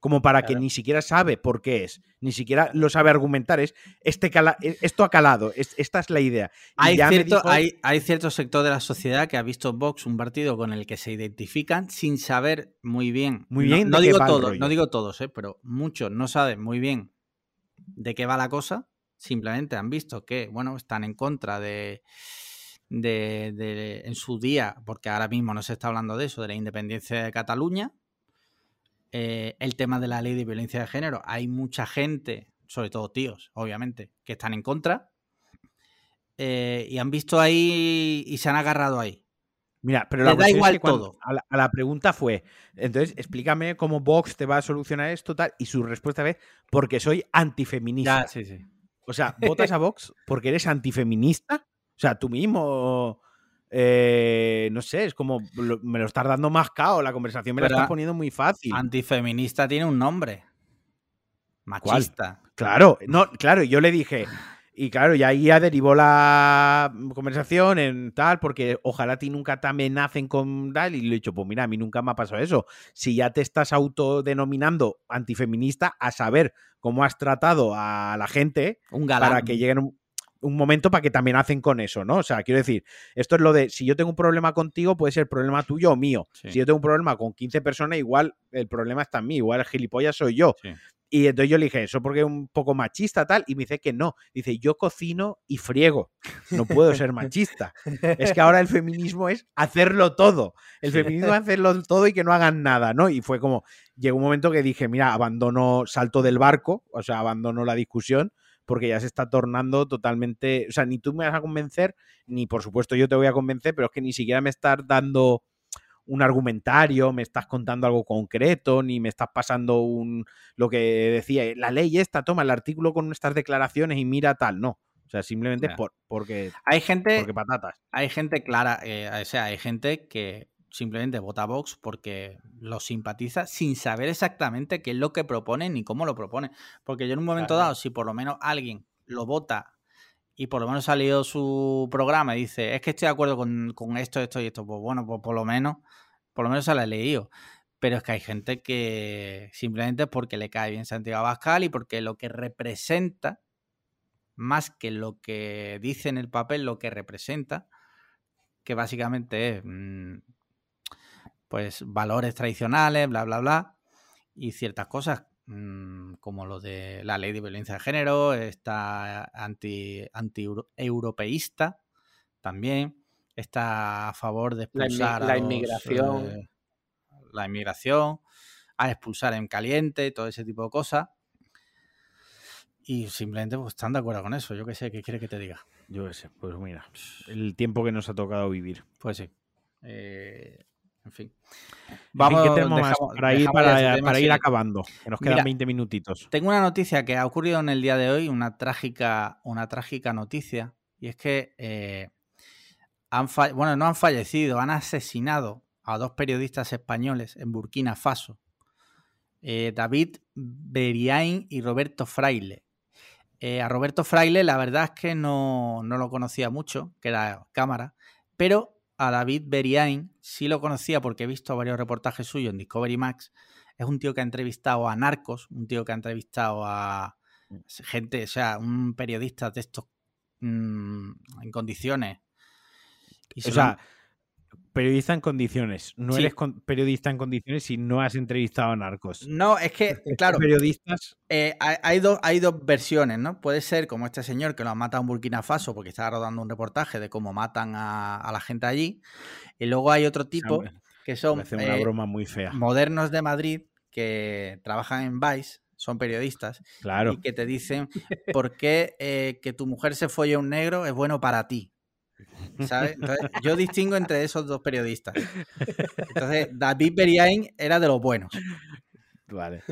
como para que ni siquiera sabe por qué es, ni siquiera lo sabe argumentar. Es este e, esto ha calado, esta es la idea. Hay cierto, hay, hay, cierto sector de la sociedad que ha visto Vox un partido con el que se identifican sin saber muy bien. Muy bien. No, digo todos, no digo todos, ¿eh? pero muchos no saben muy bien de qué va la cosa. Simplemente han visto que, bueno, están en contra de, de, de, en su día, porque ahora mismo no se está hablando de eso, de la independencia de Cataluña, eh, el tema de la ley de violencia de género. Hay mucha gente, sobre todo tíos, obviamente, que están en contra eh, y han visto ahí y se han agarrado ahí. Mira, pero la da igual todo. A la, pregunta fue, entonces explícame cómo Vox te va a solucionar esto tal y su respuesta es porque soy antifeminista. sí, sí. O sea, votas a Vox porque eres antifeminista. O sea, tú mismo eh, no sé, es como me lo estás dando más cao, la conversación me la estás poniendo muy fácil. Antifeminista tiene un nombre. Machista. Claro, no, claro, yo le dije, y claro, y ahí ya derivó la conversación en tal, porque ojalá a ti nunca te amenacen con tal, y le he dicho, pues mira, a mí nunca me ha pasado eso. Si ya te estás autodenominando antifeminista, a saber cómo has tratado a la gente un galán. para que lleguen un un momento para que también hacen con eso, ¿no? O sea, quiero decir, esto es lo de, si yo tengo un problema contigo, puede ser problema tuyo o mío. Si yo tengo un problema con 15 personas, igual el problema está en mí, igual el gilipollas soy yo. Y entonces yo le dije, eso porque es un poco machista tal, y me dice que no. Dice, yo cocino y friego, no puedo ser machista. es que ahora el feminismo es hacerlo todo. El feminismo es hacerlo todo y que no hagan nada, ¿no? Y fue como, llegó un momento que dije, mira, abandono, salto del barco, o sea, abandono la discusión, porque ya se está tornando totalmente, o sea, ni tú me vas a convencer, ni por supuesto yo te voy a convencer, pero es que ni siquiera me estás dando un argumentario, me estás contando algo concreto, ni me estás pasando un lo que decía, la ley esta, toma el artículo con estas declaraciones y mira tal, no. O sea, simplemente por, porque hay gente porque patatas. Hay gente clara, eh, o sea, hay gente que simplemente vota Vox porque lo simpatiza sin saber exactamente qué es lo que propone ni cómo lo propone. Porque yo en un momento dado, si por lo menos alguien lo vota y por lo menos ha salido su programa y dice, es que estoy de acuerdo con, esto, esto y esto, pues bueno, pues por lo menos, por lo menos se la he leído. Pero es que hay gente que simplemente porque le cae bien Santiago Abascal y porque lo que representa, más que lo que dice en el papel, lo que representa, que básicamente es mm, pues valores tradicionales, bla, bla, bla, y ciertas cosas mm, como lo de la ley de violencia de género, está anti, anti-europeísta también, está a favor de expulsar la, inmigración. Eh, la inmigración, a expulsar en caliente, todo ese tipo de cosas. Y simplemente pues, están de acuerdo con eso. Yo qué sé, ¿qué quiere que te diga? Yo qué sé, pues mira, el tiempo que nos ha tocado vivir. Pues sí. Eh, en fin. Vamos, ¿qué tenemos para, ir, para, ir acabando? Que nos quedan 20 minutitos. Tengo una noticia que ha ocurrido en el día de hoy, una trágica, una trágica noticia, y es que eh, han bueno, no han fallecido, han asesinado a dos periodistas españoles en Burkina Faso, eh, David Beriain y Roberto Fraile. Eh, a Roberto Fraile la verdad es que no, no lo conocía mucho, que era cámara, pero a David Beriain sí lo conocía porque he visto varios reportajes suyos en Discovery Max. Es un tío que ha entrevistado a narcos, un tío que ha entrevistado a gente, o sea, un periodista de estos mm, en condiciones. Y o sea, periodista en condiciones. No eres periodista en condiciones si no has entrevistado a narcos. No, es que, claro. Periodistas. Eh, hay, dos, hay dos versiones, ¿no? Puede ser como este señor que lo ha matado en Burkina Faso porque estaba rodando un reportaje de cómo matan a, la gente allí. Y luego hay otro tipo que son. una eh, broma muy fea. Modernos de Madrid que trabajan en Vice. Son periodistas claro. y que te dicen por qué eh, que tu mujer se folle a un negro es bueno para ti yo distingo entre esos dos periodistas. Entonces, David Beriain era de los buenos. Vale.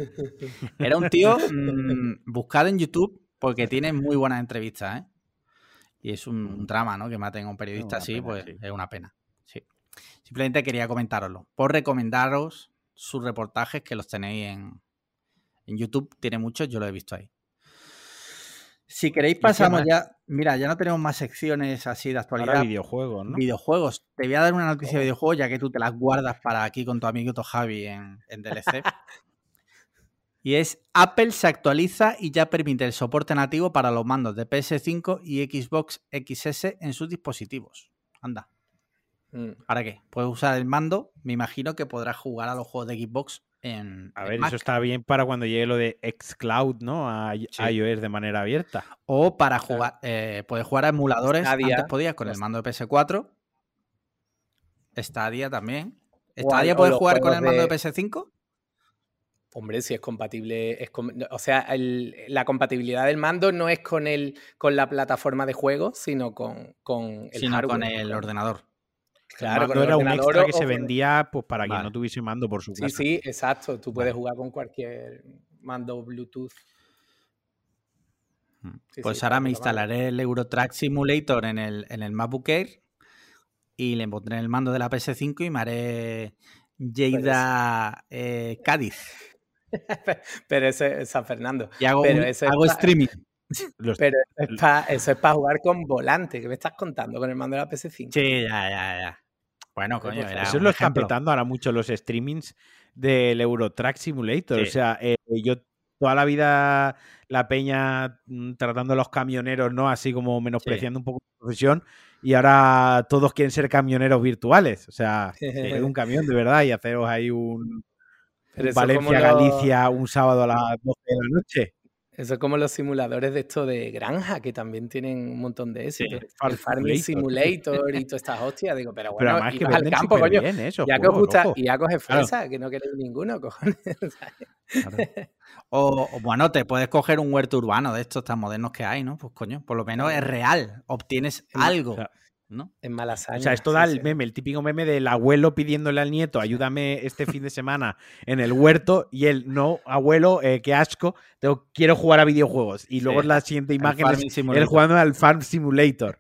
Era un tío mm, buscado en YouTube porque tiene muy buenas entrevistas, ¿eh? Y es un, drama, ¿no? Que maten a un periodista así, pues es una pena. Sí. Simplemente quería comentároslo. Por recomendaros sus reportajes que los tenéis en, en YouTube. Tiene muchos, yo lo he visto ahí. Si queréis pasamos ya, mira, ya no tenemos más secciones así de actualidad. Ahora videojuegos, ¿no? Videojuegos. Te voy a dar una noticia de videojuegos ya que tú te las guardas para aquí con tu amiguito Javi en, en DLC. y es Apple se actualiza y ya permite el soporte nativo para los mandos de PS5 y Xbox XS en sus dispositivos. Anda. Mm. ¿Para qué? Puedes usar el mando, me imagino que podrás jugar a los juegos de Xbox a ver, eso está bien para cuando llegue lo de xCloud, ¿no? A iOS de manera abierta. O para jugar, eh, puedes jugar a emuladores. Antes podías con el mando de PS4. Stadia también. ¿Stadia puedes jugar con el mando de, PS5? Hombre, si es compatible. o sea, la compatibilidad del mando no es con el con la plataforma de juego, sino con, con el sino con el ordenador. Claro, era un extra que se vendía pues, para quien no tuviese mando por su casa. Sí, sí, exacto. Tú puedes jugar con cualquier mando Bluetooth. Mm. pues ahora me instalaré el Eurotrack Simulator en el, en el MacBook Air y le pondré el mando de la PS5 y me haré Lleida eh, Cádiz. Pero ese es San Fernando. Y hago, Pero hago streaming. Pero eso es para jugar con volante. ¿Qué me estás contando con el mando de la PS5? Sí, ya, ya, ya. Bueno, coño, era Eso lo están petando ahora mucho los streamings del Eurotrack Simulator. O sea, eh, yo toda la vida la peña mm, tratando a los camioneros, ¿no? Así como menospreciando un poco la profesión. Y ahora todos quieren ser camioneros virtuales. O sea, coger un camión de verdad y haceros ahí un, Valencia-Galicia un sábado a las 12 de la noche. Eso es como los simuladores de esto de granja, que también tienen un montón de éxito. el Farming Simulator y todas estas hostias. Digo, pero bueno, pero que al campo, coño. ya que os gusta, y ya coge fresa, que no queréis ninguno, cojones. o, bueno, te puedes coger un huerto urbano de estos tan modernos que hay, ¿no? Pues coño, por lo menos es real. Obtienes algo. ¿No? En malas O sea, esto da el meme, el típico meme del abuelo pidiéndole al nieto, ayúdame este fin de semana en el huerto, y él, no, abuelo, eh, qué asco, tengo, quiero jugar a videojuegos. Y luego la siguiente imagen es él jugando al Farm Simulator.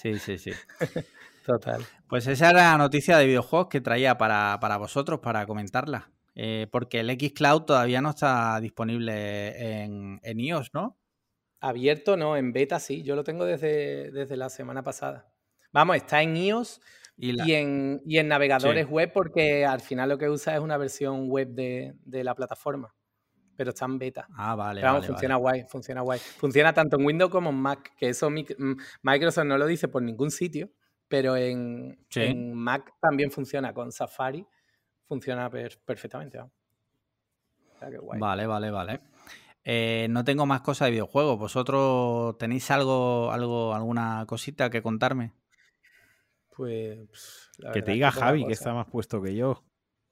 sí, sí, sí. Total. Pues esa era la noticia de videojuegos que traía para, vosotros, para comentarla. Eh, porque el Xcloud todavía no está disponible en, en iOS, ¿no? Abierto no, en beta sí, yo lo tengo desde, desde la semana pasada. Vamos, está en iOS y, en, navegadores web porque al final lo que usa es una versión web de, la plataforma. Pero está en beta. Ah, vale. vamos, funciona guay, funciona guay. Funciona tanto en Windows como en Mac, que eso Microsoft no lo dice por ningún sitio, pero en, Mac también funciona con Safari. Funciona perfectamente. Vale, vale, vale. Eh, no tengo más cosas de videojuegos. ¿Vosotros tenéis algo, algo, alguna cosita que contarme? Pues. que te diga Javi, que está más puesto que yo.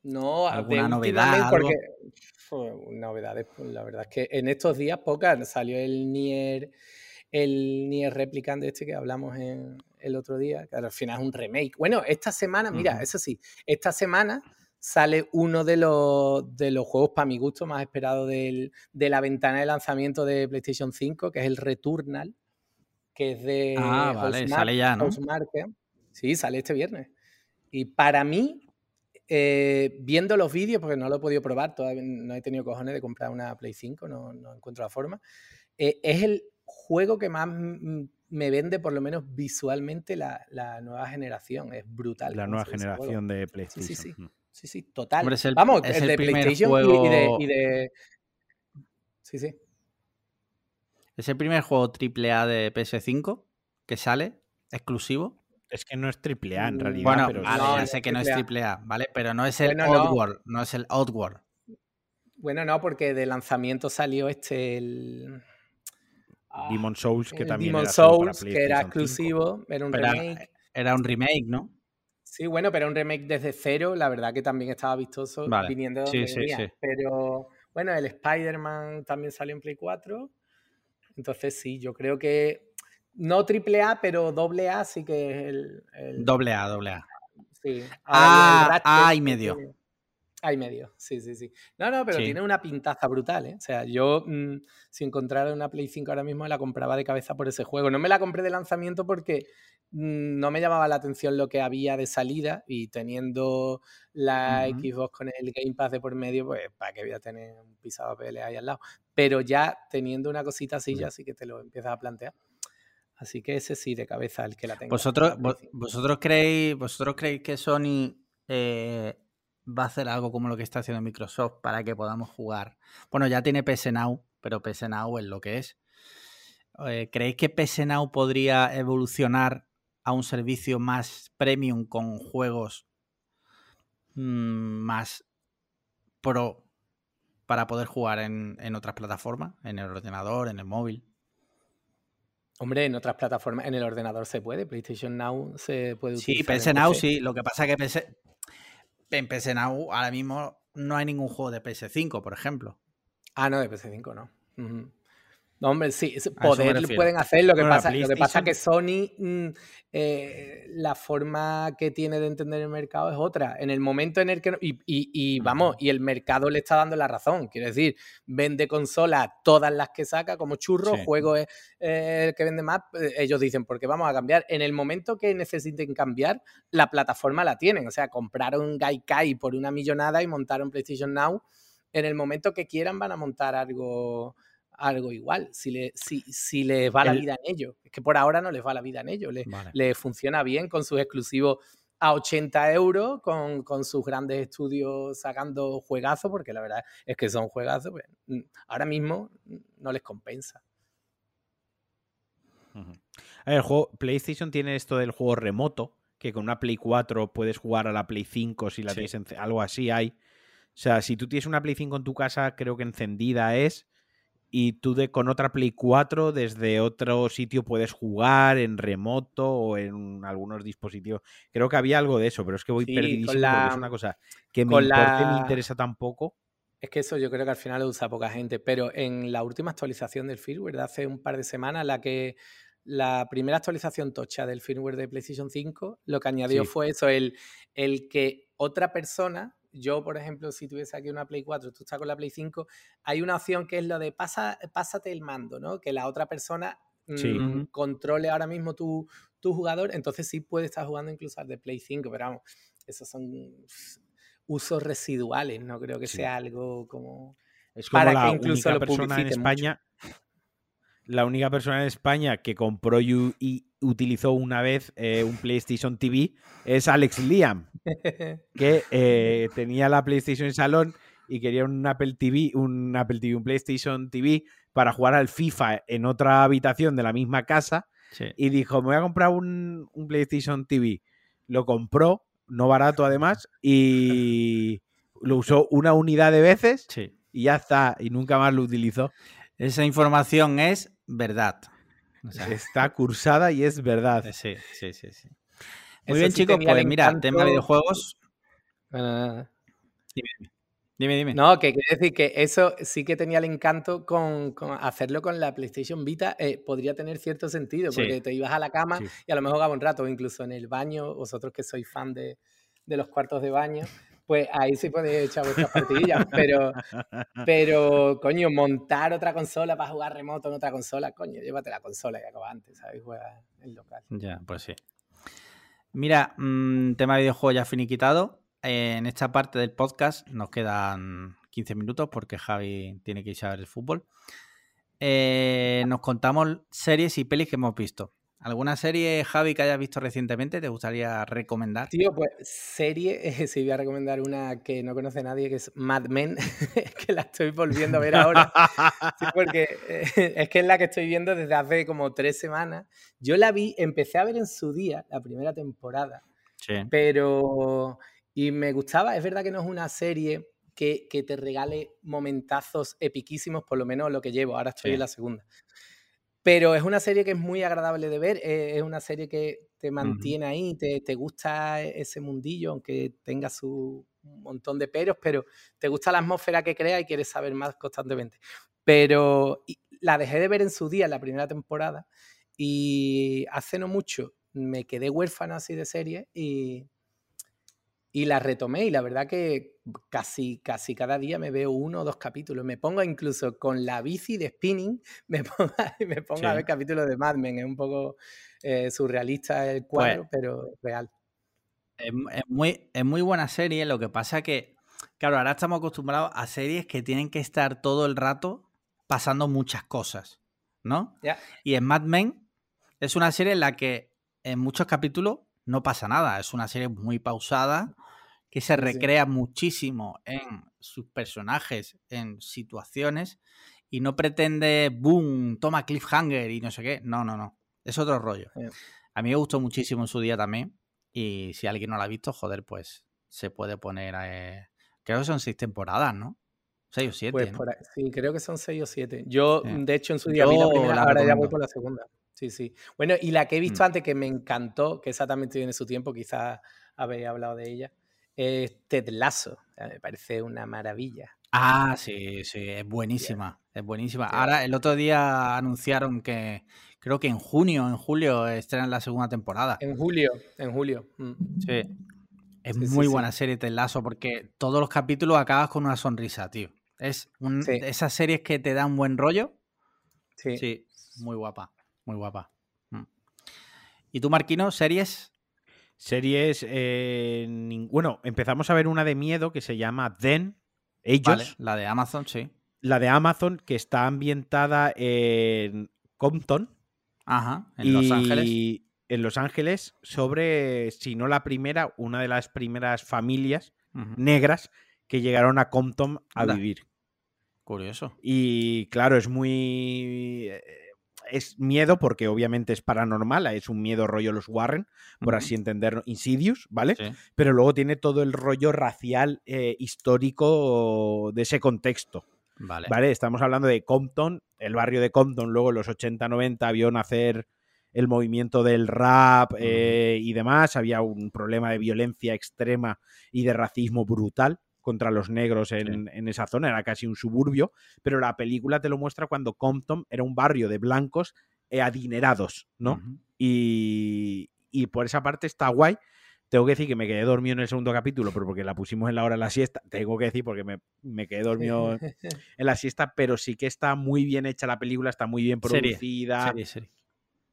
No, alguna novedad. Porque, novedades, pues, la verdad es que en estos días pocas. Salió el Nier, el Nier Replicant este que hablamos el otro día, que al final es un remake. Bueno, esta semana, mira, eso sí, esta semana sale uno de los, de los juegos, para mi gusto, más esperados de la ventana de lanzamiento de PlayStation 5, que es el Returnal, que es de ah, vale, sale ya, ¿no? Sí, sale este viernes. Y para mí, eh, viendo los vídeos, porque no lo he podido probar, todavía no he tenido cojones de comprar una Play 5, no, encuentro la forma, eh, es el juego que más me vende, por lo menos visualmente, la, nueva generación. Es brutal. La nueva generación de PlayStation. Sí, sí, sí. Sí, sí, total. Vamos, el, de PlayStation y, de, Sí, sí. Es el primer juego AAA de PS5 que sale exclusivo. Es que no es triple A en realidad. Bueno, pero ya sé que no es triple A, ¿vale? Pero no es el Outward, no. es el Outward. Bueno, no, porque de lanzamiento salió este el. Ah, Demon Souls, que también Demon Souls, que era exclusivo, era un remake. Era un remake, ¿no? Sí, bueno, pero un remake desde cero, la verdad que también estaba vistoso viniendo de donde sí, sí, Pero bueno, el Spider-Man también salió en Play 4. Entonces sí, yo creo que no triple A, pero doble A sí que es el, Doble A, doble A. Sí. Ah, A y medio. Hay medio, sí, sí, sí. No, no, pero tiene una pintaza brutal, ¿eh? O sea, yo mm, si encontrara una Play 5 ahora mismo la compraba de cabeza por ese juego. No me la compré de lanzamiento porque mm, no me llamaba la atención lo que había de salida y teniendo la Xbox con el Game Pass de por medio, pues para qué voy a tener un pisado PL ahí al lado. Pero ya teniendo una cosita así, ya sí que te lo empiezas a plantear. Así que ese sí, de cabeza, el que la tengo. ¿Vosotros, vosotros, creéis, vosotros creéis que Sony eh, va a hacer algo como lo que está haciendo Microsoft para que podamos jugar? Bueno, ya tiene PS Now, pero PS Now es lo que es. Eh, ¿Creéis que PS Now podría evolucionar a un servicio más premium con juegos mm, más pro para poder jugar en, en otras plataformas, en el ordenador, en el móvil? Hombre, en otras plataformas, en el ordenador se puede, PlayStation Now se puede utilizar. Sí, PS Now sí, lo que pasa es que en PS Now ahora mismo no hay ningún juego de PS5, por ejemplo. Ah, no, de PS5 no. No, hombre, sí, poder pueden hacer. Lo que, pasa, lo que pasa que Sony, mm, eh, la forma que tiene de entender el mercado es otra. En el momento en el que. Y, vamos, y el mercado le está dando la razón. Quiero decir, vende consolas todas las que saca como churro, juego es el que vende más. Eh, ellos dicen, porque vamos a cambiar. En el momento que necesiten cambiar, la plataforma la tienen. O sea, compraron Gaikai por una millonada y montaron PlayStation Now. En el momento que quieran, van a montar algo algo igual, si, le, si, si les va la vida en ello. Es que por ahora no les va la vida en ello, le, funciona bien con sus exclusivos a 80 euros con, con, sus grandes estudios sacando juegazos, porque la verdad es que son juegazos, pues, mm, ahora mismo no les compensa. El juego, PlayStation tiene esto del juego remoto, que con una Play 4 puedes jugar a la Play 5 si la tienes en, algo así hay. O sea, si tú tienes una Play 5 en tu casa, creo que encendida es, y tú de, con otra Play 4 desde otro sitio puedes jugar en remoto o en algunos dispositivos. Creo que había algo de eso, pero es que voy perdidísimo la, es una cosa que me, me interesa tampoco. Es que eso yo creo que al final lo usa poca gente, pero en la última actualización del firmware de hace un par de semanas, la que la primera actualización tocha del firmware de PlayStation 5, lo que añadió fue eso, el, el que otra persona yo, por ejemplo, si tuviese aquí una Play 4, tú estás con la Play 5, hay una opción que es lo de pasa, pásate el mando, ¿no? Que la otra persona mm, controle ahora mismo tu, jugador, entonces sí puede estar jugando incluso al de Play 5, pero vamos, esos son usos residuales, no creo que sea algo como... Es como para la que incluso única persona en España la única persona en España que compró y, utilizó una vez eh, un PlayStation TV es Alex Liam, que eh, tenía la PlayStation en salón y quería un Apple TV, un Apple TV, un PlayStation TV para jugar al FIFA en otra habitación de la misma casa. Y dijo, me voy a comprar un, PlayStation TV. Lo compró, no barato además, y lo usó una unidad de veces y ya está, y nunca más lo utilizó. Esa información es verdad. está cursada y es verdad. Sí, sí, sí. sí. Muy bien, chicos, pues mira, tema de videojuegos. Dime, dime. No, que quiere decir que eso sí que tenía el encanto con, hacerlo con la PlayStation Vita. Eh, podría tener cierto sentido, porque te ibas a la cama y a lo mejor jugaba un rato, incluso en el baño, vosotros que sois fan de, de los cuartos de baño, pues ahí sí podéis echar vuestras partidillas, pero, pero, coño, montar otra consola para jugar remoto en otra consola, coño, llévate la consola y acaba antes, ¿sabes? Juega en local. Ya, pues sí. Mira, mm, tema de videojuego ya finiquitado. en esta parte del podcast nos quedan 15 minutos porque Javi tiene que ir a ver el fútbol. Eh, nos contamos series y pelis que hemos visto. ¿Alguna serie, Javi, que hayas visto recientemente te gustaría recomendar? Tío, pues serie, eh, sí voy a recomendar una que no conoce nadie, que es Mad Men, que la estoy volviendo a ver ahora. porque eh, es que es la que estoy viendo desde hace como tres semanas. Yo la vi, empecé a ver en su día, la primera temporada. Sí. Pero... Y me gustaba, es verdad que no es una serie que, que te regale momentazos epiquísimos, por lo menos lo que llevo, ahora estoy en la segunda. Pero es una serie que es muy agradable de ver, eh, es una serie que te mantiene ahí, te, te, gusta ese mundillo, aunque tenga su montón de peros, pero te gusta la atmósfera que crea y quieres saber más constantemente. Pero la dejé de ver en su día, en la primera temporada, y hace no mucho me quedé huérfano así de serie y, y la retomé y la verdad que casi, casi cada día me veo uno o dos capítulos. Me pongo incluso con la bici de spinning, me pongo, me pongo a ver capítulos de Mad Men. Es un poco eh, surrealista el pues cuadro, pero real. Es, muy, es muy buena serie, lo que pasa que, claro, ahora estamos acostumbrados a series que tienen que estar todo el rato pasando muchas cosas, ¿no? Y en Mad Men es una serie en la que en muchos capítulos no pasa nada, es una serie muy pausada que se recrea muchísimo en sus personajes, en situaciones, y no pretende, boom, toma cliffhanger y no sé qué. No, no, no. Es otro rollo. A mí me gustó muchísimo en su día también. Y si alguien no la ha visto, joder, pues se puede poner. Eh, creo que son seis temporadas, ¿no? Seis o siete. Pues sí, creo que son seis o siete. Yo, de hecho, en su día vi la primera, ahora ya voy por la segunda. Sí, sí. Bueno, y la que he visto mm. antes que me encantó, que esa también tiene su tiempo, quizás habéis hablado de ella, es Ted Lasso. Me parece una maravilla. Ah, sí, sí, es buenísima, es buenísima. Ahora, el otro día anunciaron que creo que en junio, en julio estrenan la segunda temporada. En julio, en julio. Mm. Sí. Es muy buena serie Ted Lasso porque todos los capítulos acabas con una sonrisa, tío. Es un, esas series que te dan buen rollo. Sí. Sí, muy guapa, muy guapa. Mm. ¿Y tú, Marquino, series? Series. Eh, bueno, empezamos a ver una de miedo que se llama Then. Ellos. la de Amazon, sí. La de Amazon, que está ambientada en Compton. Ajá, en Los Ángeles. en Los Ángeles sobre, si no la primera, una de las primeras familias negras que llegaron a Compton a vivir. Curioso. Y claro, es muy eh, es miedo porque obviamente es paranormal, es un miedo rollo los Warren, por así entender, Insidious, ¿vale? Pero luego tiene todo el rollo racial eh, histórico de ese contexto. Vale. vale. Estamos hablando de Compton, el barrio de Compton, luego en los 80-90 vio nacer el movimiento del rap eh, y demás, había un problema de violencia extrema y de racismo brutal contra los negros en, esa zona, era casi un suburbio, pero la película te lo muestra cuando Compton era un barrio de blancos eh, adinerados, ¿no? y, por esa parte está guay. Tengo que decir que me quedé dormido en el segundo capítulo, pero porque la pusimos en la hora de la siesta. Tengo que decir porque me, quedé dormido en la siesta, pero sí que está muy bien hecha la película, está muy bien producida.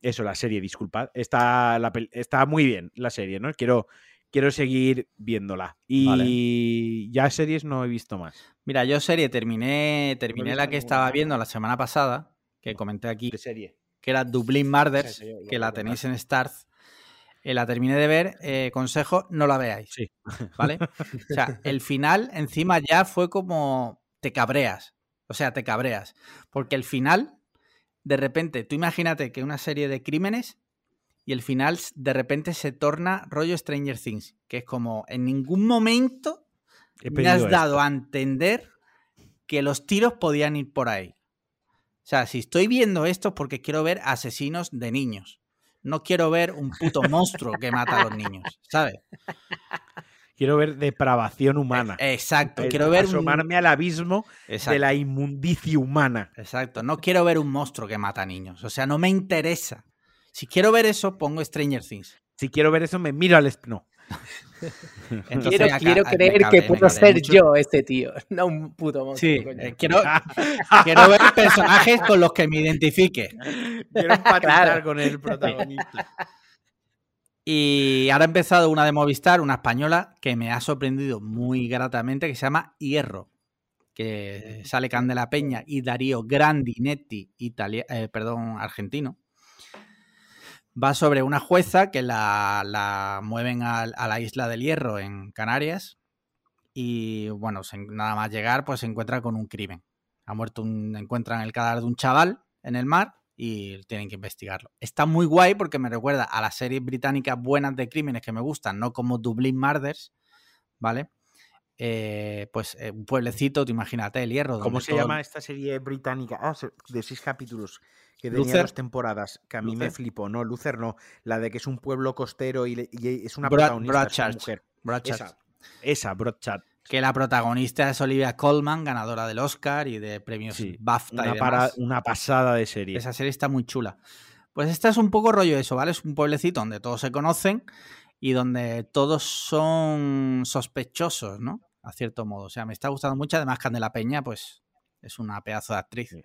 Eso, la serie, disculpad. Está, está muy bien la serie, ¿no? Quiero, quiero seguir viéndola. Y ya series no he visto más. Mira, yo serie terminé, terminé la que estaba viendo la semana pasada, que comenté aquí. serie? Que era Dublin Murders, que la tenéis en Starz. Eh, la terminé de ver, eh, consejo, no la veáis. Sí. ¿Vale? O sea, el final encima ya fue como te cabreas. O sea, te cabreas. Porque el final, de repente, tú imagínate que una serie de crímenes y el final de repente se torna rollo Stranger Things, que es como en ningún momento me has dado a entender que los tiros podían ir por ahí. O sea, si estoy viendo esto es porque quiero ver asesinos de niños. No quiero ver un puto monstruo que mata a los niños, ¿sabes? Quiero ver depravación humana. Exacto, quiero ver asomarme al abismo de la inmundicia humana. Exacto, no quiero ver un monstruo que mata a niños. O sea, no me interesa. Si quiero ver eso, pongo Stranger Things. Si quiero ver eso, me miro al... No. quiero, creer que puedo ser yo ese tío, no un puto monstruo. Sí, eh, quiero, quiero, ver personajes con los que me identifique. Quiero empatizar con el protagonista. Y ahora ha empezado una de Movistar, una española, que me ha sorprendido muy gratamente, que se llama Hierro, que sale Candela Peña y Darío Grandinetti, eh, perdón, argentino va sobre una jueza que la, mueven a, la isla del Hierro en Canarias y bueno, nada más llegar pues se encuentra con un crimen. Ha muerto un, encuentran el cadáver de un chaval en el mar y tienen que investigarlo. Está muy guay porque me recuerda a las series británicas buenas de crímenes que me gustan, no como Dublin Murders, ¿vale? Eh, pues eh, un pueblecito, te imagínate, el hierro. ¿Cómo se llama esta serie británica? Ah, de seis capítulos que tenía dos temporadas, que a mí me flipó. No, Luther no. La de que es un pueblo costero y, es una protagonista, mujer. Esa, esa Broadchurch. Que la protagonista es Olivia Colman, ganadora del Oscar y de premios BAFTA una, y Para, una pasada de serie. Esa serie está muy chula. Pues esta es un poco rollo eso, ¿vale? Es un pueblecito donde todos se conocen y donde todos son sospechosos, ¿no? A cierto modo. O sea, me está gustando mucho. Además, Candela Peña, pues, es una pedazo de actriz.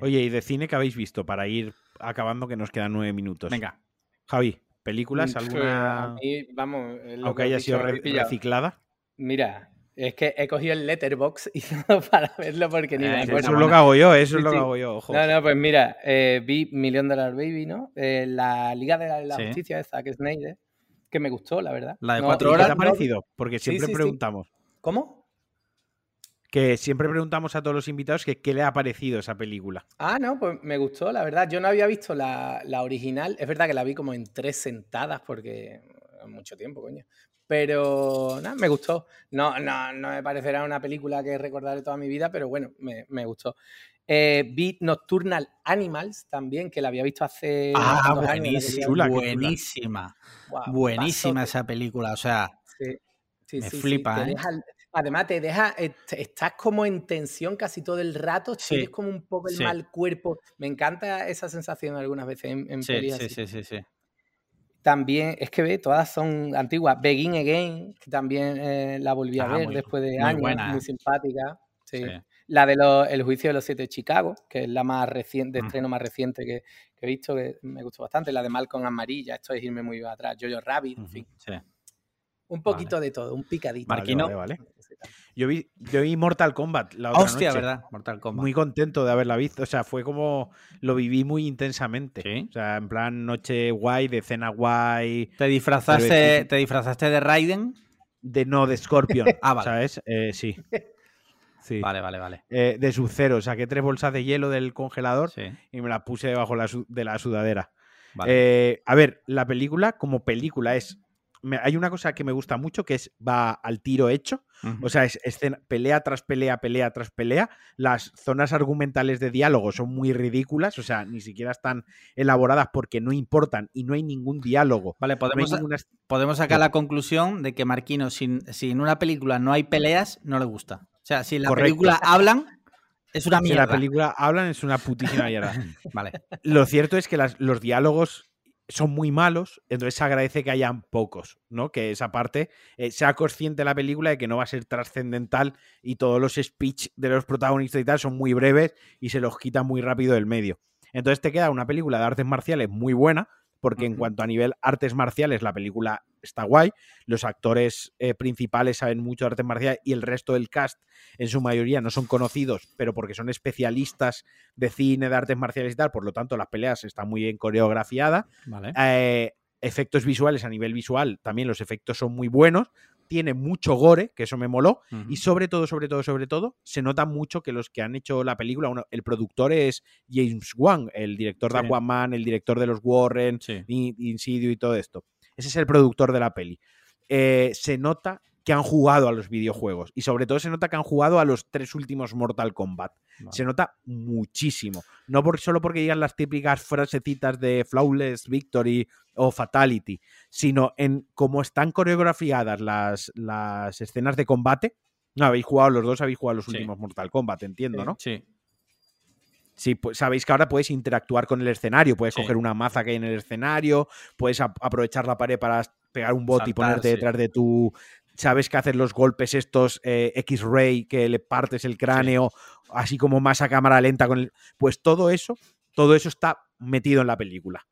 Oye, ¿y de cine que habéis visto para ir acabando que nos quedan nueve minutos? Venga. Javi, ¿películas? Mm, ¿Alguna? vamos, aunque haya sido reciclada. Mira, es que he cogido el letterbox y todo para verlo porque ni eh, Eso es lo que hago yo, eso es lo que hago yo. Ojo. No, no, pues mira, eh, vi Million Dollar Baby, ¿no? Eh, la Liga de la, Justicia de Zack Snyder que me gustó, la verdad. La de cuatro horas. ¿Qué te ha parecido? Porque siempre preguntamos. ¿Cómo? Que siempre preguntamos a todos los invitados que qué le ha parecido esa película. Ah, no, pues me gustó, la verdad. Yo no había visto la, original. Es verdad que la vi como en tres sentadas porque mucho tiempo, coño. Pero nada, me gustó. No, no, no me parecerá una película que recordaré toda mi vida, pero bueno, me, gustó. Eh, vi Nocturnal Animals también, que la había visto hace ah, buenísima, buenísima. buenísima esa película, o sea, me flipa. ¿eh? Además, te deja, eh, estás como en tensión casi todo el rato, tienes como un poco el mal cuerpo. Me encanta esa sensación algunas veces en, en sí, sí, sí, sí, sí. También, es que ve, todas son antiguas. Begin Again, que también la volví a ah, ver después de años, muy simpática. sí. La de El juicio de los siete de Chicago, que es la más reciente, de mm. estreno más reciente que, he visto, que me gustó bastante. La de Malcolm Amarilla, esto es irme muy atrás. Jojo Rabbit, en fin. Un poquito de todo, un picadito. Marquino. Vale, yo vi, yo vi Mortal Kombat la otra Hostia, ¿verdad? Mortal Kombat. Muy contento de haberla visto. O sea, fue como. Lo viví muy intensamente. O sea, en plan, noche guay, de cena guay. ¿Te disfrazaste, ¿te disfrazaste de Raiden? De no, de Scorpion. ah, vale. ¿Sabes? Eh, sí. Sí. Vale, vale, vale. Eh, de su cero. Saqué tres bolsas de hielo del congelador y me las puse debajo de la sudadera. Eh, a ver, la película como película es hay una cosa que me gusta mucho que es va al tiro hecho. O sea, es escena, pelea tras pelea, pelea tras pelea. Las zonas argumentales de diálogo son muy ridículas, o sea, ni siquiera están elaboradas porque no importan y no hay ningún diálogo. Vale, podemos, podemos sacar la conclusión de que Marquino, si, en una película no hay peleas, no le gusta. O sea, si en la película hablan, es una mierda. Si la película hablan, es una putísima mierda. vale. Lo cierto es que los diálogos son muy malos, entonces se agradece que hayan pocos, ¿no? Que esa parte eh, sea consciente la película de que no va a ser trascendental y todos los speech de los protagonistas y tal son muy breves y se los quita muy rápido del medio. Entonces te queda una película de artes marciales muy buena, porque en cuanto a nivel artes marciales, la película está guay. Los actores eh, principales saben mucho de artes marciales y el resto del cast, en su mayoría, no son conocidos, pero porque son especialistas de cine, de artes marciales y tal. Por lo tanto, las peleas están muy bien coreografiadas. Eh, efectos visuales a nivel visual, también los efectos son muy buenos tiene mucho gore, que eso me moló, y sobre todo, sobre todo, sobre todo, se nota mucho que los que han hecho la película, el productor es James Wan, el director de Aquaman, el director de los Warren, Insidio y todo esto. Ese es el productor de la peli. Eh, se nota que han jugado a los videojuegos. Y sobre todo se nota que han jugado a los tres últimos Mortal Kombat. Se nota muchísimo. No por, solo porque digan las típicas frasecitas de Flawless Victory o Fatality, sino en cómo están coreografiadas las, las escenas de combate. No, habéis jugado los dos, habéis jugado los últimos Mortal Kombat, entiendo, ¿no? Sí. Sí, pues sabéis que ahora puedes interactuar con el escenario, puedes coger una maza que hay en el escenario, puedes aprovechar la pared para pegar un bot y ponerte detrás de tu, sabes que hacer los golpes estos eh, X-Ray, que le partes el cráneo, así como más a cámara lenta con el... Pues todo eso, todo eso está metido en la película.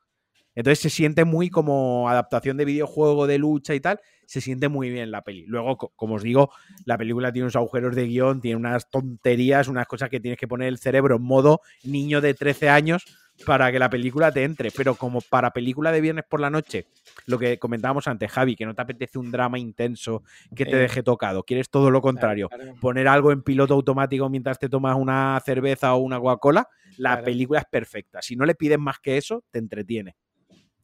Entonces se siente muy como adaptación de videojuego, de lucha y tal, se siente muy bien la peli. Luego, como os digo, la película tiene unos agujeros de guion, tiene unas tonterías, unas cosas que tienes que poner el cerebro en modo niño de 13 años para que la película te entre. Pero como para película de viernes por la noche, lo que comentábamos antes, Javi, que no te apetece un drama intenso que te deje tocado, quieres todo lo contrario, poner algo en piloto automático mientras te tomas una cerveza o una Coca-Cola, la película es perfecta. Si no le pides más que eso, te entretiene.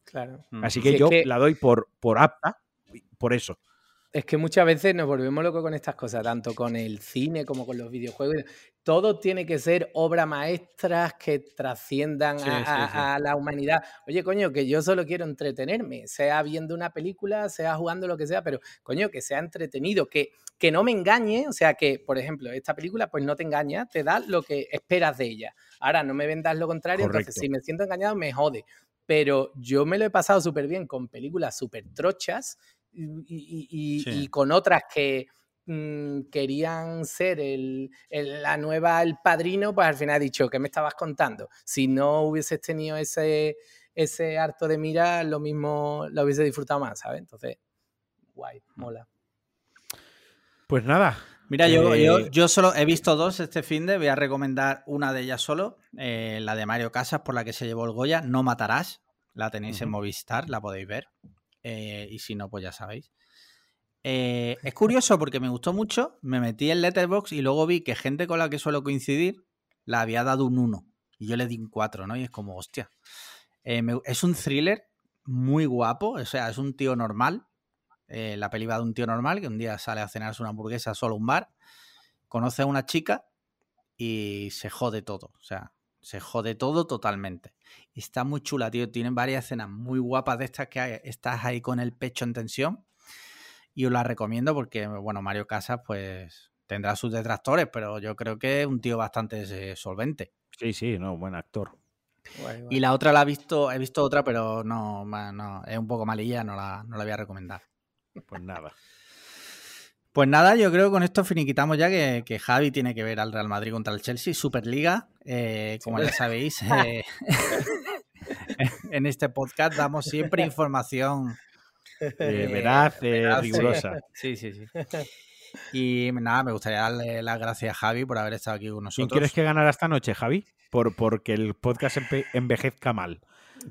Claro. Así que yo la doy por, por apta, por eso. Es que muchas veces nos volvemos locos con estas cosas, tanto con el cine como con los videojuegos. Todo tiene que ser obras maestras que trasciendan a, la humanidad. Oye, coño, que yo solo quiero entretenerme, sea viendo una película, sea jugando lo que sea, pero coño, que sea entretenido, que, que no me engañe, o sea, que, por ejemplo, esta película pues no te engaña, te da lo que esperas de ella. Ahora, no me vendas lo contrario, entonces si me siento engañado, me jode pero yo me lo he pasado súper bien con películas súper trochas y, con otras que mm, querían ser el, la nueva El Padrino, pues al final he dicho, ¿qué me estabas contando? Si no hubieses tenido ese, ese harto de mira, lo mismo lo hubiese disfrutado más, ¿sabes? Entonces, guay, mola. Pues nada. Mira, yo, eh, yo, solo he visto dos este fin de, voy a recomendar una de ellas solo, eh, la de Mario Casas, por la que se llevó el Goya, No Matarás, la tenéis en Movistar, la podéis ver. Eh, y si no, pues ya sabéis. Eh, es curioso porque me gustó mucho, me metí en Letterboxd y luego vi que gente con la que suelo coincidir la había dado un 1 y yo le di un 4, ¿no? Y es como, hostia. Eh, es un thriller muy guapo, o sea, es un tío normal. la peli va de un tío normal que un día sale a cenarse una hamburguesa solo a un bar, conoce a una chica y se jode todo. O sea, se jode todo totalmente. Está muy chula, tío. Tienen varias escenas muy guapas de estas que estás ahí con el pecho en tensión. Y os la recomiendo porque, bueno, Mario Casas, pues tendrá sus detractores, pero yo creo que es un tío bastante eh, solvente. Sí, sí, no, buen actor. Y la otra la he visto, he visto otra, pero no, no es un poco malilla, no la, no la voy a recomendar. Pues nada. Pues nada, yo creo que con esto finiquitamos ya que, Javi tiene que ver al Real Madrid contra el Chelsea, Superliga. Eh, como ya sabéis, eh, en este podcast damos siempre información Eh, veraz, rigurosa. Sí, sí, sí. Y nada, me gustaría darle las gracias a Javi por haber estado aquí con nosotros. ¿Quién quieres que ganara esta noche, Javi? Por, porque el podcast envejezca mal.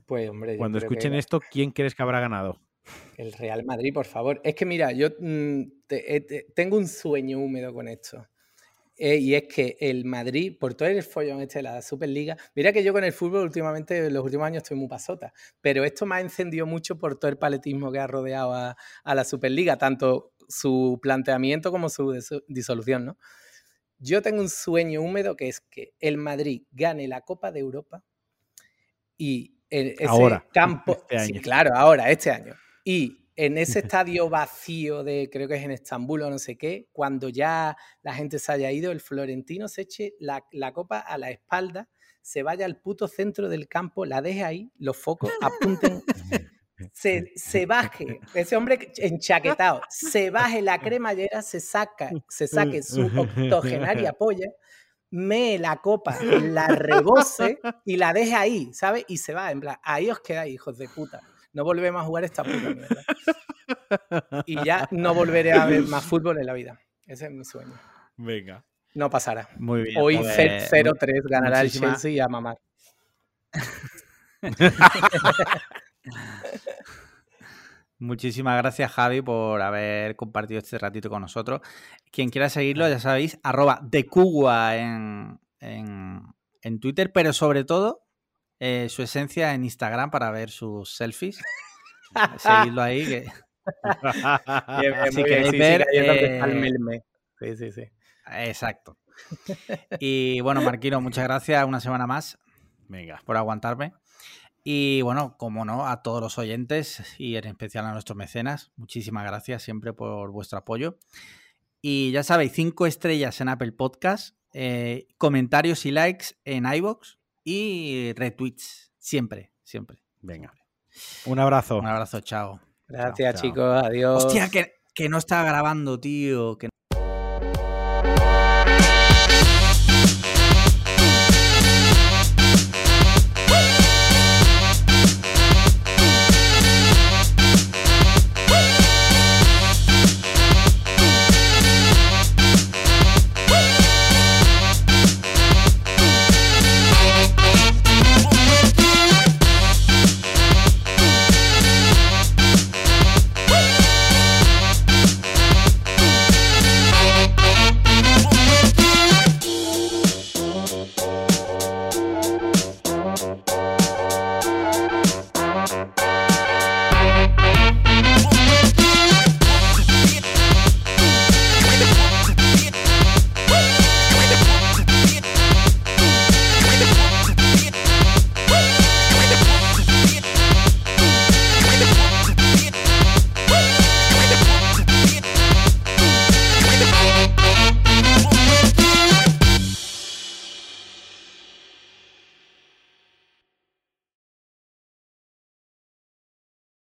Pues hombre. Cuando escuchen esto, ¿quién crees que habrá ganado? El Real Madrid, por favor. Es que mira, yo mm, eh, tengo un sueño húmedo con esto. Eh, y es que el Madrid, por todo el follón este de la Superliga, mira que yo con el fútbol últimamente, en los últimos años estoy muy pasota, pero esto me ha encendido mucho por todo el paletismo que ha rodeado a, a la Superliga, tanto su planteamiento como su disolución, ¿no? Yo tengo un sueño húmedo que es que el Madrid gane la Copa de Europa y ese ahora, campo, este sí, claro, ahora, este año. Y en ese estadio vacío de, creo que es en Estambul o no sé qué, cuando ya la gente se haya ido, el florentino se eche la, la copa a la espalda, se vaya al puto centro del campo, la deje ahí, los focos apunten se, se, baje, ese hombre enchaquetado, se baje la cremallera, se saca, se saque su octogenaria polla, me la copa, la rebose y la deje ahí, ¿sabes? Y se va, en plan, ahí os quedáis, hijos de puta. No volvemos a jugar esta puta mierda. Y ya no volveré a ver más fútbol en la vida. Ese es mi sueño. Venga. No pasará. Muy bien. Hoy 0-3 pues, ganará el Chelsea y a mamar. Muchísimas gracias, Javi, por haber compartido este ratito con nosotros. Quien quiera seguirlo, ya sabéis, arroba de en, en, Twitter, pero sobre todo eh, su esencia en Instagram para ver sus selfies. Seguidlo ahí. Que... si queréis ver. Eh, sí, sí, sí. Exacto. Y bueno, Marquino, muchas gracias una semana más. Venga. Por aguantarme. Y bueno, como no, a todos los oyentes y en especial a nuestros mecenas, muchísimas gracias siempre por vuestro apoyo. Y ya sabéis, cinco estrellas en Apple Podcast, eh, comentarios y likes en iBox y retweets, siempre, siempre. Venga. Un abrazo. Un abrazo, chao. Gracias, chicos. Adiós. Hostia, que, que no está grabando, tío. Que...